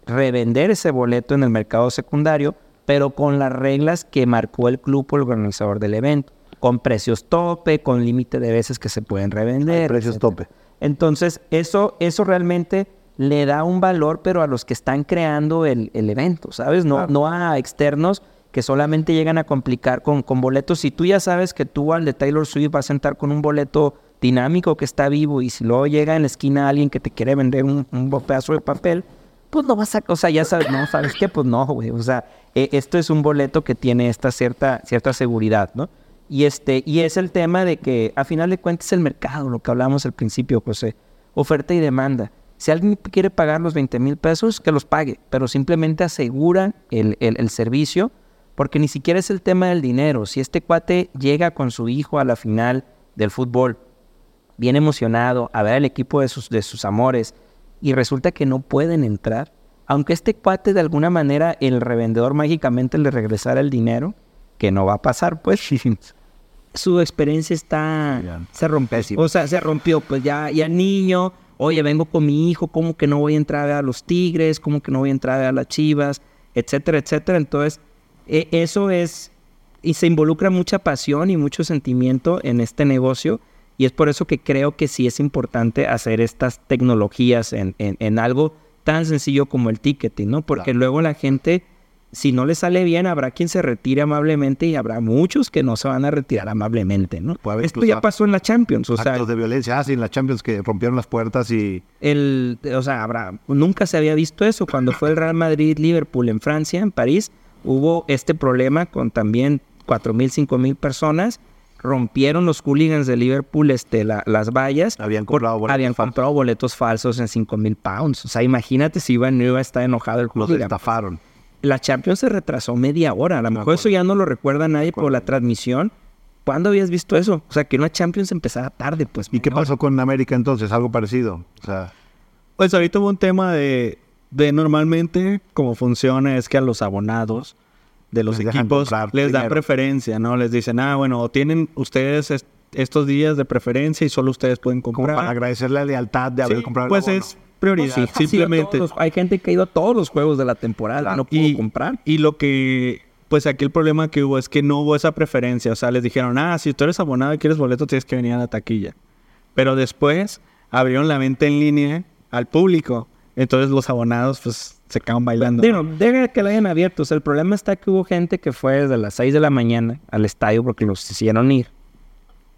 A: revender ese boleto en el mercado secundario, pero con las reglas que marcó el club o el organizador del evento, con precios tope, con límite de veces que se pueden revender.
B: precios tope.
A: Entonces, eso, eso realmente le da un valor, pero a los que están creando el, evento, ¿sabes? No, no a externos que solamente llegan a complicar con, con boletos. Si tú ya sabes que tú al de Taylor Swift vas a sentar con un boleto dinámico que está vivo y si luego llega en la esquina alguien que te quiere vender un, pedazo de papel, pues no vas a, o sea, ya sabes, no, ¿sabes qué? Pues no, güey, o sea, e, esto es un boleto que tiene esta cierta, cierta seguridad, ¿no? Y, este, y es el tema de que a final de cuentas el mercado, lo que hablamos al principio, José, oferta y demanda. Si alguien quiere pagar los 20 mil pesos, que los pague, pero simplemente asegura el, el, servicio, porque ni siquiera es el tema del dinero. Si este cuate llega con su hijo a la final del fútbol, bien emocionado, a ver al equipo de sus, de sus amores, y resulta que no pueden entrar, aunque este cuate de alguna manera el revendedor mágicamente le regresara el dinero, que no va a pasar, pues. Su experiencia está se rompió, o sea, se rompió, pues ya ya niño oye, vengo con mi hijo, ¿cómo que no voy a entrar a los Tigres? ¿Cómo que no voy a entrar a las Chivas? Etcétera, etcétera. Entonces, e, eso es, y se involucra mucha pasión y mucho sentimiento en este negocio. Y es por eso que creo que sí es importante hacer estas tecnologías en, en, algo tan sencillo como el ticketing, ¿no? Porque luego la gente si no le sale bien, habrá quien se retire amablemente y habrá muchos que no se van a retirar amablemente, ¿no? Esto ya pasó en la Champions, o
B: actos de violencia, ah, sí, en la Champions que rompieron las puertas y...
A: El, o sea, habrá, nunca se había visto eso. Cuando fue el Real Madrid-Liverpool en Francia, en París, hubo este problema con también 4.000, 5.000 personas. Rompieron los hooligans de Liverpool este, las vallas.
B: Habían comprado boletos
A: Habían comprado boletos falsos en 5.000 pounds. O sea, imagínate si iba, no iba a estar enojado el
B: club. Los estafaron
A: la Champions se retrasó media hora. A lo mejor eso ya no lo recuerda nadie por la transmisión. ¿Cuándo habías visto eso? O sea, que una Champions empezara tarde, pues.
B: ¿Y qué pasó con América entonces? ¿Algo parecido? O sea...
D: Pues ahorita hubo un tema de, de normalmente cómo funciona es que a los abonados de los equipos les dan preferencia, ¿no? Les dicen, ah, bueno, tienen ustedes estos días de preferencia y solo ustedes pueden comprar. Como
B: para agradecer la lealtad de haber comprado
D: Pues es prioridad. simplemente.
A: hay gente que ha ido a todos los juegos de la temporada, no pudo comprar.
D: Y lo que, pues aquí el problema que hubo es que no hubo esa preferencia. O sea, les dijeron, ah, si tú eres abonado y quieres boleto, tienes que venir a la taquilla. Pero después abrieron la venta en línea al público. Entonces los abonados, pues, se quedaron bailando.
A: Digo, deja que lo hayan abierto. O sea, el problema está que hubo gente que fue desde las 6 de la mañana al estadio porque los hicieron ir.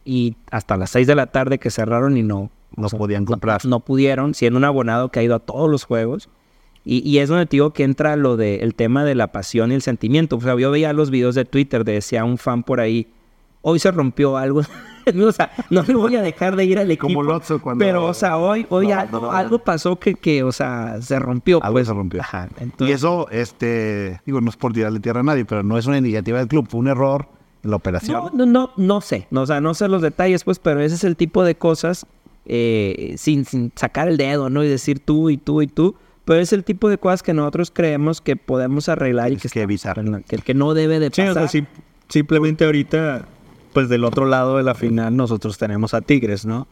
A: Y hasta las 6 de la tarde que cerraron y no
B: no podían comprar.
A: No, pudieron, siendo un abonado que ha ido a todos los juegos. Y, es donde te digo que entra lo de el tema de la pasión y el sentimiento. O sea, yo veía los videos de Twitter de decía un fan por ahí, hoy se rompió algo. o sea, no me voy a dejar de ir al equipo.
B: Como Lotso cuando...
A: Pero, o sea, hoy, hoy algo, pasó que, que, o sea, se rompió.
B: Algo pues. se rompió. Y eso, este, digo, no es por tirarle tierra a nadie, pero no es una iniciativa del club, fue un error en la operación.
A: No, no, no, no sé. No, o sea, no sé los detalles, pues, pero ese es el tipo de cosas eh, sin, sacar el dedo, ¿no? Y decir tú y tú y tú. Pero es el tipo de cosas que nosotros creemos que podemos arreglar y que,
B: que evitar.
A: Que, que no debe de pasar.
D: simplemente ahorita, pues del otro lado de la final, nosotros tenemos a Tigres, ¿no?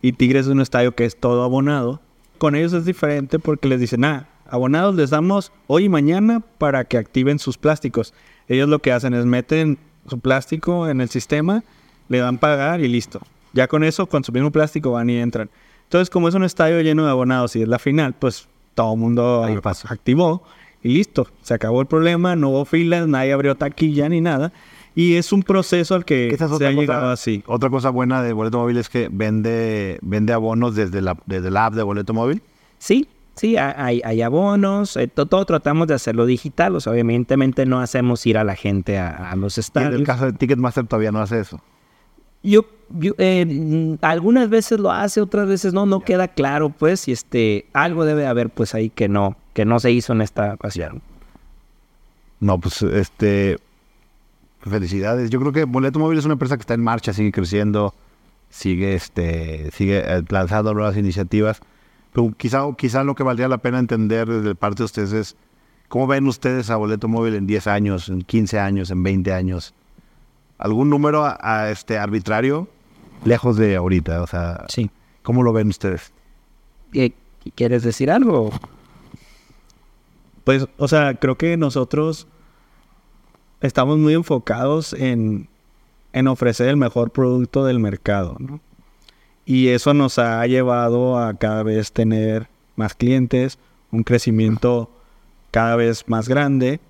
D: Y Tigres es un estadio que es todo abonado. Con ellos es diferente porque les dicen, ah, abonados les damos hoy y mañana para que activen sus plásticos. Ellos lo que hacen es meten su plástico en el sistema le dan pagar y listo. Ya con eso, con su mismo plástico van y entran. Entonces, como es un estadio lleno de abonados y es la final, pues todo el mundo activó y listo. Se acabó el problema, no hubo filas, nadie abrió taquilla ni nada. Y es un proceso al que se ha llegado así.
B: Otra cosa buena de Boleto Móvil es que vende, vende abonos desde la, desde la app de Boleto Móvil.
A: Sí, sí, hay, hay abonos, eh, todo, tratamos de hacerlo digital, o sea, obviamente no hacemos ir a la gente a, los estadios.
B: en el caso de Ticketmaster todavía no hace eso.
A: Yo, eh, algunas veces lo hace, otras veces no, no queda claro, pues, y este, algo debe haber, pues, ahí que no, que no se hizo en esta ocasión.
B: No, pues, este, felicidades. Yo creo que Boleto Móvil es una empresa que está en marcha, sigue creciendo, sigue, este, sigue eh, lanzando nuevas iniciativas. Pero quizá, quizá lo que valdría la pena entender desde parte de ustedes es cómo ven ustedes a Boleto Móvil en 10 años, en 15 años, en 20 años. ¿Algún número a, este arbitrario lejos de ahorita? O sea,
A: sí.
B: ¿cómo lo ven ustedes?
A: ¿Quieres decir algo?
D: Pues, o sea, creo que nosotros estamos muy enfocados en, ofrecer el mejor producto del mercado, Y eso nos ha llevado a cada vez tener más clientes, un crecimiento cada vez más grande.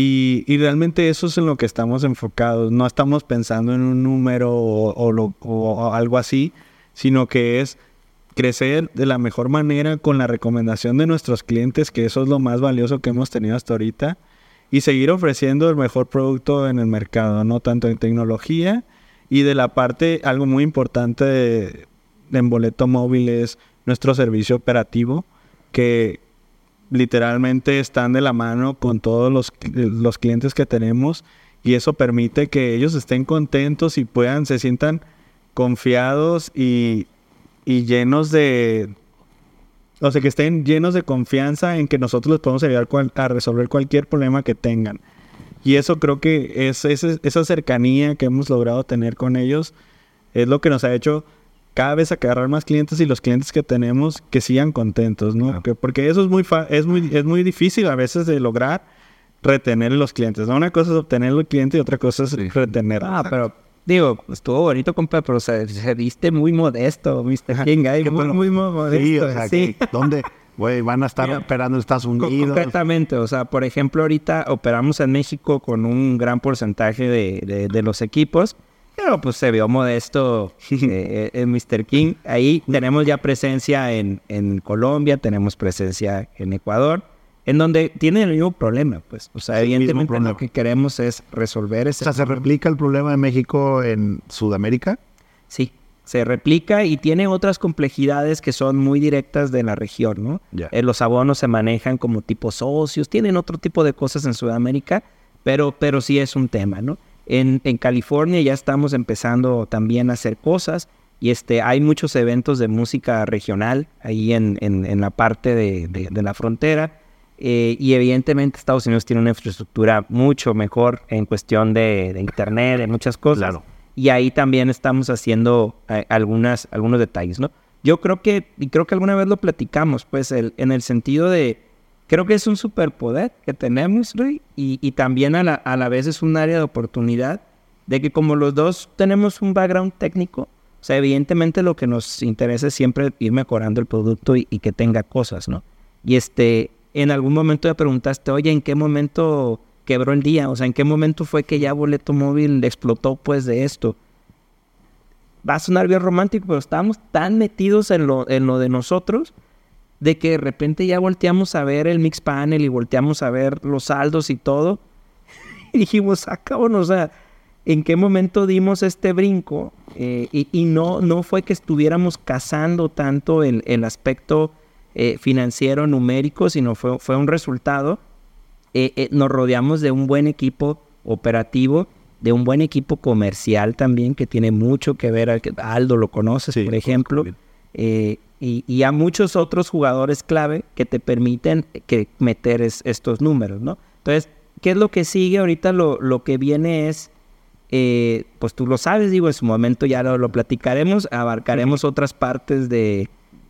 D: Y, realmente eso es en lo que estamos enfocados. No estamos pensando en un número o algo así, sino que es crecer de la mejor manera con la recomendación de nuestros clientes, que eso es lo más valioso que hemos tenido hasta ahorita y seguir ofreciendo el mejor producto en el mercado, no tanto en tecnología y de la parte, algo muy importante de, en boleto móvil es nuestro servicio operativo, que literalmente están de la mano con todos los, los clientes que tenemos y eso permite que ellos estén contentos y puedan, se sientan confiados y, y llenos de, o sea, que estén llenos de confianza en que nosotros les podemos ayudar a resolver cualquier problema que tengan. Y eso creo que es, esa cercanía que hemos logrado tener con ellos es lo que nos ha hecho cada vez agarrar más clientes y los clientes que tenemos que sigan contentos, ¿no? porque eso es muy, es, muy, es muy difícil a veces de lograr retener los clientes. Una cosa es obtener el cliente y otra cosa es retener.
A: Ah, pero Digo, estuvo bonito, compa, pero se, se viste muy modesto, Mr. King. Ahí, muy, muy, modesto. Sí, o sea,
B: sí. ¿dónde? Güey, van a estar operando en Estados Unidos.
A: Concretamente, o sea, por ejemplo, ahorita operamos en México con un gran porcentaje de, de, los equipos, pero pues se vio modesto eh, en Mr. King. Ahí tenemos ya presencia en, en Colombia, tenemos presencia en Ecuador en donde tienen el mismo problema, pues. O sea, evidentemente lo que queremos es resolver ese
B: O sea, ¿se replica el problema de México en Sudamérica?
A: Sí, se replica y tiene otras complejidades que son muy directas de la región, ¿no? Eh, los abonos se manejan como tipo socios, tienen otro tipo de cosas en Sudamérica, pero, pero sí es un tema, ¿no? En, en California ya estamos empezando también a hacer cosas y este, hay muchos eventos de música regional ahí en, en, la parte de, de la frontera eh, y evidentemente Estados Unidos tiene una infraestructura mucho mejor en cuestión de, internet, de muchas cosas. Y ahí también estamos haciendo eh, algunas, algunos detalles, ¿no? Yo creo que, y creo que alguna vez lo platicamos, pues, el, en el sentido de, creo que es un superpoder que tenemos, Rui, y, y también a la, a la vez es un área de oportunidad de que como los dos tenemos un background técnico, o sea, evidentemente lo que nos interesa es siempre ir mejorando el producto y, y que tenga cosas, ¿no? Y este, en algún momento me preguntaste, oye, ¿en qué momento quebró el día? O sea, ¿en qué momento fue que ya Boleto Móvil explotó pues de esto? Va a sonar bien romántico, pero estábamos tan metidos en lo, en lo de nosotros de que de repente ya volteamos a ver el mix panel y volteamos a ver los saldos y todo. y dijimos, ah, o sea, ¿en qué momento dimos este brinco? Eh, y, no, no fue que estuviéramos cazando tanto el, el aspecto eh, financiero numérico, sino fue, fue un resultado. Eh, eh, nos rodeamos de un buen equipo operativo, de un buen equipo comercial también, que tiene mucho que ver, Aldo lo conoces, por ejemplo, y, a muchos otros jugadores clave que te permiten que meter estos números, ¿no? Entonces, ¿qué es lo que sigue? Ahorita lo, lo que viene es, pues tú lo sabes, digo, en su momento ya lo, lo platicaremos, abarcaremos otras partes de,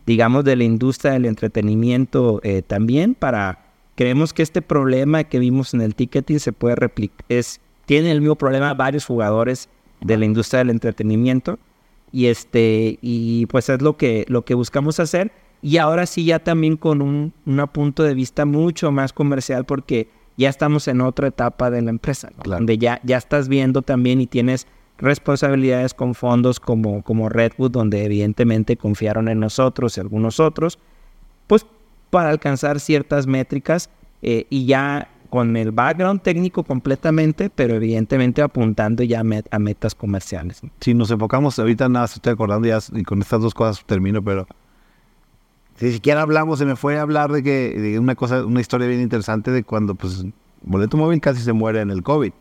A: digamos, de la industria del entretenimiento eh, también para... Creemos que este problema que vimos en el ticketing se puede replicar, es, tiene el mismo problema varios jugadores de la industria del entretenimiento. Y este, y pues es lo que, lo que buscamos hacer. Y ahora sí ya también con un, punto de vista mucho más comercial porque ya estamos en otra etapa de la empresa, donde ya, ya estás viendo también y tienes responsabilidades con fondos como, como Redwood, donde evidentemente confiaron en nosotros y algunos otros, pues para alcanzar ciertas métricas eh, y ya con el background técnico completamente, pero evidentemente apuntando ya a metas comerciales.
B: Si nos enfocamos, ahorita nada, estoy acordando ya, y con estas dos cosas termino, pero si siquiera hablamos, se me fue a hablar de que de una cosa, una historia bien interesante de cuando pues Boleto Móvil casi se muere en el COVID.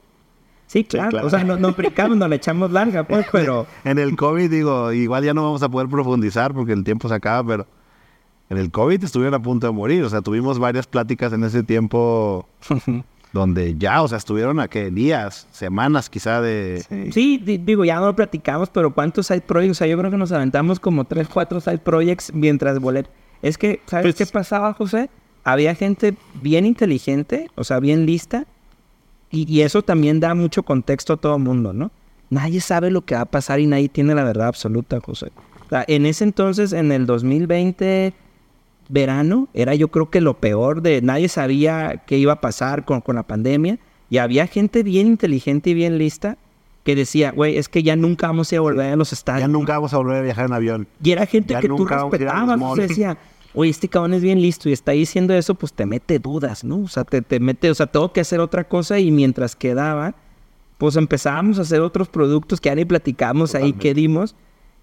A: Sí, claro. O sea, no, no brincamos, no le echamos larga, pues, pero...
B: en el COVID, digo, igual ya no vamos a poder profundizar porque el tiempo se acaba, pero en el COVID estuvieron a punto de morir. O sea, tuvimos varias pláticas en ese tiempo donde ya, o sea, estuvieron a qué días, semanas quizá de...
A: Sí, digo, ya no lo platicamos, pero ¿cuántos side projects? O sea, yo creo que nos aventamos como tres, cuatro side projects mientras bolet. Es que, ¿sabes pues qué pasaba, José? Había gente bien inteligente, o sea, bien lista, y, y eso también da mucho contexto a todo el mundo, ¿no? Nadie sabe lo que va a pasar y nadie tiene la verdad absoluta, José. O sea, en ese entonces, en el 2020 verano era yo creo que lo peor de nadie sabía qué iba a pasar con, con la pandemia y había gente bien inteligente y bien lista que decía, güey, es que ya nunca vamos a volver a los estadios.
B: Ya nunca vamos a volver a viajar en avión.
A: Y era gente que tú respetabas, o decía, oye, este cabrón es bien listo y está diciendo eso, pues te mete dudas, ¿no? O sea, te, te mete, o sea, tengo que hacer otra cosa y mientras quedaba, pues empezábamos a hacer otros productos que ya ni platicamos ahí qué dimos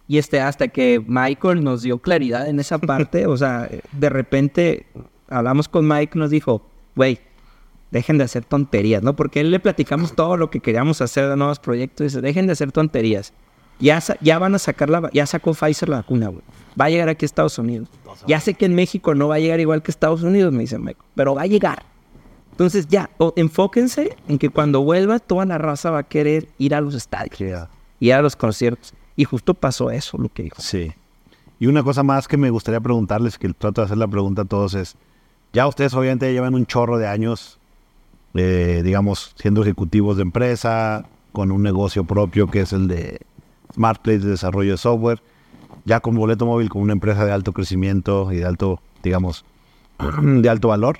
A: y este, hasta que Michael nos dio claridad en esa parte, o sea, de repente hablamos con Mike, nos dijo, güey, dejen de hacer tonterías, ¿no? Porque él le platicamos todo lo que queríamos hacer de nuevos proyectos y dice, dejen de hacer tonterías. Ya, ya van a sacar la, ya sacó Pfizer la vacuna, güey. Va a llegar aquí a Estados Unidos. Ya sé que en México no va a llegar igual que Estados Unidos, me dice Michael, pero va a llegar. Entonces ya, enfóquense en que cuando vuelva toda la raza va a querer ir a los estadios y a los conciertos. Y justo pasó eso, lo que dijo.
B: Sí. Y una cosa más que me gustaría preguntarles, que trato de hacer la pregunta a todos es, ya ustedes obviamente llevan un chorro de años, eh, digamos, siendo ejecutivos de empresa, con un negocio propio que es el de SmartPlace de desarrollo de software, ya con Boleto Móvil como una empresa de alto crecimiento y de alto, digamos, de alto valor.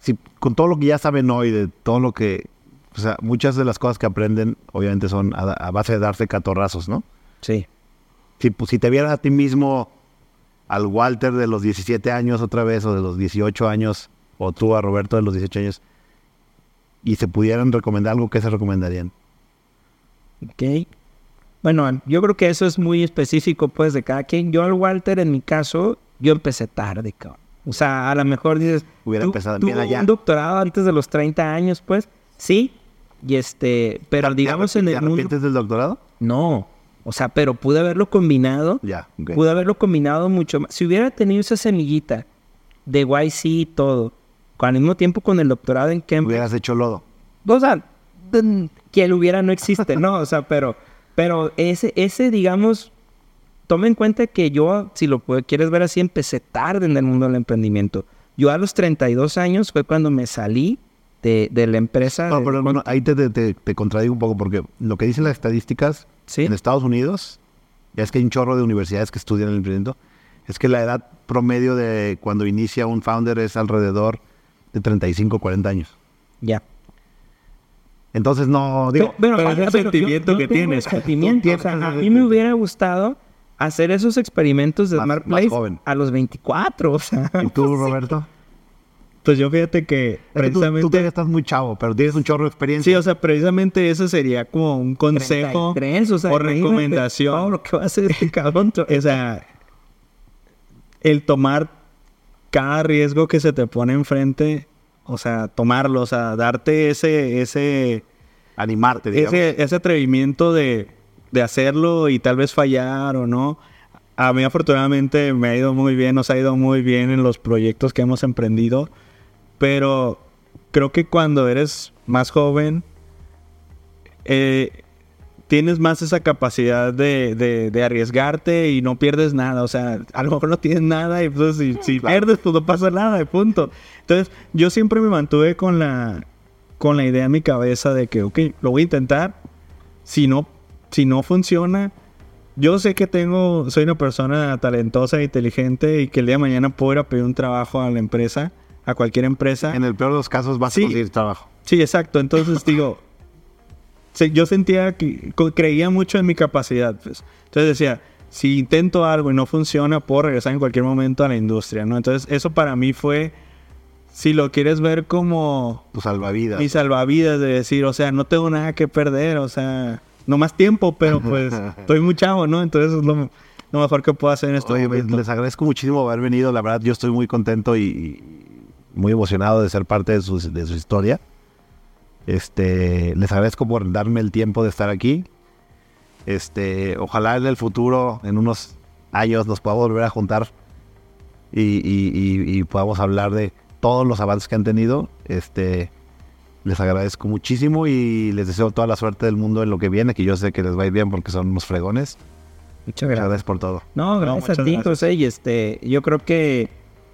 B: Si, con todo lo que ya saben hoy, de todo lo que o sea, muchas de las cosas que aprenden, obviamente, son a, base de darse catorrazos, ¿no?
A: Sí.
B: Si, pues, si te vieras a ti mismo, al Walter de los 17 años otra vez, o de los 18 años, o tú a Roberto de los 18 años, y se pudieran recomendar algo, ¿qué se recomendarían?
A: Ok. Bueno, yo creo que eso es muy específico, pues, de cada quien. Yo al Walter, en mi caso, yo empecé tarde, cabrón. O sea, a lo mejor dices...
B: Hubiera empezado bien allá.
A: un doctorado antes de los 30 años, pues. Sí, y este, pero digamos en el mundo...
B: del doctorado?
A: No, o sea, pero pude haberlo combinado.
B: Ya,
A: Pude haberlo combinado mucho más. Si hubiera tenido esa semillita de YC y todo, al mismo tiempo con el doctorado en Cambridge...
B: Hubieras hecho lodo.
A: O sea, que él hubiera no existe, ¿no? O sea, pero, pero ese, ese, digamos, toma en cuenta que yo, si lo quieres ver así, empecé tarde en el mundo del emprendimiento. Yo a los 32 años fue cuando me salí de, la empresa.
B: No, pero ahí te, te, contradigo un poco porque lo que dicen las estadísticas en Estados Unidos, ya es que hay un chorro de universidades que estudian el emprendimiento, es que la edad promedio de cuando inicia un founder es alrededor de 35, 40 años.
A: Ya.
B: Entonces no digo,
E: pero, el sentimiento que tienes.
A: Sentimiento, o sea, a mí me hubiera gustado hacer esos experimentos de Smart Place a los 24, o sea.
B: ¿Y tú, Roberto?
E: Pues yo fíjate que
B: precisamente... Tú, tú estás muy chavo, pero tienes un chorro de experiencia.
E: Sí, o sea, precisamente eso sería como un consejo o, recomendación.
A: lo que va a hacer este cabrón.
E: o sea, el tomar cada riesgo que se te pone enfrente, o sea, tomarlo, o sea, darte ese... ese
B: Animarte, digamos.
E: Ese, ese atrevimiento de, de hacerlo y tal vez fallar o no. A mí afortunadamente me ha ido muy bien, nos ha ido muy bien en los proyectos que hemos emprendido. Pero creo que cuando eres más joven, eh, tienes más esa capacidad de, arriesgarte y no pierdes nada. O sea, a lo mejor no tienes nada y pues si, pierdes, pues no pasa nada, de punto. Entonces, yo siempre me mantuve con la, con la idea en mi cabeza de que, ok, lo voy a intentar.
D: si no, si no funciona, yo sé que tengo, soy una persona talentosa e inteligente y que el día de mañana puedo ir a pedir un trabajo a la empresa, a cualquier empresa.
B: En el peor de los casos vas a conseguir trabajo.
D: Sí, exacto. Entonces digo, yo sentía que creía mucho en mi capacidad. Pues. Entonces decía, si intento algo y no funciona, puedo regresar en cualquier momento a la industria, ¿no? Entonces eso para mí fue, si lo quieres ver como...
B: Tu salvavidas.
D: Mi salvavidas de decir, o sea, no tengo nada que perder, o sea, no más tiempo, pero pues estoy muy chavo, ¿no? Entonces es lo, mejor que puedo hacer en este
B: Oye, pues, Les agradezco muchísimo haber venido, la verdad yo estoy muy contento y, muy emocionado de ser parte de su, de su historia. Este, les agradezco por darme el tiempo de estar aquí. Este, ojalá en el futuro, en unos años, nos podamos volver a juntar y, podamos hablar de todos los avances que han tenido. Este, les agradezco muchísimo y les deseo toda la suerte del mundo en lo que viene, que yo sé que les va a ir bien porque son unos fregones.
A: Muchas gracias.
B: por todo.
A: No, gracias a ti, José. Y este, yo creo que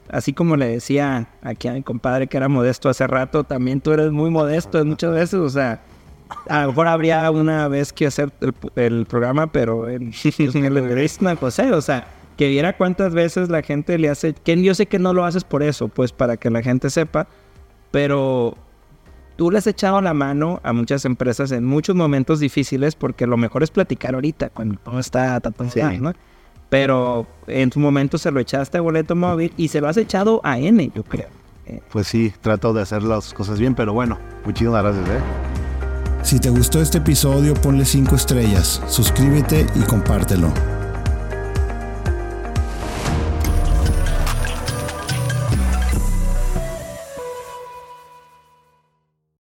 A: así como le decía aquí a mi compadre que era modesto hace rato, también tú eres muy modesto muchas veces, o sea, a lo mejor habría una vez que hacer el, programa, pero en, el José, o sea, que viera cuántas veces la gente le hace, que yo sé que no lo haces por eso, pues para que la gente sepa, pero tú le has echado la mano a muchas empresas en muchos momentos difíciles porque lo mejor es platicar ahorita, cuando todo está tan ¿no? Pero en su momento se lo echaste a boleto móvil y se lo has echado a N, yo creo.
B: Pues sí, trato de hacer las cosas bien, pero bueno, muchísimas gracias. ¿eh?
F: Si te gustó este episodio, ponle 5 estrellas, suscríbete y compártelo.